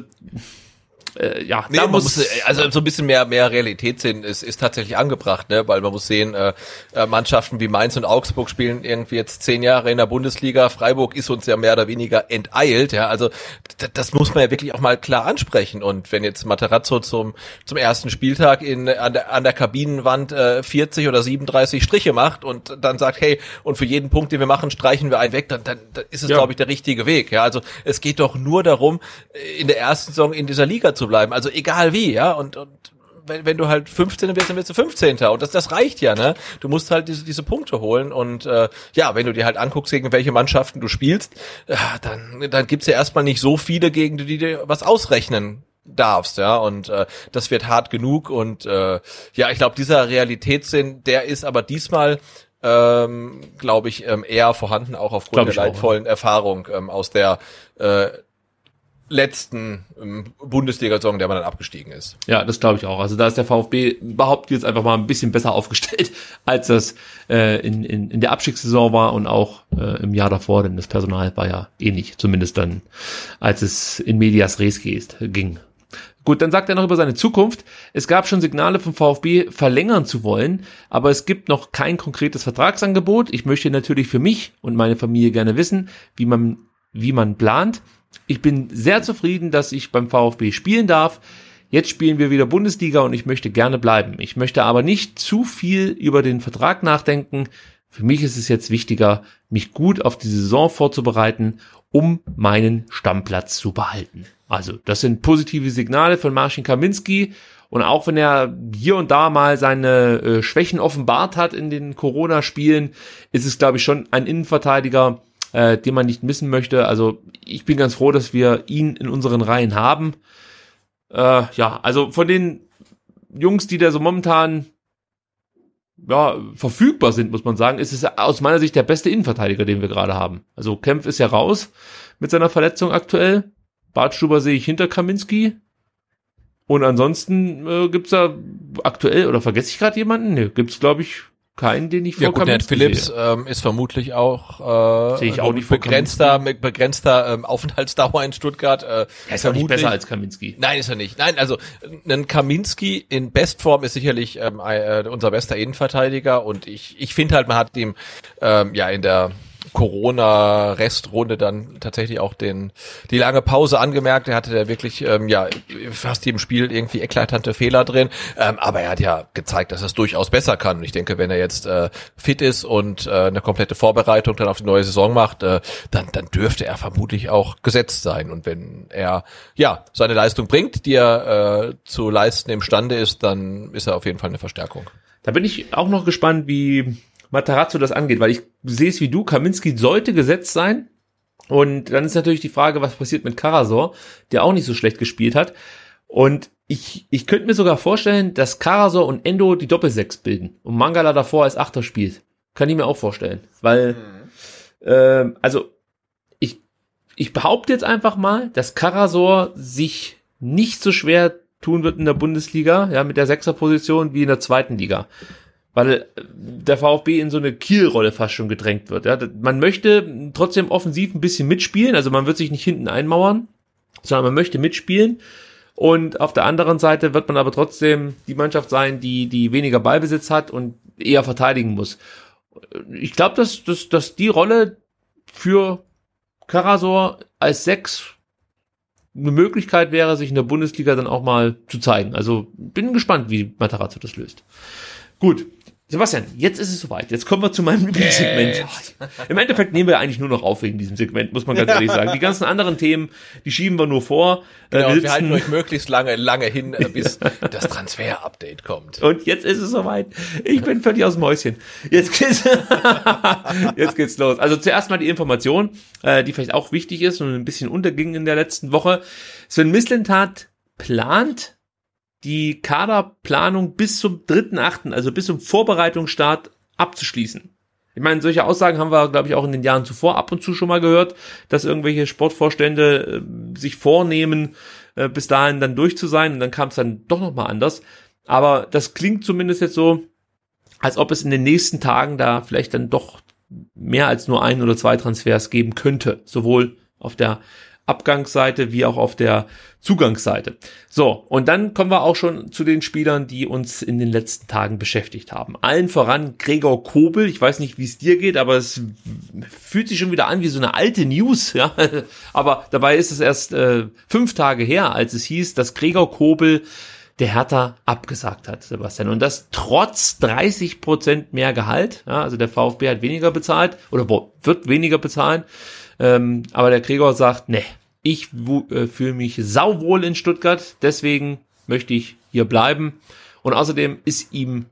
äh, ja, nee, da muss, muss, also so ein bisschen mehr mehr Realität sehen ist, ist tatsächlich angebracht, ne? weil man muss sehen, äh, äh, Mannschaften wie Mainz und Augsburg spielen irgendwie jetzt zehn Jahre in der Bundesliga. Freiburg ist uns ja mehr oder weniger enteilt, ja. Also das muss man ja wirklich auch mal klar ansprechen. Und wenn jetzt Materazzo zum zum ersten Spieltag in an der an der Kabinenwand äh, 40 oder 37 Striche macht und dann sagt, hey, und für jeden Punkt, den wir machen, streichen wir einen weg, dann, dann, dann ist es, ja. glaube ich, der richtige Weg. Ja, also es geht doch nur darum, in der ersten Saison in dieser Liga zu bleiben. Also egal wie, ja. Und, und wenn, wenn du halt 15. wirst, dann wirst du 15. Und das, das reicht ja, ne? Du musst halt diese, diese Punkte holen. Und äh, ja, wenn du dir halt anguckst, gegen welche Mannschaften du spielst, ja, dann, dann gibt's ja erstmal nicht so viele, gegen die dir was ausrechnen darfst, ja, und äh, das wird hart genug und äh, ja, ich glaube, dieser Realitätssinn, der ist aber diesmal ähm, glaube ich, ähm, eher vorhanden, auch aufgrund der leidvollen auch, ja. Erfahrung ähm, aus der äh, letzten ähm, Bundesliga-Saison, der man dann abgestiegen ist. Ja, das glaube ich auch. Also da ist der VfB überhaupt jetzt einfach mal ein bisschen besser aufgestellt, als das äh, in, in, in der Abstiegssaison war und auch äh, im Jahr davor, denn das Personal war ja ähnlich, zumindest dann, als es in Medias Res geht, ging. Gut, dann sagt er noch über seine Zukunft. Es gab schon Signale vom VfB verlängern zu wollen, aber es gibt noch kein konkretes Vertragsangebot. Ich möchte natürlich für mich und meine Familie gerne wissen, wie man, wie man plant. Ich bin sehr zufrieden, dass ich beim VfB spielen darf. Jetzt spielen wir wieder Bundesliga und ich möchte gerne bleiben. Ich möchte aber nicht zu viel über den Vertrag nachdenken. Für mich ist es jetzt wichtiger, mich gut auf die Saison vorzubereiten, um meinen Stammplatz zu behalten. Also, das sind positive Signale von Marcin Kaminski. Und auch wenn er hier und da mal seine äh, Schwächen offenbart hat in den Corona-Spielen, ist es, glaube ich, schon ein Innenverteidiger, äh, den man nicht missen möchte. Also ich bin ganz froh, dass wir ihn in unseren Reihen haben. Äh, ja, also von den Jungs, die da so momentan ja, verfügbar sind, muss man sagen, ist es aus meiner Sicht der beste Innenverteidiger, den wir gerade haben. Also Kempf ist ja raus mit seiner Verletzung aktuell. Bartstuber sehe ich hinter Kaminski. Und ansonsten äh, gibt's da aktuell, oder vergesse ich gerade jemanden? Ne, gibt's glaube ich keinen, den ich ja, vor gut, Phillips ähm, ist vermutlich auch, äh, Sehe ich auch nicht begrenzter, mit begrenzter ähm, Aufenthaltsdauer in Stuttgart. Äh, er ist ja nicht besser als Kaminski. Nein, ist er nicht. Nein, also ein Kaminski in Bestform ist sicherlich ähm, äh, unser bester Innenverteidiger und ich, ich finde halt, man hat ihm ähm, ja in der Corona-Restrunde dann tatsächlich auch den die lange Pause angemerkt. Er hatte da wirklich ähm, ja fast jedem Spiel irgendwie eklatante Fehler drin, ähm, aber er hat ja gezeigt, dass er es durchaus besser kann. Und ich denke, wenn er jetzt äh, fit ist und äh, eine komplette Vorbereitung dann auf die neue Saison macht, äh, dann dann dürfte er vermutlich auch gesetzt sein. Und wenn er ja seine Leistung bringt, die er äh, zu leisten imstande ist, dann ist er auf jeden Fall eine Verstärkung. Da bin ich auch noch gespannt, wie Matarazzo das angeht, weil ich sehe es wie du, Kaminski sollte gesetzt sein. Und dann ist natürlich die Frage, was passiert mit Karasor, der auch nicht so schlecht gespielt hat. Und ich, ich könnte mir sogar vorstellen, dass Karasor und Endo die Doppelsechs bilden und Mangala davor als Achter spielt. Kann ich mir auch vorstellen. Weil, mhm. äh, also, ich, ich behaupte jetzt einfach mal, dass Karasor sich nicht so schwer tun wird in der Bundesliga, ja, mit der Sechserposition wie in der zweiten Liga weil der VfB in so eine Kielrolle fast schon gedrängt wird. Ja. Man möchte trotzdem offensiv ein bisschen mitspielen, also man wird sich nicht hinten einmauern, sondern man möchte mitspielen. Und auf der anderen Seite wird man aber trotzdem die Mannschaft sein, die, die weniger Ballbesitz hat und eher verteidigen muss. Ich glaube, dass, dass, dass die Rolle für Karasor als Sechs eine Möglichkeit wäre, sich in der Bundesliga dann auch mal zu zeigen. Also bin gespannt, wie Matarazzo das löst. Gut, Sebastian, jetzt ist es soweit. Jetzt kommen wir zu meinem Lieblingssegment. Im Endeffekt nehmen wir eigentlich nur noch auf wegen diesem Segment, muss man ganz ehrlich sagen. Die ganzen anderen Themen, die schieben wir nur vor. Äh, genau, wir, wir halten euch möglichst lange, lange hin, äh, bis das Transfer-Update kommt. Und jetzt ist es soweit. Ich bin völlig aus dem Häuschen. Jetzt geht's, jetzt geht's los. Also zuerst mal die Information, äh, die vielleicht auch wichtig ist und ein bisschen unterging in der letzten Woche. Sven Mislintat plant die Kaderplanung bis zum 3.8., also bis zum Vorbereitungsstart abzuschließen. Ich meine, solche Aussagen haben wir, glaube ich, auch in den Jahren zuvor ab und zu schon mal gehört, dass irgendwelche Sportvorstände äh, sich vornehmen, äh, bis dahin dann durch zu sein und dann kam es dann doch nochmal anders. Aber das klingt zumindest jetzt so, als ob es in den nächsten Tagen da vielleicht dann doch mehr als nur ein oder zwei Transfers geben könnte. Sowohl auf der Abgangsseite wie auch auf der Zugangsseite. So, und dann kommen wir auch schon zu den Spielern, die uns in den letzten Tagen beschäftigt haben. Allen voran Gregor Kobel. Ich weiß nicht, wie es dir geht, aber es fühlt sich schon wieder an wie so eine alte News. Ja? Aber dabei ist es erst äh, fünf Tage her, als es hieß, dass Gregor Kobel der Hertha abgesagt hat, Sebastian. Und das trotz 30 Prozent mehr Gehalt. Ja, also der VfB hat weniger bezahlt oder wird weniger bezahlen. Ähm, aber der Gregor sagt, ne, ich äh, fühle mich sauwohl in Stuttgart, deswegen möchte ich hier bleiben. Und außerdem ist ihm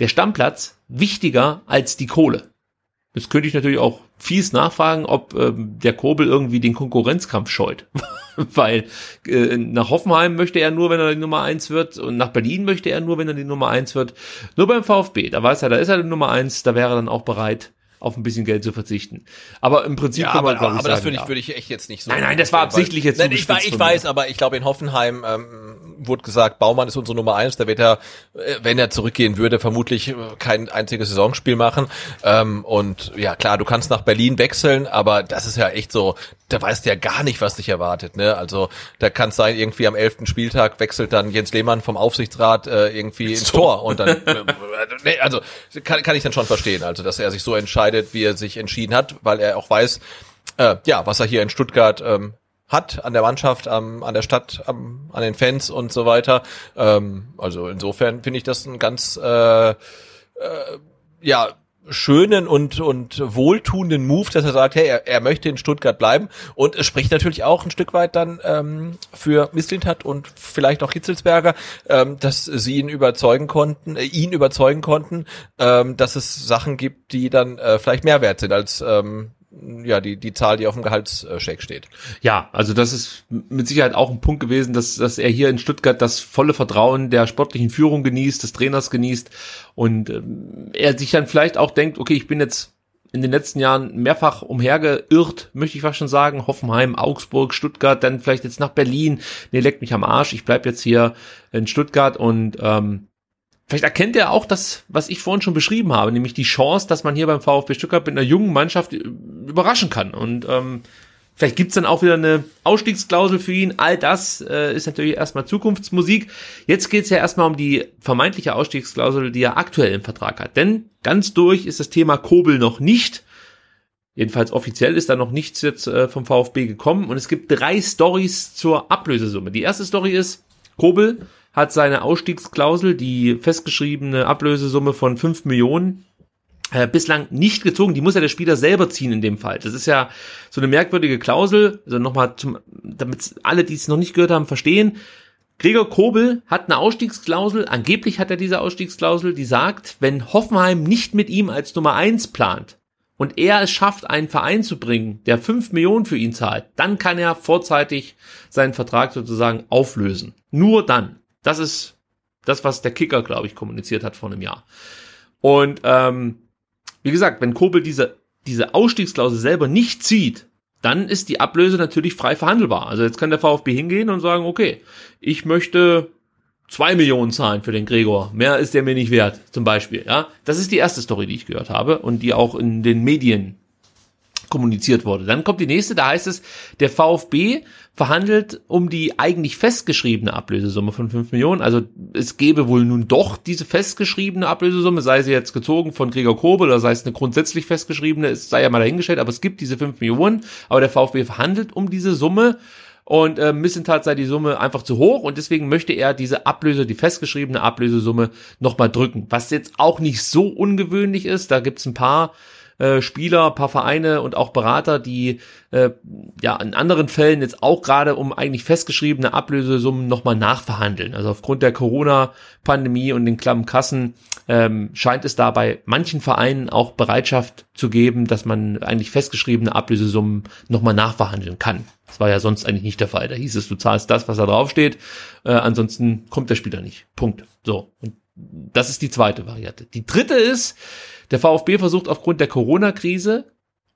der Stammplatz wichtiger als die Kohle. Jetzt könnte ich natürlich auch fies nachfragen, ob ähm, der Kobel irgendwie den Konkurrenzkampf scheut. Weil äh, nach Hoffenheim möchte er nur, wenn er die Nummer eins wird, und nach Berlin möchte er nur, wenn er die Nummer eins wird. Nur beim VfB, da weiß er, da ist er die Nummer eins, da wäre er dann auch bereit, auf ein bisschen Geld zu verzichten. Aber im Prinzip ja, kann man, aber, aber sagen, das würde ich, würde ich echt jetzt nicht so. Nein, nein, das war absichtlich jetzt nein, ich, ich weiß, aber ich glaube in Hoffenheim ähm, wurde gesagt, Baumann ist unsere Nummer eins, da wird er, äh, wenn er zurückgehen würde, vermutlich äh, kein einziges Saisonspiel machen. Ähm, und ja, klar, du kannst nach Berlin wechseln, aber das ist ja echt so, da weißt du ja gar nicht, was dich erwartet. Ne? Also da kann es sein, irgendwie am elften Spieltag wechselt dann Jens Lehmann vom Aufsichtsrat äh, irgendwie ins Tor und dann, äh, nee, also kann, kann ich dann schon verstehen, also dass er sich so entscheidet, wie er sich entschieden hat, weil er auch weiß, äh, ja, was er hier in Stuttgart ähm, hat an der Mannschaft, am, an der Stadt, am, an den Fans und so weiter. Ähm, also insofern finde ich das ein ganz äh, äh, ja schönen und und wohltuenden Move, dass er sagt, hey, er, er möchte in Stuttgart bleiben und es spricht natürlich auch ein Stück weit dann ähm, für Misslintat und vielleicht auch Hitzelsberger, ähm, dass sie ihn überzeugen konnten, äh, ihn überzeugen konnten, ähm, dass es Sachen gibt, die dann äh, vielleicht mehr wert sind als ähm, ja, die, die Zahl, die auf dem Gehaltscheck steht. Ja, also das ist mit Sicherheit auch ein Punkt gewesen, dass, dass er hier in Stuttgart das volle Vertrauen der sportlichen Führung genießt, des Trainers genießt und ähm, er sich dann vielleicht auch denkt, okay, ich bin jetzt in den letzten Jahren mehrfach umhergeirrt, möchte ich fast schon sagen. Hoffenheim, Augsburg, Stuttgart, dann vielleicht jetzt nach Berlin. Nee, leckt mich am Arsch. Ich bleib jetzt hier in Stuttgart und ähm, Vielleicht erkennt er auch das, was ich vorhin schon beschrieben habe, nämlich die Chance, dass man hier beim VfB Stuttgart mit einer jungen Mannschaft überraschen kann. Und ähm, vielleicht gibt's dann auch wieder eine Ausstiegsklausel für ihn. All das äh, ist natürlich erstmal Zukunftsmusik. Jetzt geht's ja erstmal um die vermeintliche Ausstiegsklausel, die er aktuell im Vertrag hat. Denn ganz durch ist das Thema Kobel noch nicht. Jedenfalls offiziell ist da noch nichts jetzt äh, vom VfB gekommen. Und es gibt drei Stories zur Ablösesumme. Die erste Story ist, Kobel hat seine Ausstiegsklausel, die festgeschriebene Ablösesumme von 5 Millionen, äh, bislang nicht gezogen. Die muss ja der Spieler selber ziehen in dem Fall. Das ist ja so eine merkwürdige Klausel. Also nochmal zum, damit alle, die es noch nicht gehört haben, verstehen. Gregor Kobel hat eine Ausstiegsklausel, angeblich hat er diese Ausstiegsklausel, die sagt, wenn Hoffenheim nicht mit ihm als Nummer eins plant und er es schafft, einen Verein zu bringen, der fünf Millionen für ihn zahlt, dann kann er vorzeitig seinen Vertrag sozusagen auflösen. Nur dann. Das ist das, was der Kicker, glaube ich, kommuniziert hat vor einem Jahr. Und ähm, wie gesagt, wenn Kobel diese, diese Ausstiegsklausel selber nicht zieht, dann ist die Ablöse natürlich frei verhandelbar. Also jetzt kann der VfB hingehen und sagen, okay, ich möchte zwei Millionen zahlen für den Gregor. Mehr ist der mir nicht wert, zum Beispiel. Ja, das ist die erste Story, die ich gehört habe und die auch in den Medien kommuniziert wurde. Dann kommt die nächste, da heißt es, der VfB verhandelt um die eigentlich festgeschriebene Ablösesumme von 5 Millionen. Also es gäbe wohl nun doch diese festgeschriebene Ablösesumme, sei sie jetzt gezogen von Gregor Kobel oder sei es eine grundsätzlich festgeschriebene, es sei ja mal dahingestellt, aber es gibt diese 5 Millionen, aber der VfB verhandelt um diese Summe und äh, Missentat sei die Summe einfach zu hoch und deswegen möchte er diese Ablöse, die festgeschriebene Ablösesumme nochmal drücken. Was jetzt auch nicht so ungewöhnlich ist, da gibt's ein paar äh, Spieler, paar Vereine und auch Berater, die äh, ja in anderen Fällen jetzt auch gerade um eigentlich festgeschriebene Ablösesummen nochmal nachverhandeln. Also aufgrund der Corona-Pandemie und den klammen Kassen ähm, scheint es da bei manchen Vereinen auch Bereitschaft zu geben, dass man eigentlich festgeschriebene Ablösesummen nochmal nachverhandeln kann. Das war ja sonst eigentlich nicht der Fall. Da hieß es, du zahlst das, was da draufsteht, äh, ansonsten kommt der Spieler nicht. Punkt. So. Und das ist die zweite Variante. Die dritte ist, der VfB versucht aufgrund der Corona-Krise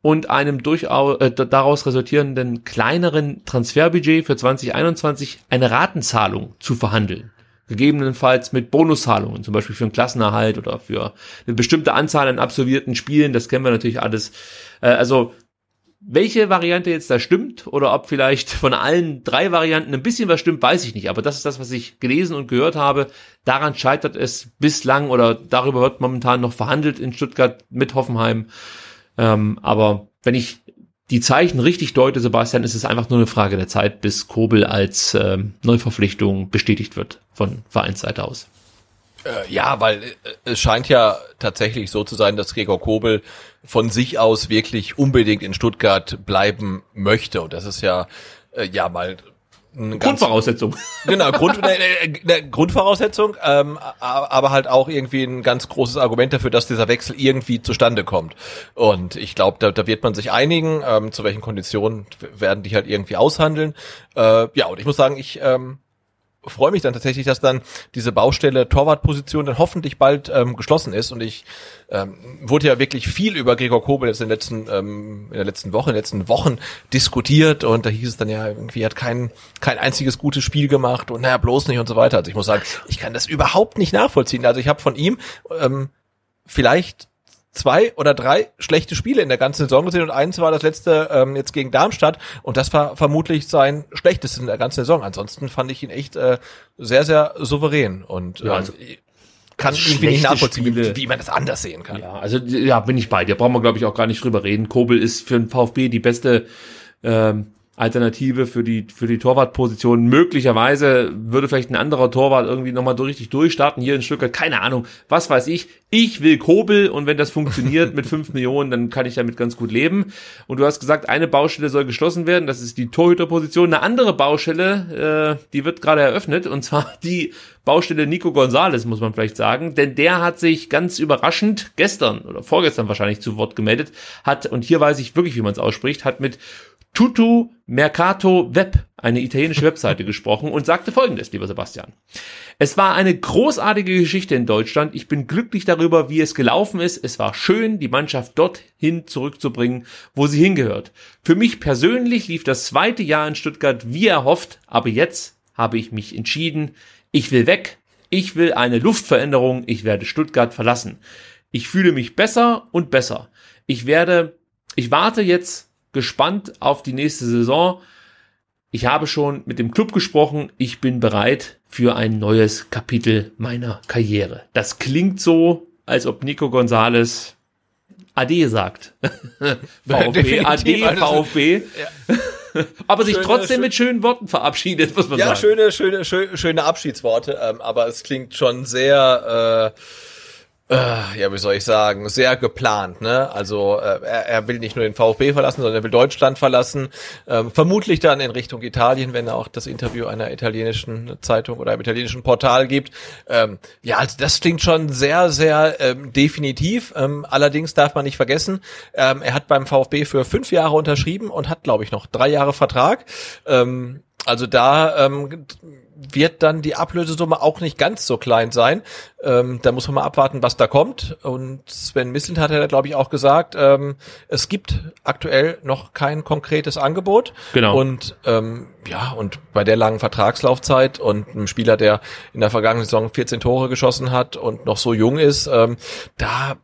und einem durchaus äh, daraus resultierenden kleineren Transferbudget für 2021 eine Ratenzahlung zu verhandeln. Gegebenenfalls mit Bonuszahlungen, zum Beispiel für einen Klassenerhalt oder für eine bestimmte Anzahl an absolvierten Spielen, das kennen wir natürlich alles. Äh, also welche Variante jetzt da stimmt oder ob vielleicht von allen drei Varianten ein bisschen was stimmt, weiß ich nicht. Aber das ist das, was ich gelesen und gehört habe. Daran scheitert es bislang oder darüber wird momentan noch verhandelt in Stuttgart mit Hoffenheim. Ähm, aber wenn ich die Zeichen richtig deute, Sebastian, ist es einfach nur eine Frage der Zeit, bis Kobel als ähm, Neuverpflichtung bestätigt wird von Vereinsseite aus. Äh, ja, weil äh, es scheint ja tatsächlich so zu sein, dass Gregor Kobel von sich aus wirklich unbedingt in Stuttgart bleiben möchte. Und das ist ja, äh, ja mal eine Grundvoraussetzung. Genau, Grund, ne, ne, Grundvoraussetzung, ähm, aber halt auch irgendwie ein ganz großes Argument dafür, dass dieser Wechsel irgendwie zustande kommt. Und ich glaube, da, da wird man sich einigen, ähm, zu welchen Konditionen werden die halt irgendwie aushandeln. Äh, ja, und ich muss sagen, ich ähm, freue mich dann tatsächlich, dass dann diese Baustelle Torwartposition dann hoffentlich bald ähm, geschlossen ist. Und ich ähm, wurde ja wirklich viel über Gregor Kobel jetzt in, den letzten, ähm, in der letzten Woche, in den letzten Wochen diskutiert und da hieß es dann ja, irgendwie hat kein, kein einziges gutes Spiel gemacht und naja, bloß nicht und so weiter. Also ich muss sagen, ich kann das überhaupt nicht nachvollziehen. Also ich habe von ihm ähm, vielleicht zwei oder drei schlechte Spiele in der ganzen Saison gesehen und eins war das letzte ähm, jetzt gegen Darmstadt und das war vermutlich sein schlechtestes in der ganzen Saison. Ansonsten fand ich ihn echt äh, sehr, sehr souverän und ja, ähm, also, kann also irgendwie nicht nachvollziehen, Spiele. wie, wie man das anders sehen kann. Ja, also ja, bin ich bei dir. Brauchen wir, glaube ich, auch gar nicht drüber reden. Kobel ist für den VfB die beste ähm, Alternative für die, für die Torwartposition. Möglicherweise würde vielleicht ein anderer Torwart irgendwie nochmal so richtig durchstarten hier in Stuttgart. Keine Ahnung. Was weiß ich. Ich will Kobel und wenn das funktioniert mit fünf Millionen, dann kann ich damit ganz gut leben. Und du hast gesagt, eine Baustelle soll geschlossen werden. Das ist die Torhüterposition. Eine andere Baustelle, äh, die wird gerade eröffnet und zwar die Baustelle Nico Gonzalez, muss man vielleicht sagen, denn der hat sich ganz überraschend gestern oder vorgestern wahrscheinlich zu Wort gemeldet, hat, und hier weiß ich wirklich, wie man es ausspricht, hat mit Tutu Mercato Web, eine italienische Webseite, gesprochen und sagte folgendes, lieber Sebastian. Es war eine großartige Geschichte in Deutschland. Ich bin glücklich darüber, wie es gelaufen ist. Es war schön, die Mannschaft dorthin zurückzubringen, wo sie hingehört. Für mich persönlich lief das zweite Jahr in Stuttgart wie erhofft, aber jetzt habe ich mich entschieden, ich will weg, ich will eine Luftveränderung, ich werde Stuttgart verlassen. Ich fühle mich besser und besser. Ich werde, ich warte jetzt gespannt auf die nächste Saison. Ich habe schon mit dem Club gesprochen. Ich bin bereit für ein neues Kapitel meiner Karriere. Das klingt so, als ob Nico Gonzalez Ade sagt. VfB, Ade, VfB. Ja. aber sich schöne, trotzdem schön, mit schönen Worten verabschiedet, muss man ja, sagen. Ja, schöne, schöne, schöne, schöne Abschiedsworte, ähm, aber es klingt schon sehr äh, ja, wie soll ich sagen, sehr geplant, ne? Also äh, er, er will nicht nur den VfB verlassen, sondern er will Deutschland verlassen. Ähm, vermutlich dann in Richtung Italien, wenn er auch das Interview einer italienischen Zeitung oder einem italienischen Portal gibt. Ähm, ja, also das klingt schon sehr, sehr ähm, definitiv. Ähm, allerdings darf man nicht vergessen, ähm, er hat beim VfB für fünf Jahre unterschrieben und hat, glaube ich, noch drei Jahre Vertrag. Ähm, also da ähm, wird dann die Ablösesumme auch nicht ganz so klein sein. Ähm, da muss man mal abwarten, was da kommt. Und Sven Mislint hat ja, glaube ich, auch gesagt, ähm, es gibt aktuell noch kein konkretes Angebot. Genau. Und ähm, ja, und bei der langen Vertragslaufzeit und einem Spieler, der in der vergangenen Saison 14 Tore geschossen hat und noch so jung ist, ähm, da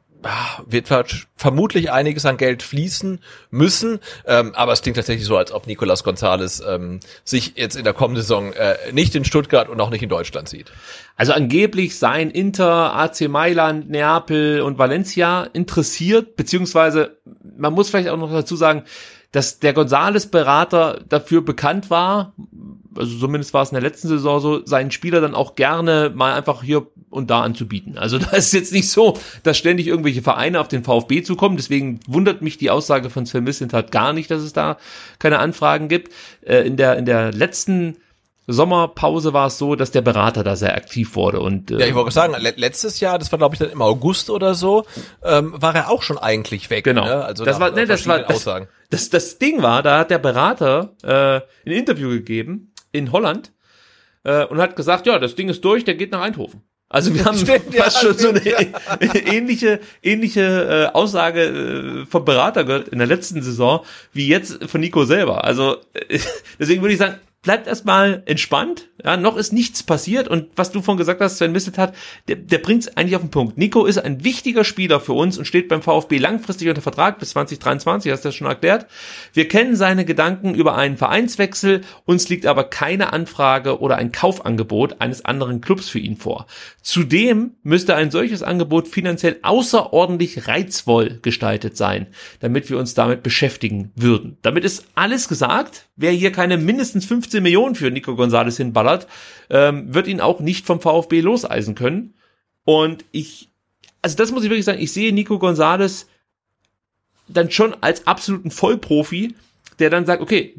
wird vermutlich einiges an Geld fließen müssen, ähm, aber es klingt tatsächlich so, als ob Nicolas Gonzalez ähm, sich jetzt in der kommenden Saison äh, nicht in Stuttgart und auch nicht in Deutschland sieht. Also angeblich seien Inter, AC Mailand, Neapel und Valencia interessiert, beziehungsweise man muss vielleicht auch noch dazu sagen, dass der Gonzales-Berater dafür bekannt war, also zumindest war es in der letzten Saison so, seinen Spieler dann auch gerne mal einfach hier und da anzubieten. Also da ist jetzt nicht so, dass ständig irgendwelche Vereine auf den VfB zukommen. Deswegen wundert mich die Aussage von Sven Mislintat gar nicht, dass es da keine Anfragen gibt. Äh, in der in der letzten Sommerpause war es so, dass der Berater da sehr aktiv wurde und äh, ja, ich wollte sagen, letztes Jahr, das war glaube ich dann im August oder so, ähm, war er auch schon eigentlich weg. Genau, ne? also das war, ne, das war das, das, das Ding war, da hat der Berater äh, ein Interview gegeben in Holland äh, und hat gesagt, ja, das Ding ist durch, der geht nach Eindhoven. Also wir haben stimmt, fast ja, schon so eine ja. ähnliche ähnliche äh, Aussage äh, vom Berater gehört in der letzten Saison wie jetzt von Nico selber. Also äh, deswegen würde ich sagen, bleibt erstmal entspannt. Ja, noch ist nichts passiert und was du von gesagt hast, Sven Misseltat, der, der bringt es eigentlich auf den Punkt. Nico ist ein wichtiger Spieler für uns und steht beim VfB langfristig unter Vertrag bis 2023, hast du das schon erklärt. Wir kennen seine Gedanken über einen Vereinswechsel, uns liegt aber keine Anfrage oder ein Kaufangebot eines anderen Clubs für ihn vor. Zudem müsste ein solches Angebot finanziell außerordentlich reizvoll gestaltet sein, damit wir uns damit beschäftigen würden. Damit ist alles gesagt. Wer hier keine mindestens 15 Millionen für Nico Gonzalez hinballert, ähm, wird ihn auch nicht vom VfB loseisen können. Und ich, also das muss ich wirklich sagen, ich sehe Nico Gonzalez dann schon als absoluten Vollprofi, der dann sagt, okay,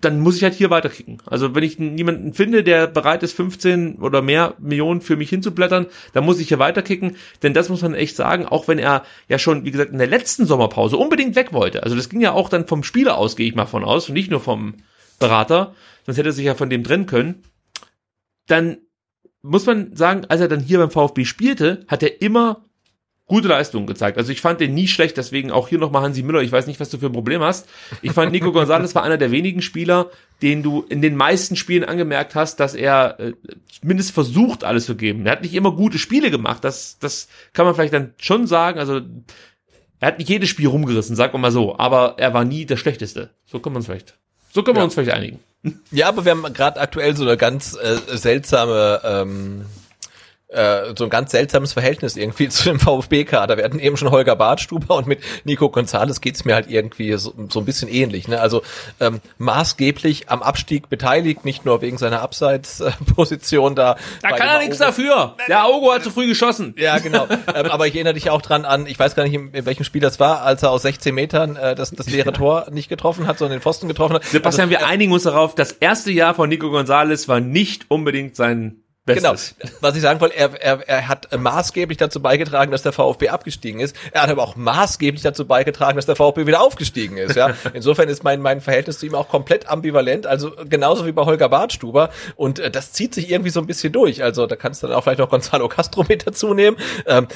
dann muss ich halt hier weiterkicken. Also wenn ich niemanden finde, der bereit ist, 15 oder mehr Millionen für mich hinzublättern, dann muss ich hier weiterkicken. Denn das muss man echt sagen, auch wenn er ja schon, wie gesagt, in der letzten Sommerpause unbedingt weg wollte. Also das ging ja auch dann vom Spieler aus, gehe ich mal von aus, und nicht nur vom Berater. Sonst hätte er sich ja von dem trennen können. dann muss man sagen, als er dann hier beim VfB spielte, hat er immer gute Leistungen gezeigt. Also ich fand den nie schlecht, deswegen auch hier nochmal Hansi Müller. Ich weiß nicht, was du für ein Problem hast. Ich fand Nico Gonzalez war einer der wenigen Spieler, den du in den meisten Spielen angemerkt hast, dass er äh, zumindest versucht, alles zu geben. Er hat nicht immer gute Spiele gemacht. Das, das kann man vielleicht dann schon sagen. Also er hat nicht jedes Spiel rumgerissen, sagen wir mal so. Aber er war nie der Schlechteste. So kann man es vielleicht. So können wir Ja. uns vielleicht einigen. Ja, aber wir haben gerade aktuell so eine ganz äh, seltsame, ähm, äh, so ein ganz seltsames Verhältnis irgendwie zu dem VfB-Kader. Wir hatten eben schon Holger Bartstuber und mit Nico Gonzalez geht's mir halt irgendwie so, so ein bisschen ähnlich. Ne? Also ähm, maßgeblich am Abstieg beteiligt, nicht nur wegen seiner Abseitsposition da. Da kann er nichts dafür. Der Augo hat zu früh geschossen. Ja, genau. ähm, aber ich erinnere dich auch dran an, ich weiß gar nicht, in, in welchem Spiel das war, als er aus 16 Metern äh, das, das leere Tor nicht getroffen hat, sondern den Pfosten getroffen hat. Sebastian, wir einigen uns darauf, das erste Jahr von Nico Gonzalez war nicht unbedingt sein Genau, Bestes. was ich sagen wollte, er, er, er hat maßgeblich dazu beigetragen, dass der VfB abgestiegen ist. Er hat aber auch maßgeblich dazu beigetragen, dass der VfB wieder aufgestiegen ist. Ja, insofern ist mein mein Verhältnis zu ihm auch komplett ambivalent, also genauso wie bei Holger Bartstuber. Und äh, das zieht sich irgendwie so ein bisschen durch. Also da kannst du dann auch vielleicht noch Gonzalo Castro mit dazu nehmen. Ähm,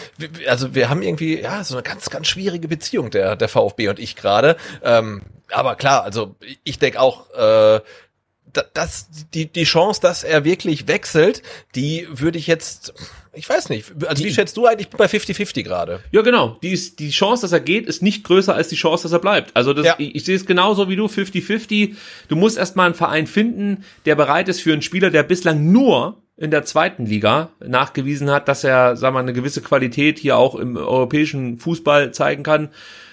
also wir haben irgendwie ja so eine ganz ganz schwierige Beziehung der der VfB und ich gerade. Ähm, aber klar, also ich denke auch. Äh, das, die, die Chance, dass er wirklich wechselt, die würde ich jetzt, ich weiß nicht, also wie schätzt du eigentlich bei 50-50 gerade? Ja, genau. Die, ist, die Chance, dass er geht, ist nicht größer als die Chance, dass er bleibt. Also das, Ja. ich, ich sehe es genauso wie du, 50-50. Du musst erstmal einen Verein finden, der bereit ist für einen Spieler, der bislang nur in der zweiten Liga nachgewiesen hat, dass er, sagen wir mal, eine gewisse Qualität hier auch im europäischen Fußball zeigen kann.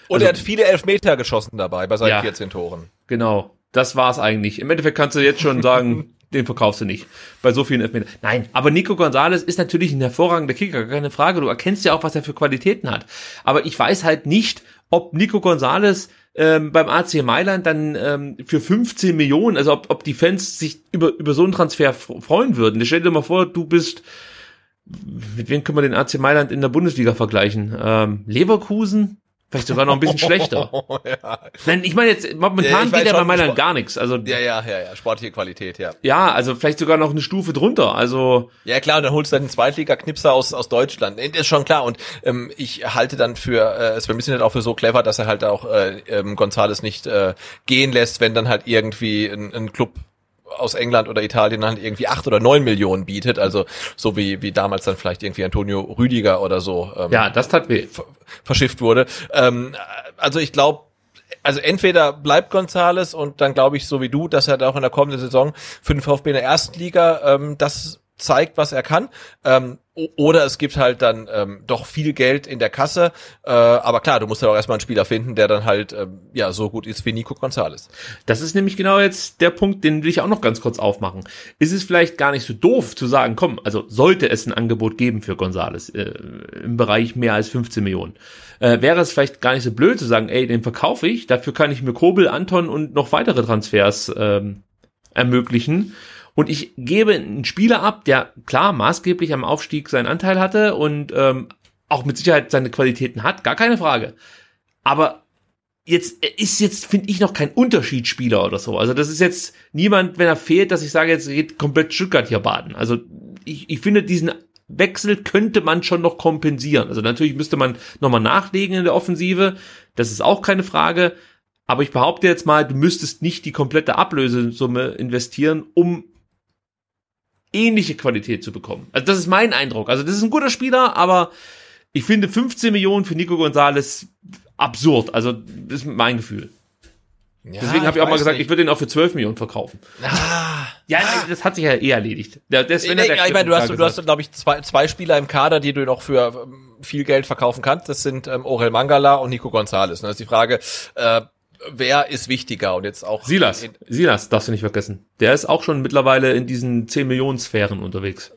Und Also- er hat viele Elfmeter geschossen dabei bei seinen Ja. 14 Toren. Genau, das war's eigentlich. Im Endeffekt kannst du jetzt schon sagen, den verkaufst du nicht. Bei so vielen Elfmetern. Nein, aber Nico Gonzalez ist natürlich ein hervorragender Kicker, keine Frage. Du erkennst ja auch, was er für Qualitäten hat. Aber ich weiß halt nicht, ob Nico Gonzalez ähm, beim AC Mailand dann ähm, für 15 Millionen, also ob, ob die Fans sich über, über so einen Transfer freuen würden. Stell dir mal vor, du bist, mit wem können wir den AC Mailand in der Bundesliga vergleichen? Ähm, Leverkusen? Vielleicht sogar noch ein bisschen schlechter. Ja. Nein, ich meine jetzt, momentan Ja, geht ja bei Mailand Sport- gar nichts. Also ja, ja, ja, ja, sportliche Qualität, ja. ja, also vielleicht sogar noch eine Stufe drunter. Also Ja klar, und dann holst du dann den Zweitliga-Knipser aus, aus Deutschland. Das ist schon klar. Und ähm, ich halte dann für, äh, es vermisse nicht auch für so clever, dass er halt auch äh, ähm, Gonzales nicht äh, gehen lässt, wenn dann halt irgendwie ein, ein Club aus England oder Italien halt irgendwie acht oder neun Millionen bietet, also so wie wie damals dann vielleicht irgendwie Antonio Rüdiger oder so ähm, ja, das tat weh. ver- verschifft wurde. Ähm, also ich glaube, also entweder bleibt Gonzales und dann glaube ich so wie du, dass er auch in der kommenden Saison für den VfB in der ersten Liga ähm, das zeigt, was er kann. Ähm, oder es gibt halt dann ähm, doch viel Geld in der Kasse. Äh, aber klar, du musst ja auch erstmal einen Spieler finden, der dann halt ähm, ja so gut ist wie Nico Gonzales. Das ist nämlich genau jetzt der Punkt, den will ich auch noch ganz kurz aufmachen. Ist es vielleicht gar nicht so doof zu sagen, komm, also sollte es ein Angebot geben für Gonzales äh, im Bereich mehr als 15 Millionen, äh, wäre es vielleicht gar nicht so blöd zu sagen, ey, den verkaufe ich, dafür kann ich mir Kobel, Anton und noch weitere Transfers ähm, ermöglichen. Und ich gebe einen Spieler ab, der klar maßgeblich am Aufstieg seinen Anteil hatte und ähm, auch mit Sicherheit seine Qualitäten hat, gar keine Frage. Aber jetzt ist jetzt, finde ich, noch kein Unterschiedsspieler oder so. Also das ist jetzt niemand, wenn er fehlt, dass ich sage, jetzt geht komplett Stuttgart hier baden. Also ich, ich finde, diesen Wechsel könnte man schon noch kompensieren. Also natürlich müsste man nochmal nachlegen in der Offensive. Das ist auch keine Frage. Aber ich behaupte jetzt mal, du müsstest nicht die komplette Ablösesumme investieren, um ähnliche Qualität zu bekommen. Also das ist mein Eindruck. Also das ist ein guter Spieler, aber ich finde 15 Millionen für Nico Gonzalez absurd. Also das ist mein Gefühl. Deswegen habe ich auch mal gesagt, ich würde ihn auch für 12 Millionen verkaufen. Ah, Ja, nee, das hat sich ja eh erledigt. Der, der Sven Nee, ja ja, ich meine, du hast, du hast, glaube ich, zwei, zwei Spieler im Kader, die du noch für ähm, viel Geld verkaufen kannst. Das sind ähm, Orel Mangala und Nico Gonzalez. Und das ist die Frage, äh, wer ist wichtiger? Und jetzt auch Silas, in- Silas darfst du nicht vergessen. Der ist auch schon mittlerweile in diesen 10 Millionen Sphären unterwegs.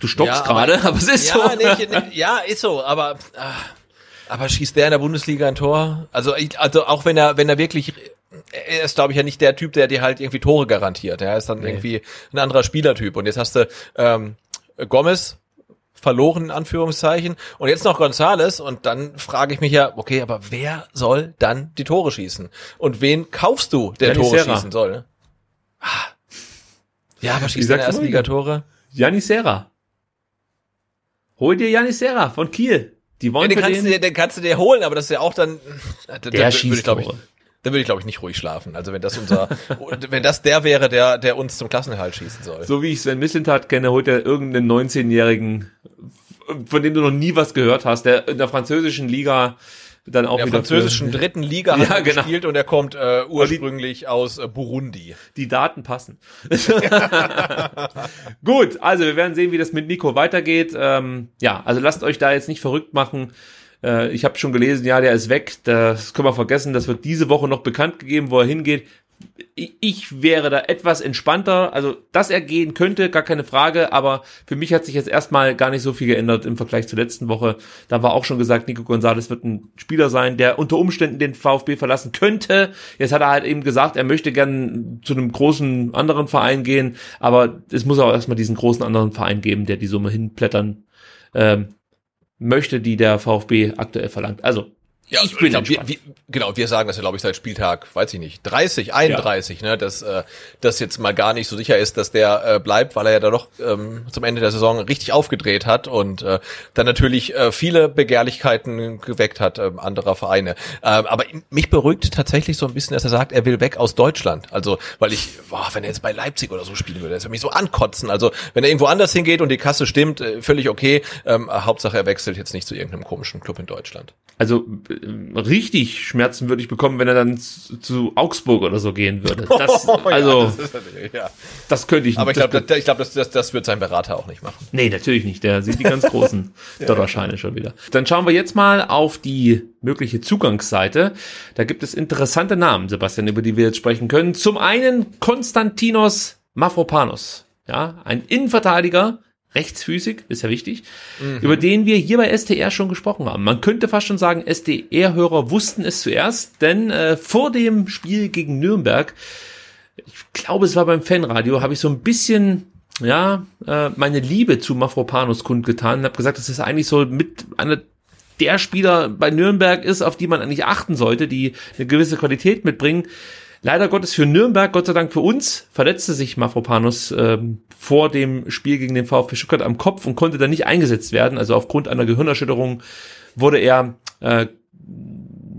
Du stockst Ja, aber- gerade, aber, es ist ja, so. nee, ich- nee, ja, ist so, aber ah, aber schießt der in der Bundesliga ein Tor? Also ich, also auch wenn er wenn er wirklich er ist glaube ich ja nicht der Typ, der dir halt irgendwie Tore garantiert. Er ist dann irgendwie ein anderer Spielertyp und jetzt hast du ähm, Gomez verloren in Anführungszeichen und jetzt noch Gonzales und dann frage ich mich ja, okay, aber wer soll dann die Tore schießen? Und wen kaufst du, der Tore Serra. schießen soll? Ne? Ja, aber Ich schießt sag's seine ersten mal. Ligatore. Janis Serra. Hol dir Janis Serra von Kiel. Die Ja, wollen den, für kannst du den, dir, den kannst du dir holen, aber das ist ja auch dann. Da, da der würde schießt ich, Tore. Da würde ich, glaube ich, nicht ruhig schlafen. Also wenn das unser, wenn das der wäre, der, der uns zum Klassenerhalt schießen soll. So wie ich Sven Mislintat kenne, holt er irgendeinen 19-Jährigen, von dem du noch nie was gehört hast, der in der französischen Liga dann auch In der wieder französischen für dritten Liga hat Ja, er genau. gespielt und er kommt äh, ursprünglich aus äh, Burundi. die Daten passen. Gut, also wir werden sehen, wie das mit Nico weitergeht. Ähm, ja, also lasst euch da jetzt nicht verrückt machen. Äh, ich habe schon gelesen, ja, der ist weg. Das können wir vergessen. Das wird diese Woche noch bekannt gegeben, wo er hingeht. Ich, wäre da etwas entspannter. Also, dass er gehen könnte, gar keine Frage. Aber für mich hat sich jetzt erstmal gar nicht so viel geändert im Vergleich zur letzten Woche. Da war auch schon gesagt, Nico Gonzalez wird ein Spieler sein, der unter Umständen den VfB verlassen könnte. Jetzt hat er halt eben gesagt, er möchte gern zu einem großen anderen Verein gehen. Aber es muss auch erstmal diesen großen anderen Verein geben, der die Summe hinblättern ähm, möchte, die der VfB aktuell verlangt. Also, Ja, ich bin glaub, wir, wir, genau, wir sagen das ja, glaube ich, seit Spieltag, weiß ich nicht, 30, 31, ne, dass äh, das jetzt mal gar nicht so sicher ist, dass der äh, bleibt, weil er ja da doch ähm, zum Ende der Saison richtig aufgedreht hat und äh, dann natürlich äh, viele Begehrlichkeiten geweckt hat ähm, anderer Vereine. Ähm, aber mich beruhigt tatsächlich so ein bisschen, dass er sagt, er will weg aus Deutschland. Also, weil ich, boah, wenn er jetzt bei Leipzig oder so spielen würde, das würde mich so ankotzen. Also, wenn er irgendwo anders hingeht und die Kasse stimmt, äh, völlig okay. Ähm, Hauptsache, er wechselt jetzt nicht zu irgendeinem komischen Club in Deutschland. Also äh, richtig Schmerzen würde ich bekommen, wenn er dann zu, zu Augsburg oder so gehen würde. Das, also, das ist ja. das könnte ich nicht. Aber ich glaube, das, ich glaub, das, das, das wird sein Berater auch nicht machen. Nee, natürlich nicht. Der sieht die ganz großen Dotterscheine schon wieder. Dann schauen wir jetzt mal auf die mögliche Zugangsseite. Da gibt es interessante Namen, Sebastian, über die wir jetzt sprechen können. Zum einen Konstantinos Mafropanos. Ja, ein Innenverteidiger, rechtsfüßig, ist ja wichtig, über den wir hier bei STR schon gesprochen haben. Man könnte fast schon sagen, SDR-Hörer wussten es zuerst, denn äh, vor dem Spiel gegen Nürnberg ich glaube, es war beim Fanradio, habe ich so ein bisschen, ja, äh, meine Liebe zu Mafropanos kundgetan und habe gesagt, dass es eigentlich so mit einer der Spieler bei Nürnberg ist, auf die man eigentlich achten sollte, die eine gewisse Qualität mitbringen. Leider Gottes für Nürnberg, Gott sei Dank für uns, verletzte sich Mafropanos ähm, vor dem Spiel gegen den VfB Stuttgart am Kopf und konnte dann nicht eingesetzt werden. Also aufgrund einer Gehirnerschütterung wurde er äh,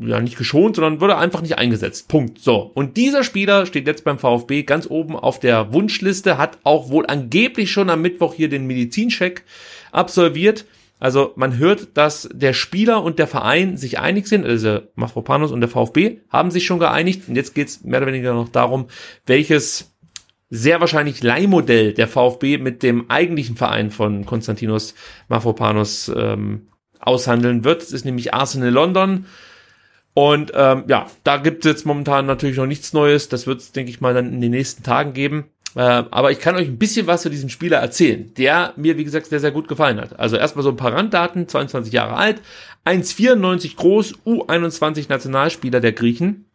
ja nicht geschont, sondern wurde einfach nicht eingesetzt. Punkt. So. Und dieser Spieler steht jetzt beim VfB ganz oben auf der Wunschliste, hat auch wohl angeblich schon am Mittwoch hier den Medizincheck absolviert. Also man hört, dass der Spieler und der Verein sich einig sind, also Mafropanos und der VfB haben sich schon geeinigt. Und jetzt geht's mehr oder weniger noch darum, welches sehr wahrscheinlich Leihmodell der VfB mit dem eigentlichen Verein von Konstantinos Mafropanos ähm, aushandeln wird. Das ist nämlich Arsenal London. Und ähm, ja, da gibt es jetzt momentan natürlich noch nichts Neues. Das wird es, denke ich mal, dann in den nächsten Tagen geben. Äh, aber ich kann euch ein bisschen was zu diesem Spieler erzählen, der mir, wie gesagt, sehr, sehr gut gefallen hat. Also erstmal so ein paar Randdaten, 22 Jahre alt, 1,94 groß, U21 Nationalspieler der Griechen.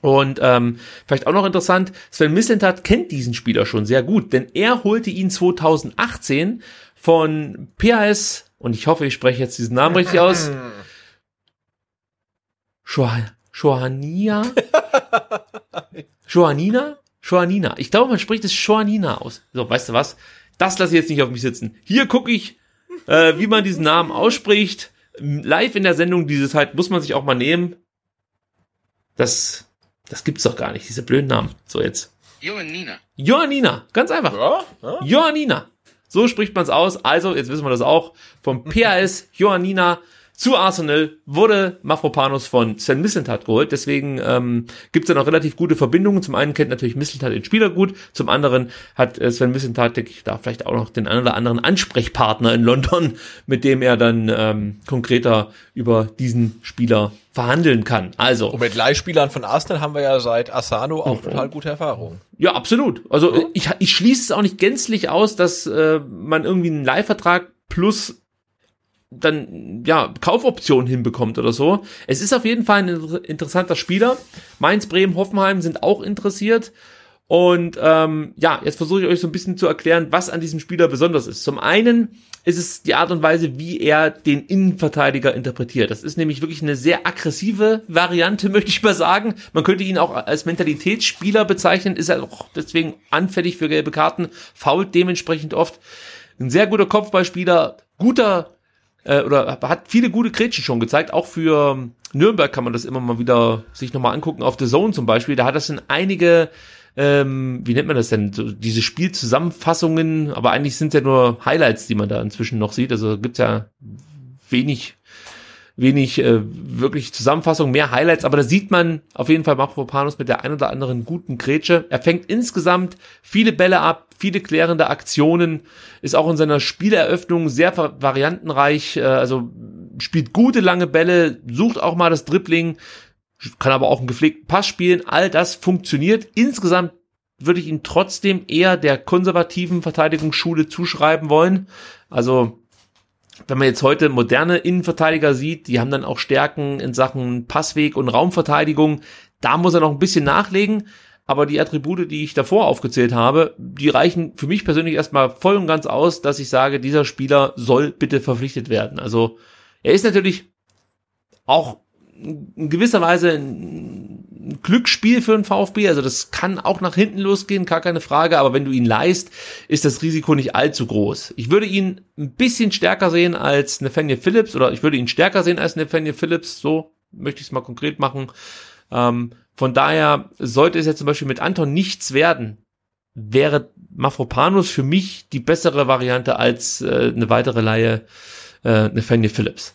Und ähm, vielleicht auch noch interessant, Sven Mislintat kennt diesen Spieler schon sehr gut, denn er holte ihn 2018 von PAS, und ich hoffe, ich spreche jetzt diesen Namen richtig aus, Johannia? Johanina? Johanina. Ich glaube, man spricht es Johanina aus. So, weißt du was? Das lasse ich jetzt nicht auf mich sitzen. Hier gucke ich, äh, wie man diesen Namen ausspricht. Live in der Sendung dieses halt muss man sich auch mal nehmen. Das, das gibt's doch gar nicht, diese blöden Namen. So jetzt. Johannina. Johannina, ganz einfach. Ja, ja. Johannina. So spricht man es aus. Also, jetzt wissen wir das auch. Vom PAS Johannina zu Arsenal wurde Mafropanos von Sven Mislintat geholt. Deswegen ähm, gibt es da noch relativ gute Verbindungen. Zum einen kennt natürlich Mislintat den Spieler gut. Zum anderen hat äh, Sven Mislintat, denke ich, da vielleicht auch noch den einen oder anderen Ansprechpartner in London, mit dem er dann ähm, konkreter über diesen Spieler verhandeln kann. Also, Und mit Leihspielern von Arsenal haben wir ja seit Asano auch total gute Erfahrungen. Ja, absolut. Also äh, ich, ich schließe es auch nicht gänzlich aus, dass äh, man irgendwie einen Leihvertrag plus dann ja Kaufoptionen hinbekommt oder so. Es ist auf jeden Fall ein inter- interessanter Spieler. Mainz, Bremen, Hoffenheim sind auch interessiert. Und ähm, ja, jetzt versuche ich euch so ein bisschen zu erklären, was an diesem Spieler besonders ist. Zum einen ist es die Art und Weise, wie er den Innenverteidiger interpretiert. Das ist nämlich wirklich eine sehr aggressive Variante, möchte ich mal sagen. Man könnte ihn auch als Mentalitätsspieler bezeichnen, ist er auch deswegen anfällig für gelbe Karten, fault dementsprechend oft. Ein sehr guter Kopfballspieler, guter äh, oder hat viele gute Gretchen schon gezeigt. Auch für Nürnberg kann man das immer mal wieder sich nochmal angucken. Auf The Zone zum Beispiel, da hat das in einige ähm, wie nennt man das denn, so diese Spielzusammenfassungen, aber eigentlich sind es ja nur Highlights, die man da inzwischen noch sieht. Also gibt's ja wenig, wenig äh, wirklich Zusammenfassung, mehr Highlights, aber da sieht man auf jeden Fall Mafropanos mit der ein oder anderen guten Grätsche. Er fängt insgesamt viele Bälle ab, viele klärende Aktionen, ist auch in seiner Spieleröffnung sehr variantenreich, äh, also spielt gute lange Bälle, sucht auch mal das Dribbling, kann aber auch einen gepflegten Pass spielen. All das funktioniert. Insgesamt würde ich ihn trotzdem eher der konservativen Verteidigungsschule zuschreiben wollen. Also, wenn man jetzt heute moderne Innenverteidiger sieht, die haben dann auch Stärken in Sachen Passweg und Raumverteidigung. Da muss er noch ein bisschen nachlegen. Aber die Attribute, die ich davor aufgezählt habe, die reichen für mich persönlich erstmal voll und ganz aus, dass ich sage, dieser Spieler soll bitte verpflichtet werden. Also, er ist natürlich auch in gewisser Weise ein Glücksspiel für den VfB. Also das kann auch nach hinten losgehen, gar keine Frage. Aber wenn du ihn leist, ist das Risiko nicht allzu groß. Ich würde ihn ein bisschen stärker sehen als Nathaniel Phillips oder ich würde ihn stärker sehen als Nathaniel Phillips. So möchte ich es mal konkret machen. Ähm, von daher sollte es jetzt zum Beispiel mit Anton nichts werden, wäre Mafropanus für mich die bessere Variante als äh, eine weitere Laie äh, Nathaniel Phillips.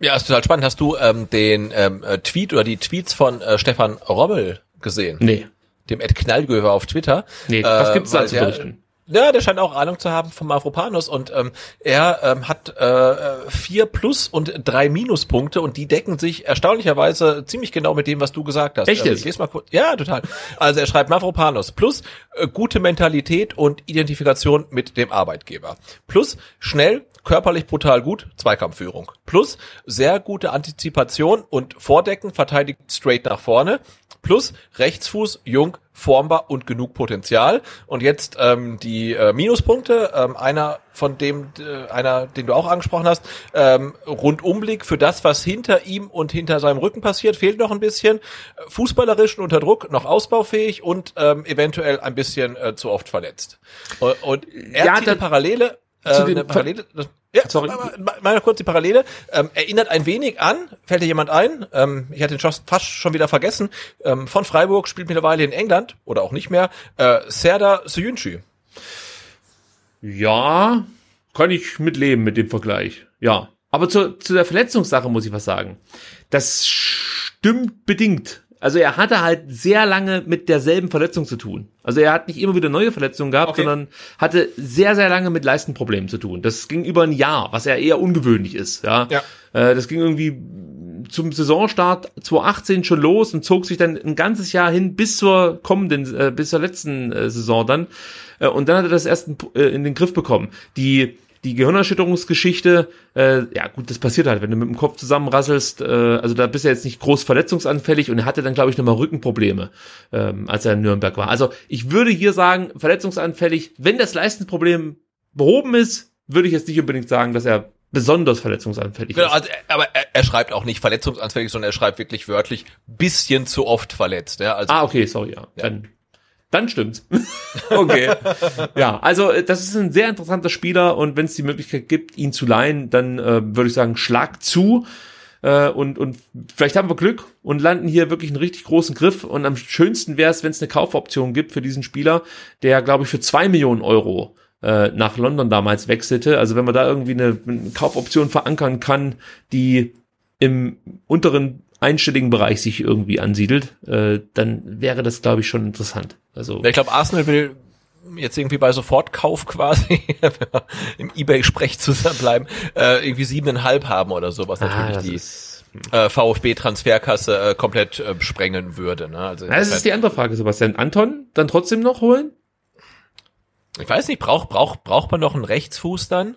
Ja. Ist total spannend. Hast du ähm, den ähm, äh, Tweet oder die Tweets von äh, Stefan Rommel gesehen? Nee. Dem Ed Knallgöver auf Twitter. Nee, was gibt's da zu berichten? Ja, der scheint auch Ahnung zu haben vom Mavropanos und ähm, er ähm, hat äh, vier Plus und drei Minuspunkte und die decken sich erstaunlicherweise ziemlich genau mit dem, was du gesagt hast. Echt ähm, ich lese mal kurz. Ja, total. Also er schreibt Mavropanos plus äh, gute Mentalität und Identifikation mit dem Arbeitgeber. Plus schnell, körperlich brutal gut, Zweikampfführung. Plus sehr gute Antizipation und Vordecken, verteidigt straight nach vorne. Plus Rechtsfuß, jung, formbar und genug Potenzial. Und jetzt ähm, die äh, Minuspunkte, ähm, einer von dem, äh, einer, den du auch angesprochen hast, ähm, Rundumblick für das, was hinter ihm und hinter seinem Rücken passiert, fehlt noch ein bisschen. Fußballerisch unter Druck, noch ausbaufähig und ähm, eventuell ein bisschen äh, zu oft verletzt. Und, und er Ja, zieht eine Parallele, äh, eine Parallele, ja, Sorry. mal, mal, mal noch kurz die Parallele. Ähm, erinnert ein wenig an, fällt dir jemand ein, ähm, ich hatte den Schuss fast schon wieder vergessen, ähm, von Freiburg, spielt mittlerweile in England, oder auch nicht mehr, äh, Serdar Soyuncu. Ja, kann ich mitleben mit dem Vergleich. Ja. Aber zu, zu der Verletzungssache muss ich was sagen. Das stimmt bedingt. Also er hatte halt sehr lange mit derselben Verletzung zu tun. Also er hat nicht immer wieder neue Verletzungen gehabt, Okay. sondern hatte sehr, sehr lange mit Leistenproblemen zu tun. Das ging über ein Jahr, was ja eher ungewöhnlich ist. Ja. Ja. Äh, das ging irgendwie zum Saisonstart 2018 schon los und zog sich dann ein ganzes Jahr hin bis zur kommenden, äh, bis zur letzten äh, Saison dann. Und dann hat er das erst in, in den Griff bekommen. Die die Gehirnerschütterungsgeschichte, äh, ja gut, das passiert halt, wenn du mit dem Kopf zusammenrasselst, äh, also da bist du jetzt nicht groß verletzungsanfällig und er hatte dann, glaube ich, nochmal Rückenprobleme, ähm, als er in Nürnberg war. Also ich würde hier sagen, verletzungsanfällig, wenn das Leistenproblem behoben ist, würde ich jetzt nicht unbedingt sagen, dass er besonders verletzungsanfällig Genau, ist. also, er- aber er, er schreibt auch nicht verletzungsanfällig, sondern er schreibt wirklich wörtlich bisschen zu oft verletzt. Ja, also Ah, okay, sorry, ja. Dann, dann stimmt's. okay. ja, also äh, das ist ein sehr interessanter Spieler und wenn es die Möglichkeit gibt, ihn zu leihen, dann äh, würde ich sagen, schlag zu. Äh, und, und vielleicht haben wir Glück und landen hier wirklich einen richtig großen Griff. Und am schönsten wäre es, wenn es eine Kaufoption gibt für diesen Spieler, der, glaube ich, für zwei Millionen Euro äh, nach London damals wechselte. Also wenn man da irgendwie eine, eine Kaufoption verankern kann, die im unteren einstelligen Bereich sich irgendwie ansiedelt, äh, dann wäre das, glaube ich, schon interessant. Also ich glaube, Arsenal will jetzt irgendwie bei Sofortkauf quasi, im Ebay-Sprech zusammenbleiben, äh, irgendwie siebeneinhalb haben oder so, was ah, natürlich das die ist, äh, VfB-Transferkasse äh, komplett äh, sprengen würde. Ne? Also das ist die andere Frage, Sebastian. Anton dann trotzdem noch holen? ich weiß nicht, braucht braucht braucht man noch einen Rechtsfuß dann?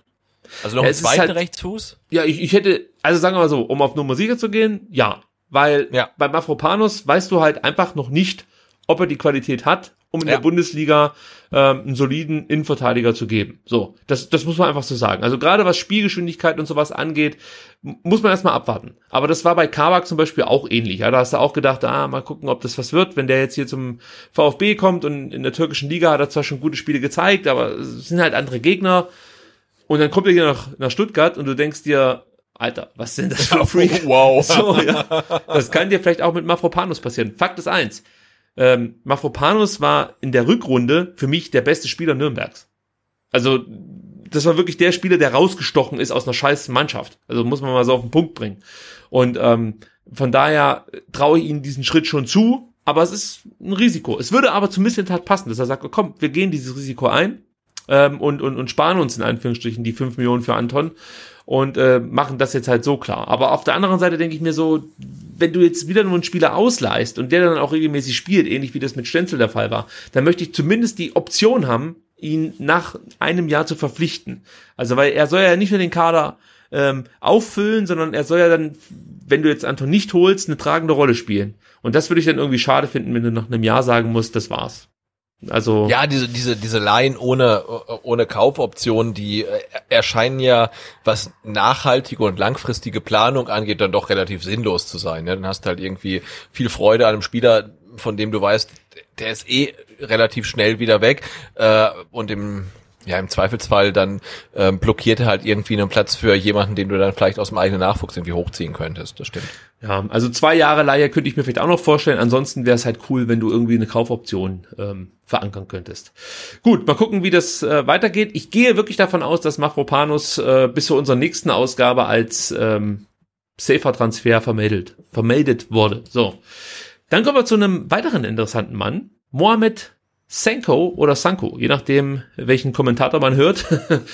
Also noch Ja, einen zweiten halt- Rechtsfuß? Ja, ich, ich hätte, also sagen wir mal so, um auf Nummer sicher zu gehen, ja. Weil Ja. bei Mafropanus weißt du halt einfach noch nicht, ob er die Qualität hat, um in Ja. der Bundesliga ähm, einen soliden Innenverteidiger zu geben. So, das, das muss man einfach so sagen. Also gerade was Spielgeschwindigkeit und sowas angeht, muss man erstmal abwarten. Aber das war bei Kabak zum Beispiel auch ähnlich. Ja, da hast du auch gedacht, ah, mal gucken, ob das was wird, wenn der jetzt hier zum VfB kommt und in der türkischen Liga hat er zwar schon gute Spiele gezeigt, aber es sind halt andere Gegner. Und dann kommt er hier nach, nach Stuttgart und du denkst dir, Alter, was sind das für Freak? Wow. So, ja. Das kann dir vielleicht auch mit Mafropanus passieren. Fakt ist eins. Ähm, Mafropanus war in der Rückrunde für mich der beste Spieler Nürnbergs. Also, das war wirklich der Spieler, der rausgestochen ist aus einer scheiß Mannschaft. Also muss man mal so auf den Punkt bringen. Und ähm, von daher traue ich ihm diesen Schritt schon zu, aber es ist ein Risiko. Es würde aber zum Missentat passen, dass er sagt, komm, wir gehen dieses Risiko ein ähm, und, und, und sparen uns in Anführungsstrichen die 5 Millionen für Anton und äh, machen das jetzt halt so klar. Aber auf der anderen Seite denke ich mir so, wenn du jetzt wieder nur einen Spieler ausleihst und der dann auch regelmäßig spielt, ähnlich wie das mit Stenzel der Fall war, dann möchte ich zumindest die Option haben, ihn nach einem Jahr zu verpflichten. Also weil er soll ja nicht nur den Kader ähm, auffüllen, sondern er soll ja dann, wenn du jetzt Anton nicht holst, eine tragende Rolle spielen. Und das würde ich dann irgendwie schade finden, wenn du nach einem Jahr sagen musst, das war's. Also Ja, diese, diese, diese Laien ohne, ohne Kaufoption, die äh, erscheinen ja, was nachhaltige und langfristige Planung angeht, dann doch relativ sinnlos zu sein. Ne? Dann hast du halt irgendwie viel Freude an einem Spieler, von dem du weißt, der ist eh relativ schnell wieder weg äh, und im ja, im Zweifelsfall dann ähm, blockiert er halt irgendwie einen Platz für jemanden, den du dann vielleicht aus dem eigenen Nachwuchs irgendwie hochziehen könntest. Das stimmt. Ja, also zwei Jahre Leihe könnte ich mir vielleicht auch noch vorstellen. Ansonsten wäre es halt cool, wenn du irgendwie eine Kaufoption ähm, verankern könntest. Gut, mal gucken, wie das äh, weitergeht. Ich gehe wirklich davon aus, dass Mafropanus äh, bis zu unserer nächsten Ausgabe als ähm, Safer-Transfer vermeldet, vermeldet wurde. So, dann kommen wir zu einem weiteren interessanten Mann, Mohamed Senko oder Sanko, je nachdem, welchen Kommentator man hört.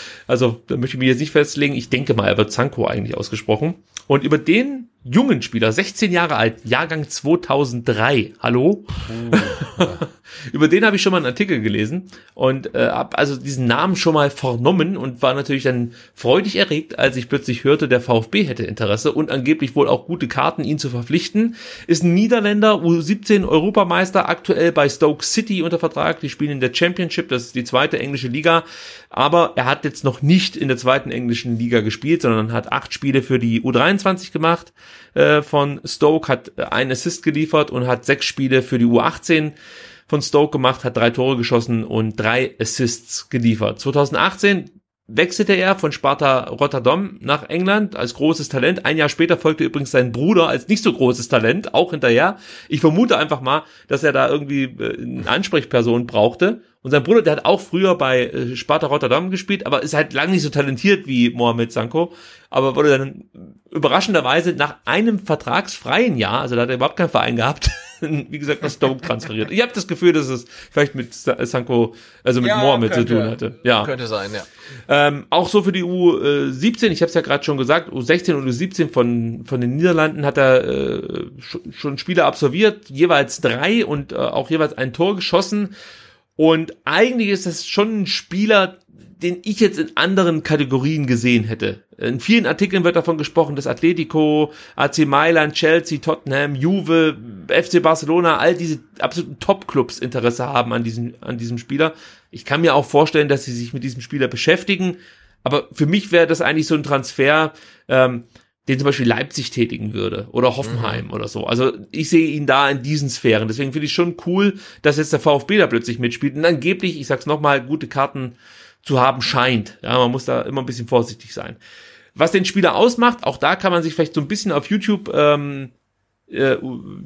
also, da möchte ich mich jetzt nicht festlegen. Ich denke mal, er wird Sanko eigentlich ausgesprochen. Und über den jungen Spieler, 16 Jahre alt, Jahrgang 2003, hallo? über den habe ich schon mal einen Artikel gelesen und äh, habe also diesen Namen schon mal vernommen und war natürlich dann freudig erregt, als ich plötzlich hörte, der VfB hätte Interesse und angeblich wohl auch gute Karten, ihn zu verpflichten. Ist ein Niederländer, U17 Europameister, aktuell bei Stoke City unter Vertrag. Die spielen in der Championship, das ist die zweite englische Liga. Aber er hat jetzt noch nicht in der zweiten englischen Liga gespielt, sondern hat acht Spiele für die U23 gemacht äh, von Stoke, hat äh, einen Assist geliefert und hat sechs Spiele für die U18 von Stoke gemacht, hat drei Tore geschossen und drei Assists geliefert. 2018 wechselte er von Sparta Rotterdam nach England als großes Talent. Ein Jahr später folgte übrigens sein Bruder als nicht so großes Talent, auch hinterher. Ich vermute einfach mal, dass er da irgendwie äh, eine Ansprechperson brauchte. Und sein Bruder, der hat auch früher bei äh, Sparta Rotterdam gespielt, aber ist halt lang nicht so talentiert wie Mohamed Sanko. Aber wurde dann überraschenderweise nach einem vertragsfreien Jahr, also da hat er überhaupt keinen Verein gehabt, wie gesagt, nach Stoke transferiert. Ich habe das Gefühl, dass es vielleicht mit Sa- Sanko, also mit Mohamed zu tun hatte. Ja. Könnte sein, ja. Ähm, auch so für die U17, ich habe es ja gerade schon gesagt, U16 und U17 von, von den Niederlanden hat er äh, sch- schon Spiele absolviert, jeweils drei und äh, auch jeweils ein Tor geschossen. Und eigentlich ist das schon ein Spieler, den ich jetzt in anderen Kategorien gesehen hätte. In vielen Artikeln wird davon gesprochen, dass Atletico, AC Mailand, Chelsea, Tottenham, Juve, FC Barcelona, all diese absoluten Top-Clubs Interesse haben an diesem, an diesem Spieler. Ich kann mir auch vorstellen, dass sie sich mit diesem Spieler beschäftigen. Aber für mich wäre das eigentlich so ein Transfer, ähm, den zum Beispiel Leipzig tätigen würde oder Hoffenheim oder so. Also ich sehe ihn da in diesen Sphären. Deswegen finde ich schon cool, dass jetzt der VfB da plötzlich mitspielt und angeblich, ich sag's nochmal, gute Karten zu haben scheint. Ja, man muss da immer ein bisschen vorsichtig sein. Was den Spieler ausmacht, auch da kann man sich vielleicht so ein bisschen auf YouTube ähm, äh,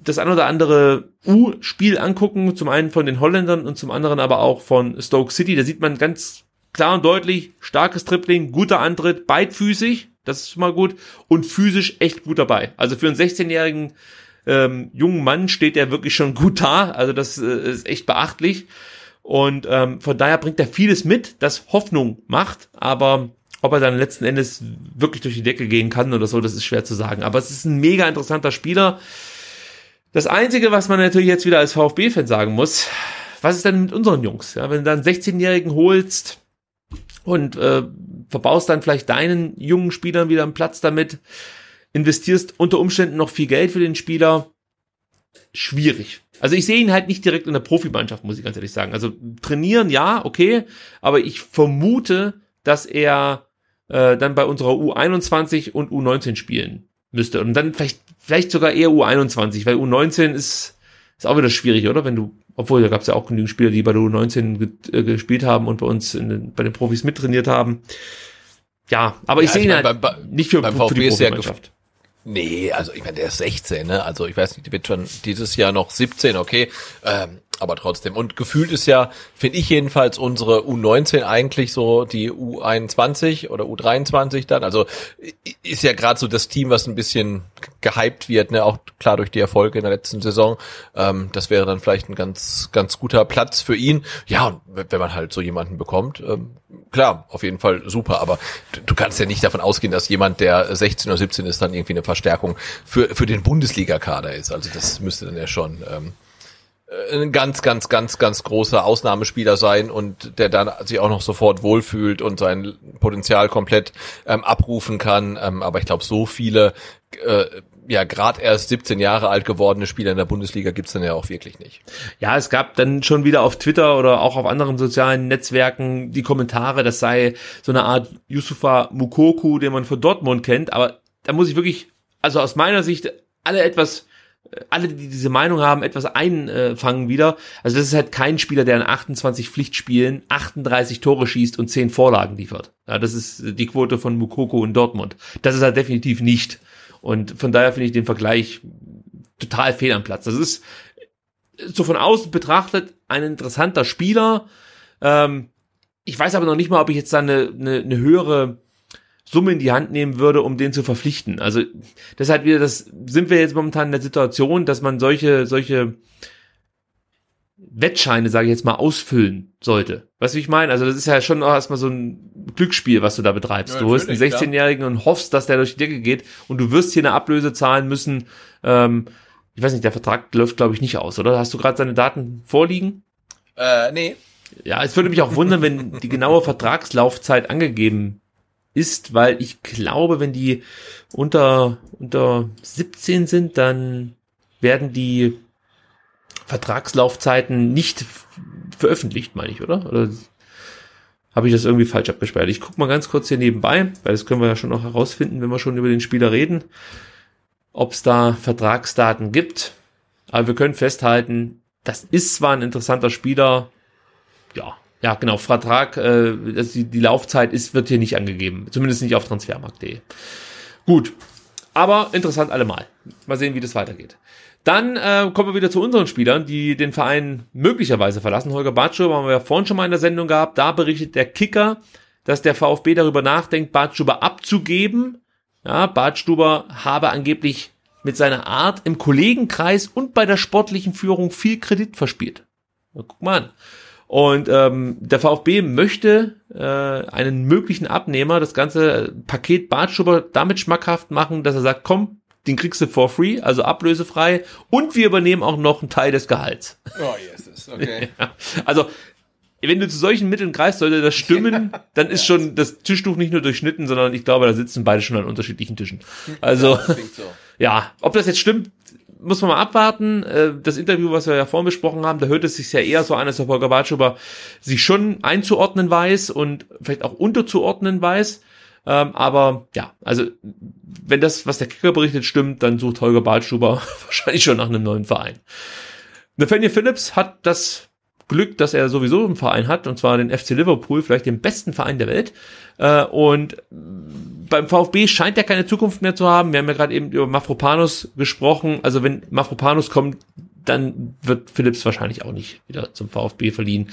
das ein oder andere U-Spiel angucken, zum einen von den Holländern und zum anderen aber auch von Stoke City. Da sieht man ganz klar und deutlich, starkes Tripling, guter Antritt, beidfüßig, das ist schon mal gut, und physisch echt gut dabei. Also für einen 16-jährigen ähm, jungen Mann steht er wirklich schon gut da, also das äh, ist echt beachtlich. Und ähm, von daher bringt er vieles mit, das Hoffnung macht, aber ob er dann letzten Endes wirklich durch die Decke gehen kann oder so, das ist schwer zu sagen. Aber es ist ein mega interessanter Spieler. Das Einzige, was man natürlich jetzt wieder als VfB-Fan sagen muss, was ist denn mit unseren Jungs? Ja, wenn du dann einen 16-Jährigen holst und äh, verbaust dann vielleicht deinen jungen Spielern wieder einen Platz damit, investierst unter Umständen noch viel Geld für den Spieler, schwierig. Also ich sehe ihn halt nicht direkt in der Profimannschaft, muss ich ganz ehrlich sagen. Also trainieren, ja, okay, aber ich vermute, dass er äh, dann bei unserer U21 und U19 spielen müsste. Und dann vielleicht, vielleicht sogar eher U21, weil U19 ist, ist auch wieder schwierig, oder? Wenn du, obwohl da gab es ja auch genügend Spieler, die bei der U19 ge äh, gespielt haben und bei uns in, bei den Profis mittrainiert haben. Ja, aber ich Ja, sehe ich ihn mein, halt beim- nicht für, beim für die VfB ist ja Profimannschaft. Nee, also ich meine, der ist 16, ne? Also ich weiß nicht, der wird schon dieses Jahr noch 17, okay. Ähm, aber trotzdem. Und gefühlt ist ja, finde ich jedenfalls, unsere U19 eigentlich so die U21 oder U23 dann. Also ist ja gerade so das Team, was ein bisschen gehypt wird, ne? Auch klar durch die Erfolge in der letzten Saison. Ähm, das wäre dann vielleicht ein ganz, ganz guter Platz für ihn. Ja, und wenn man halt so jemanden bekommt, ähm, klar, auf jeden Fall super. Aber du, du kannst ja nicht davon ausgehen, dass jemand, der 16 oder 17 ist, dann irgendwie eine Verstärkung für, für den Bundesliga-Kader ist. Also das müsste dann ja schon ähm, äh, ein ganz, ganz, ganz, ganz großer Ausnahmespieler sein und der dann sich auch noch sofort wohlfühlt und sein Potenzial komplett ähm, abrufen kann. Ähm, aber ich glaube, so viele, äh, ja, gerade erst 17 Jahre alt gewordene Spieler in der Bundesliga gibt's dann ja auch wirklich nicht. Ja, es gab dann schon wieder auf Twitter oder auch auf anderen sozialen Netzwerken die Kommentare, das sei so eine Art Yusufa Mukoku, den man von Dortmund kennt. Aber da muss ich wirklich, also aus meiner Sicht, alle etwas, äh, alle, die diese Meinung haben, etwas einfangen wieder. Also das ist halt kein Spieler, der in 28 Pflichtspielen 38 Tore schießt und 10 Vorlagen liefert. Ja, das ist die Quote von Mukoko in Dortmund. Das ist er definitiv nicht. Und von daher finde ich den Vergleich total fehl am Platz. Das ist so von außen betrachtet ein interessanter Spieler. Ähm, ich weiß aber noch nicht mal, ob ich jetzt da eine, eine, eine höhere Summe in die Hand nehmen würde, um den zu verpflichten. Also das ist halt wieder, das sind wir jetzt momentan in der Situation, dass man solche, solche Wettscheine, sage ich jetzt mal, ausfüllen sollte. Weißt du, wie ich meine? Also das ist ja schon auch erstmal so ein Glücksspiel, was du da betreibst. Ja, du holst einen natürlich, klar. 16-Jährigen und hoffst, dass der durch die Decke geht und du wirst hier eine Ablöse zahlen müssen. Ähm, ich weiß nicht, der Vertrag läuft, glaube ich, nicht aus, oder? Hast du gerade seine Daten vorliegen? Äh, nee. Ja, es würde mich auch wundern, wenn die genaue Vertragslaufzeit angegeben ist, weil ich glaube, wenn die unter, unter 17 sind, dann werden die Vertragslaufzeiten nicht veröffentlicht, meine ich, oder? Oder habe ich das irgendwie falsch abgesperrt? Ich guck mal ganz kurz hier nebenbei, weil das können wir ja schon noch herausfinden, wenn wir schon über den Spieler reden, ob es da Vertragsdaten gibt. Aber wir können festhalten, das ist zwar ein interessanter Spieler, ja, ja, genau, Vertrag, äh, die, die Laufzeit ist, wird hier nicht angegeben. Zumindest nicht auf transfermarkt.de. Gut. Aber interessant allemal. Mal sehen, wie das weitergeht. Dann äh, kommen wir wieder zu unseren Spielern, die den Verein möglicherweise verlassen. Holger Bartschuber haben wir ja vorhin schon mal in der Sendung gehabt. Da berichtet der Kicker, dass der VfB darüber nachdenkt, Bartstuber abzugeben. Ja, Bartstuber habe angeblich mit seiner Art im Kollegenkreis und bei der sportlichen Führung viel Kredit verspielt. Na, guck mal an. Und ähm, der VfB möchte äh, einen möglichen Abnehmer das ganze Paket Bartschuber damit schmackhaft machen, dass er sagt, komm, den kriegst du for free, also ablösefrei, und wir übernehmen auch noch einen Teil des Gehalts. Oh, yes, okay. Ja. Also, wenn du zu solchen Mitteln greifst, sollte das stimmen, dann ist schon das Tischtuch nicht nur durchschnitten, sondern ich glaube, da sitzen beide schon an unterschiedlichen Tischen. Also, Klingt so. ja, ob das jetzt stimmt, muss man mal abwarten. Äh, Das Interview, was wir ja vorhin besprochen haben, da hört es sich ja eher so an, als ob Holger Bartschuber sich schon einzuordnen weiß und vielleicht auch unterzuordnen weiß. Ähm, aber ja, also wenn das, was der Kicker berichtet, stimmt, dann sucht Holger Bartschuber wahrscheinlich schon nach einem neuen Verein. Nathaniel Phillips hat das Glück, dass er sowieso einen Verein hat, und zwar den FC Liverpool, vielleicht den besten Verein der Welt. Äh, und beim VfB scheint er keine Zukunft mehr zu haben. Wir haben ja gerade eben über Mafropanos gesprochen. Also wenn Mafropanos kommt, dann wird Phillips wahrscheinlich auch nicht wieder zum VfB verliehen.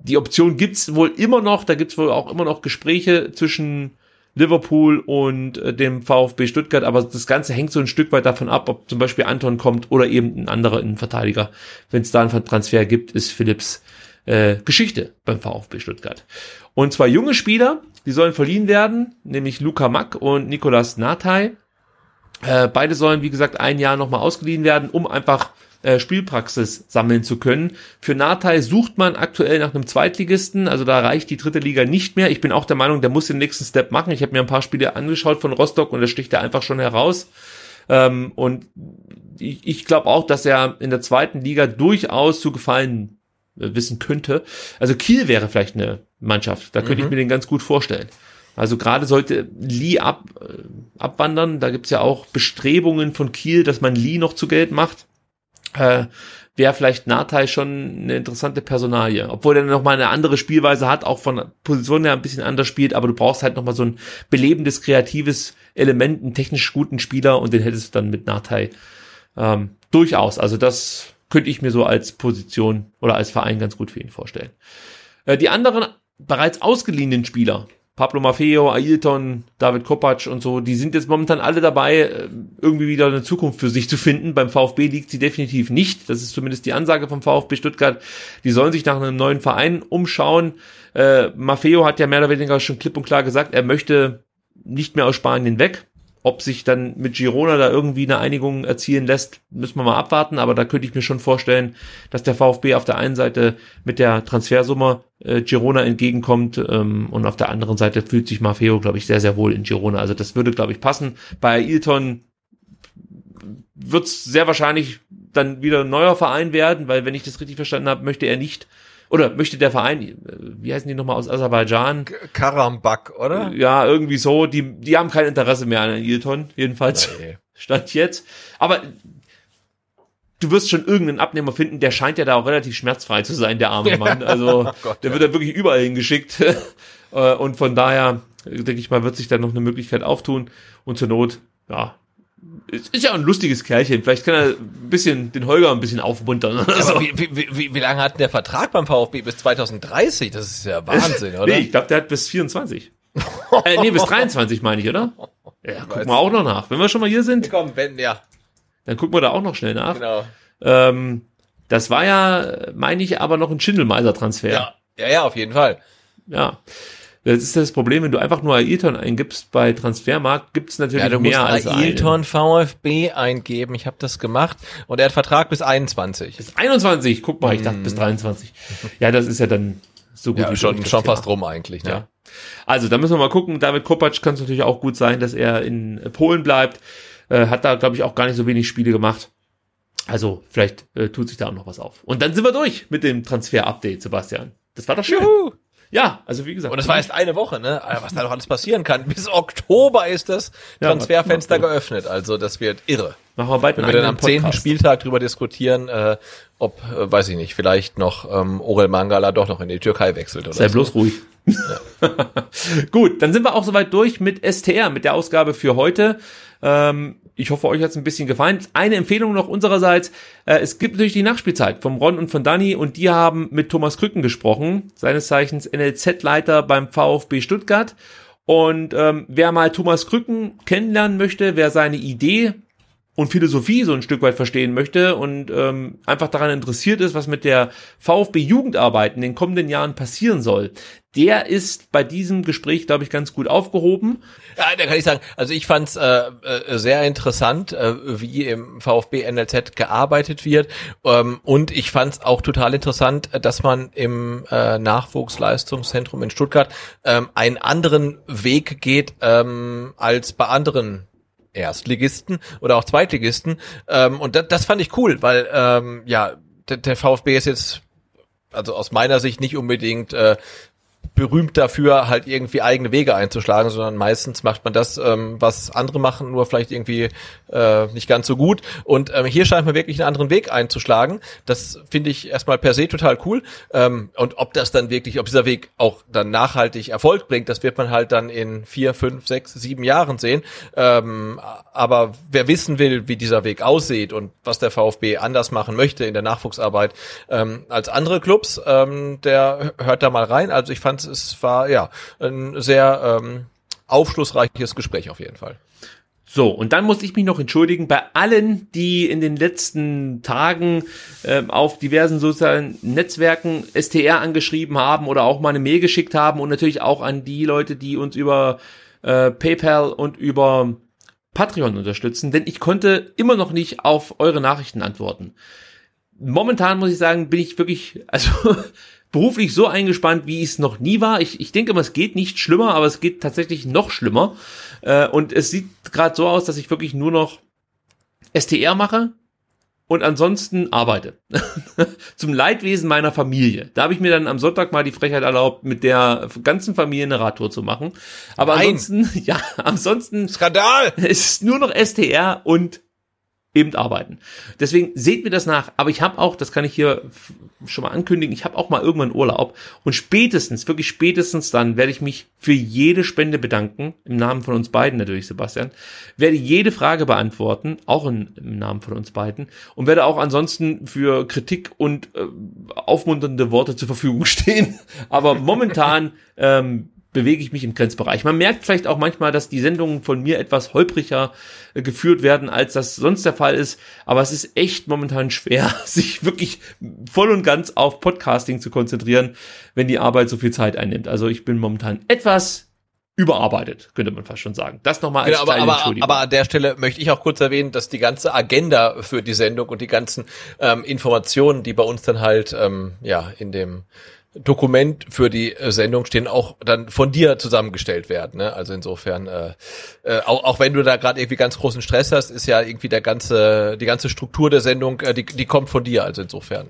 Die Option gibt's wohl immer noch. Da gibt's wohl auch immer noch Gespräche zwischen Liverpool und äh, dem VfB Stuttgart, aber das Ganze hängt so ein Stück weit davon ab, ob zum Beispiel Anton kommt oder eben ein anderer Innenverteidiger. Wenn es da einen Transfer gibt, ist Phillips äh, Geschichte beim VfB Stuttgart. Und zwei junge Spieler, die sollen verliehen werden, nämlich Luca Mack und Nicolas Natai. Äh, beide sollen, wie gesagt, ein Jahr nochmal ausgeliehen werden, um einfach äh, Spielpraxis sammeln zu können. Für Natai sucht man aktuell nach einem Zweitligisten, also da reicht die dritte Liga nicht mehr. Ich bin auch der Meinung, der muss den nächsten Step machen. Ich habe mir ein paar Spiele angeschaut von Rostock und da sticht er einfach schon heraus. Ähm, und ich, ich glaube auch, dass er in der zweiten Liga durchaus zu gefallen wissen könnte. Also Kiel wäre vielleicht eine Mannschaft, da könnte mhm. ich mir den ganz gut vorstellen. Also gerade sollte Lee ab, äh, abwandern, da gibt's ja auch Bestrebungen von Kiel, dass man Lee noch zu Geld macht. Äh, wäre vielleicht Natai schon eine interessante Personalie. Obwohl er noch mal eine andere Spielweise hat, auch von Position her ein bisschen anders spielt, aber du brauchst halt noch mal so ein belebendes, kreatives Element, einen technisch guten Spieler und den hättest du dann mit Natai ähm, durchaus. Also das könnte ich mir so als Position oder als Verein ganz gut für ihn vorstellen. Äh, die anderen bereits ausgeliehenen Spieler, Pablo Maffeo, Ailton, David Kopacz und so, die sind jetzt momentan alle dabei, äh, irgendwie wieder eine Zukunft für sich zu finden. Beim VfB liegt sie definitiv nicht. Das ist zumindest die Ansage vom VfB Stuttgart. Die sollen sich nach einem neuen Verein umschauen. Äh, Maffeo hat ja mehr oder weniger schon klipp und klar gesagt, er möchte nicht mehr aus Spanien weg. Ob sich dann mit Girona da irgendwie eine Einigung erzielen lässt, müssen wir mal abwarten. Aber da könnte ich mir schon vorstellen, dass der VfB auf der einen Seite mit der Transfersumme äh, Girona entgegenkommt ähm, und auf der anderen Seite fühlt sich Maffeo, glaube ich, sehr, sehr wohl in Girona. Also das würde, glaube ich, passen. Bei Ilton wird es sehr wahrscheinlich dann wieder ein neuer Verein werden, weil wenn ich das richtig verstanden habe, möchte er nicht oder möchte der Verein, äh, wie heißen die nochmal aus Aserbaidschan? Karambak, oder? Ja, irgendwie so. Die, die haben kein Interesse mehr an Ilton, jedenfalls. Nee. Stand jetzt. Aber du wirst schon irgendeinen Abnehmer finden, der scheint ja da auch relativ schmerzfrei zu sein, der arme Mann. Also oh Gott, der ja. wird ja wirklich überall hingeschickt. Äh, und von daher, denke ich mal, wird sich da noch eine Möglichkeit auftun. Und zur Not, ja, ist ja ein lustiges Kerlchen. Vielleicht kann er ein bisschen den Holger ein bisschen aufmuntern. Ja, so. wie, wie, wie, wie lange hat der Vertrag beim VfB? Bis 2030? Das ist ja Wahnsinn, oder? nee, ich glaube, der hat bis 24. äh, nee, bis 23 meine ich, oder? Ja, gucken wir auch noch nach. Wenn wir schon mal hier sind. Komm, wenn, ja. Dann gucken wir da auch noch schnell nach. Genau. Ähm, das war ja, meine ich, aber noch ein Schindelmeiser-Transfer. Ja. ja, ja, auf jeden Fall. Ja. Das ist das Problem, wenn du einfach nur Ailton eingibst bei Transfermarkt, gibt es natürlich ja, du mehr musst als Ailton VfB eingeben. Ich habe das gemacht und er hat Vertrag bis 21. Bis 21, guck mal, ich dachte bis 23. Mhm. Ja, das ist ja dann so gut ja, wie schon, schon fast rum eigentlich. Ne? Ja. Also da müssen wir mal gucken. David Kopacz kann es natürlich auch gut sein, dass er in Polen bleibt. Äh, hat da, glaube ich, auch gar nicht so wenig Spiele gemacht. Also vielleicht äh, tut sich da auch noch was auf. Und dann sind wir durch mit dem Transfer-Update, Sebastian. Das war doch schön. Juhu. Ja, also wie gesagt. Und das war erst eine Woche, ne? Was da noch alles passieren kann. Bis Oktober ist das Transferfenster ja, geöffnet. Also das wird irre. Machen wir bald Wenn wir dann am zehnten Spieltag drüber diskutieren, äh, ob, äh, weiß ich nicht, vielleicht noch ähm, Orel Mangala doch noch in die Türkei wechselt oder Sei so. bloß ruhig. Ja. Gut, dann sind wir auch soweit durch mit STR, mit der Ausgabe für heute. Ähm, ich hoffe, euch hat es ein bisschen gefallen. Eine Empfehlung noch unsererseits. Äh, es gibt natürlich die Nachspielzeit vom Ron und von Dani und die haben mit Thomas Krücken gesprochen, seines Zeichens NLZ-Leiter beim VfB Stuttgart. Und ähm, wer mal Thomas Krücken kennenlernen möchte, wer seine Idee und Philosophie so ein Stück weit verstehen möchte und ähm, einfach daran interessiert ist, was mit der VfB Jugendarbeit in den kommenden Jahren passieren soll, der ist bei diesem Gespräch, glaube ich, ganz gut aufgehoben. Ja, da kann ich sagen, also ich fand es äh, äh, sehr interessant, äh, wie im VfB NLZ gearbeitet wird. Ähm, und ich fand es auch total interessant, dass man im äh, Nachwuchsleistungszentrum in Stuttgart ähm, einen anderen Weg geht ähm, als bei anderen Erstligisten oder auch Zweitligisten. Ähm, und das, das fand ich cool, weil ähm, ja, der, der VfB ist jetzt also aus meiner Sicht nicht unbedingt äh, berühmt dafür, halt irgendwie eigene Wege einzuschlagen, sondern meistens macht man das, ähm, was andere machen, nur vielleicht irgendwie äh, nicht ganz so gut. Und ähm, hier scheint man wirklich einen anderen Weg einzuschlagen. Das finde ich erstmal per se total cool. Ähm, und ob das dann wirklich, ob dieser Weg auch dann nachhaltig Erfolg bringt, das wird man halt dann in vier, fünf, sechs, sieben Jahren sehen. Ähm, aber wer wissen will, wie dieser Weg aussieht und was der VfB anders machen möchte in der Nachwuchsarbeit ähm, als andere Clubs, ähm, der hört da mal rein. Also ich fand es war ja ein sehr ähm, aufschlussreiches Gespräch auf jeden Fall. So, und dann muss ich mich noch entschuldigen bei allen, die in den letzten Tagen äh, auf diversen sozialen Netzwerken STR angeschrieben haben oder auch mal eine Mail geschickt haben und natürlich auch an die Leute, die uns über äh, PayPal und über Patreon unterstützen, denn ich konnte immer noch nicht auf eure Nachrichten antworten. Momentan muss ich sagen, bin ich wirklich, also beruflich so eingespannt, wie es noch nie war. Ich, ich denke immer, es geht nicht schlimmer, aber es geht tatsächlich noch schlimmer. Äh, und es sieht gerade so aus, dass ich wirklich nur noch STR mache und ansonsten arbeite. Zum Leidwesen meiner Familie. Da habe ich mir dann am Sonntag mal die Frechheit erlaubt, mit der ganzen Familie eine Radtour zu machen. Aber Nein. ansonsten, ja, ansonsten Skandal! es ist nur noch STR und eben arbeiten. Deswegen seht mir das nach. Aber ich habe auch, das kann ich hier schon mal ankündigen, ich habe auch mal irgendwann Urlaub. Und spätestens, wirklich spätestens dann werde ich mich für jede Spende bedanken. Im Namen von uns beiden natürlich, Sebastian. Werde jede Frage beantworten, auch in, im Namen von uns beiden. Und werde auch ansonsten für Kritik und äh, aufmunternde Worte zur Verfügung stehen. Aber momentan ähm, bewege ich mich im Grenzbereich. Man merkt vielleicht auch manchmal, dass die Sendungen von mir etwas holpriger äh, geführt werden, als das sonst der Fall ist. Aber es ist echt momentan schwer, sich wirklich voll und ganz auf Podcasting zu konzentrieren, wenn die Arbeit so viel Zeit einnimmt. Also ich bin momentan etwas überarbeitet, könnte man fast schon sagen. Das nochmal als Genau, aber, kleine aber, Entschuldigung. aber an der Stelle möchte ich auch kurz erwähnen, dass die ganze Agenda für die Sendung und die ganzen ähm, Informationen, die bei uns dann halt ähm, ja in dem Dokument für die äh, Sendung stehen, auch dann von dir zusammengestellt werden. Ne? Also insofern, äh, äh, auch, auch wenn du da gerade irgendwie ganz großen Stress hast, ist ja irgendwie der ganze, die ganze Struktur der Sendung, äh, die, die kommt von dir. Also insofern,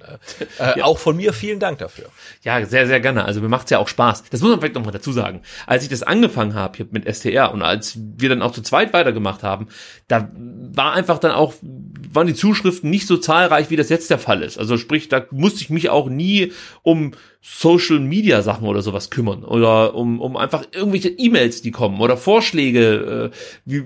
äh, äh, auch von mir vielen Dank dafür. Ja, sehr, sehr gerne. Also mir macht's ja auch Spaß. Das muss man vielleicht nochmal dazu sagen. Als ich das angefangen habe hier mit STR und als wir dann auch zu zweit weitergemacht haben, da war einfach dann auch, waren die Zuschriften nicht so zahlreich, wie das jetzt der Fall ist. Also sprich, da musste ich mich auch nie um Social Media Sachen oder sowas kümmern oder um, um einfach irgendwelche E-Mails, die kommen oder Vorschläge, äh, wie,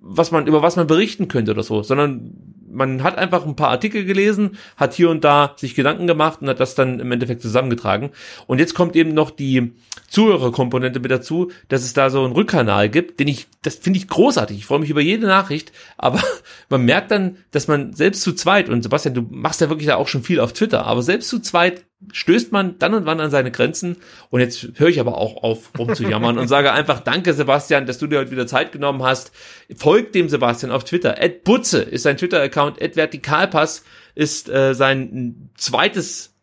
was man, über was man berichten könnte oder so, sondern man hat einfach ein paar Artikel gelesen, hat hier und da sich Gedanken gemacht und hat das dann im Endeffekt zusammengetragen. Und jetzt kommt eben noch die Zuhörerkomponente mit dazu, dass es da so einen Rückkanal gibt, den ich, das finde ich großartig. Ich freue mich über jede Nachricht, aber man merkt dann, dass man selbst zu zweit, und Sebastian, du machst ja wirklich da auch schon viel auf Twitter, aber selbst zu zweit stößt man dann und wann an seine Grenzen. Und jetzt höre ich aber auch auf, rumzujammern und sage einfach Danke, Sebastian, dass du dir heute wieder Zeit genommen hast. Folgt dem Sebastian auf Twitter. Ed Butze ist sein Twitter-Account. Ed Vertikalpass ist äh, sein zweites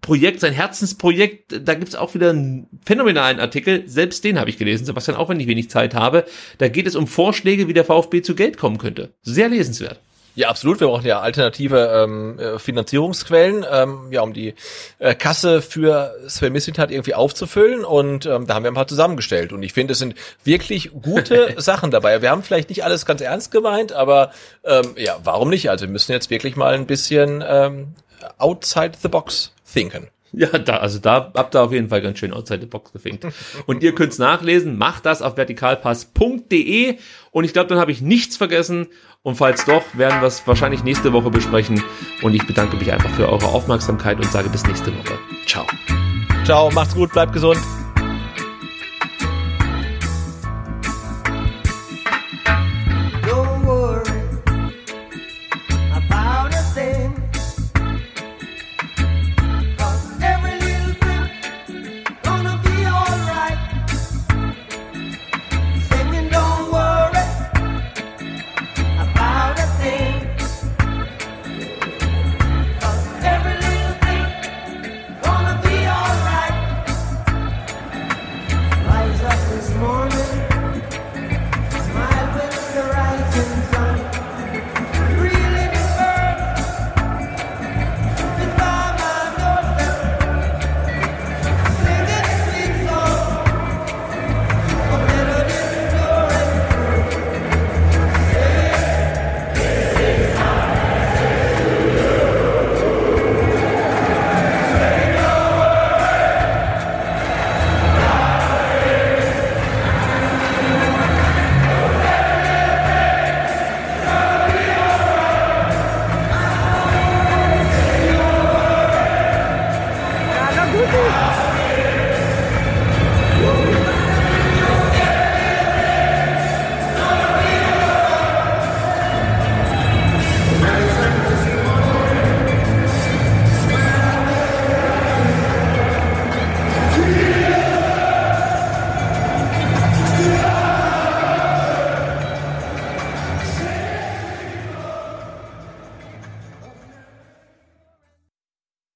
Projekt, sein Herzensprojekt. Da gibt's auch wieder einen phänomenalen Artikel. Selbst den habe ich gelesen, Sebastian, auch wenn ich wenig Zeit habe. Da geht es um Vorschläge, wie der VfB zu Geld kommen könnte. Sehr lesenswert. Ja, absolut. Wir brauchen ja alternative ähm, äh, Finanzierungsquellen, ähm, ja, um die äh, Kasse für Sven Mislintat irgendwie aufzufüllen. Und ähm, da haben wir ein paar zusammengestellt. Und ich finde, es sind wirklich gute Sachen dabei. Wir haben vielleicht nicht alles ganz ernst gemeint, aber ähm, ja, warum nicht? Also wir müssen jetzt wirklich mal ein bisschen ähm, outside the box thinken. Ja, da, also da habt ihr auf jeden Fall ganz schön outside the box gefinkt. Und ihr könnt's nachlesen, macht das auf vertikalpass.de und ich glaube, dann habe ich nichts vergessen und falls doch, werden wir es wahrscheinlich nächste Woche besprechen und ich bedanke mich einfach für eure Aufmerksamkeit und sage bis nächste Woche. Ciao. Ciao, macht's gut, bleibt gesund.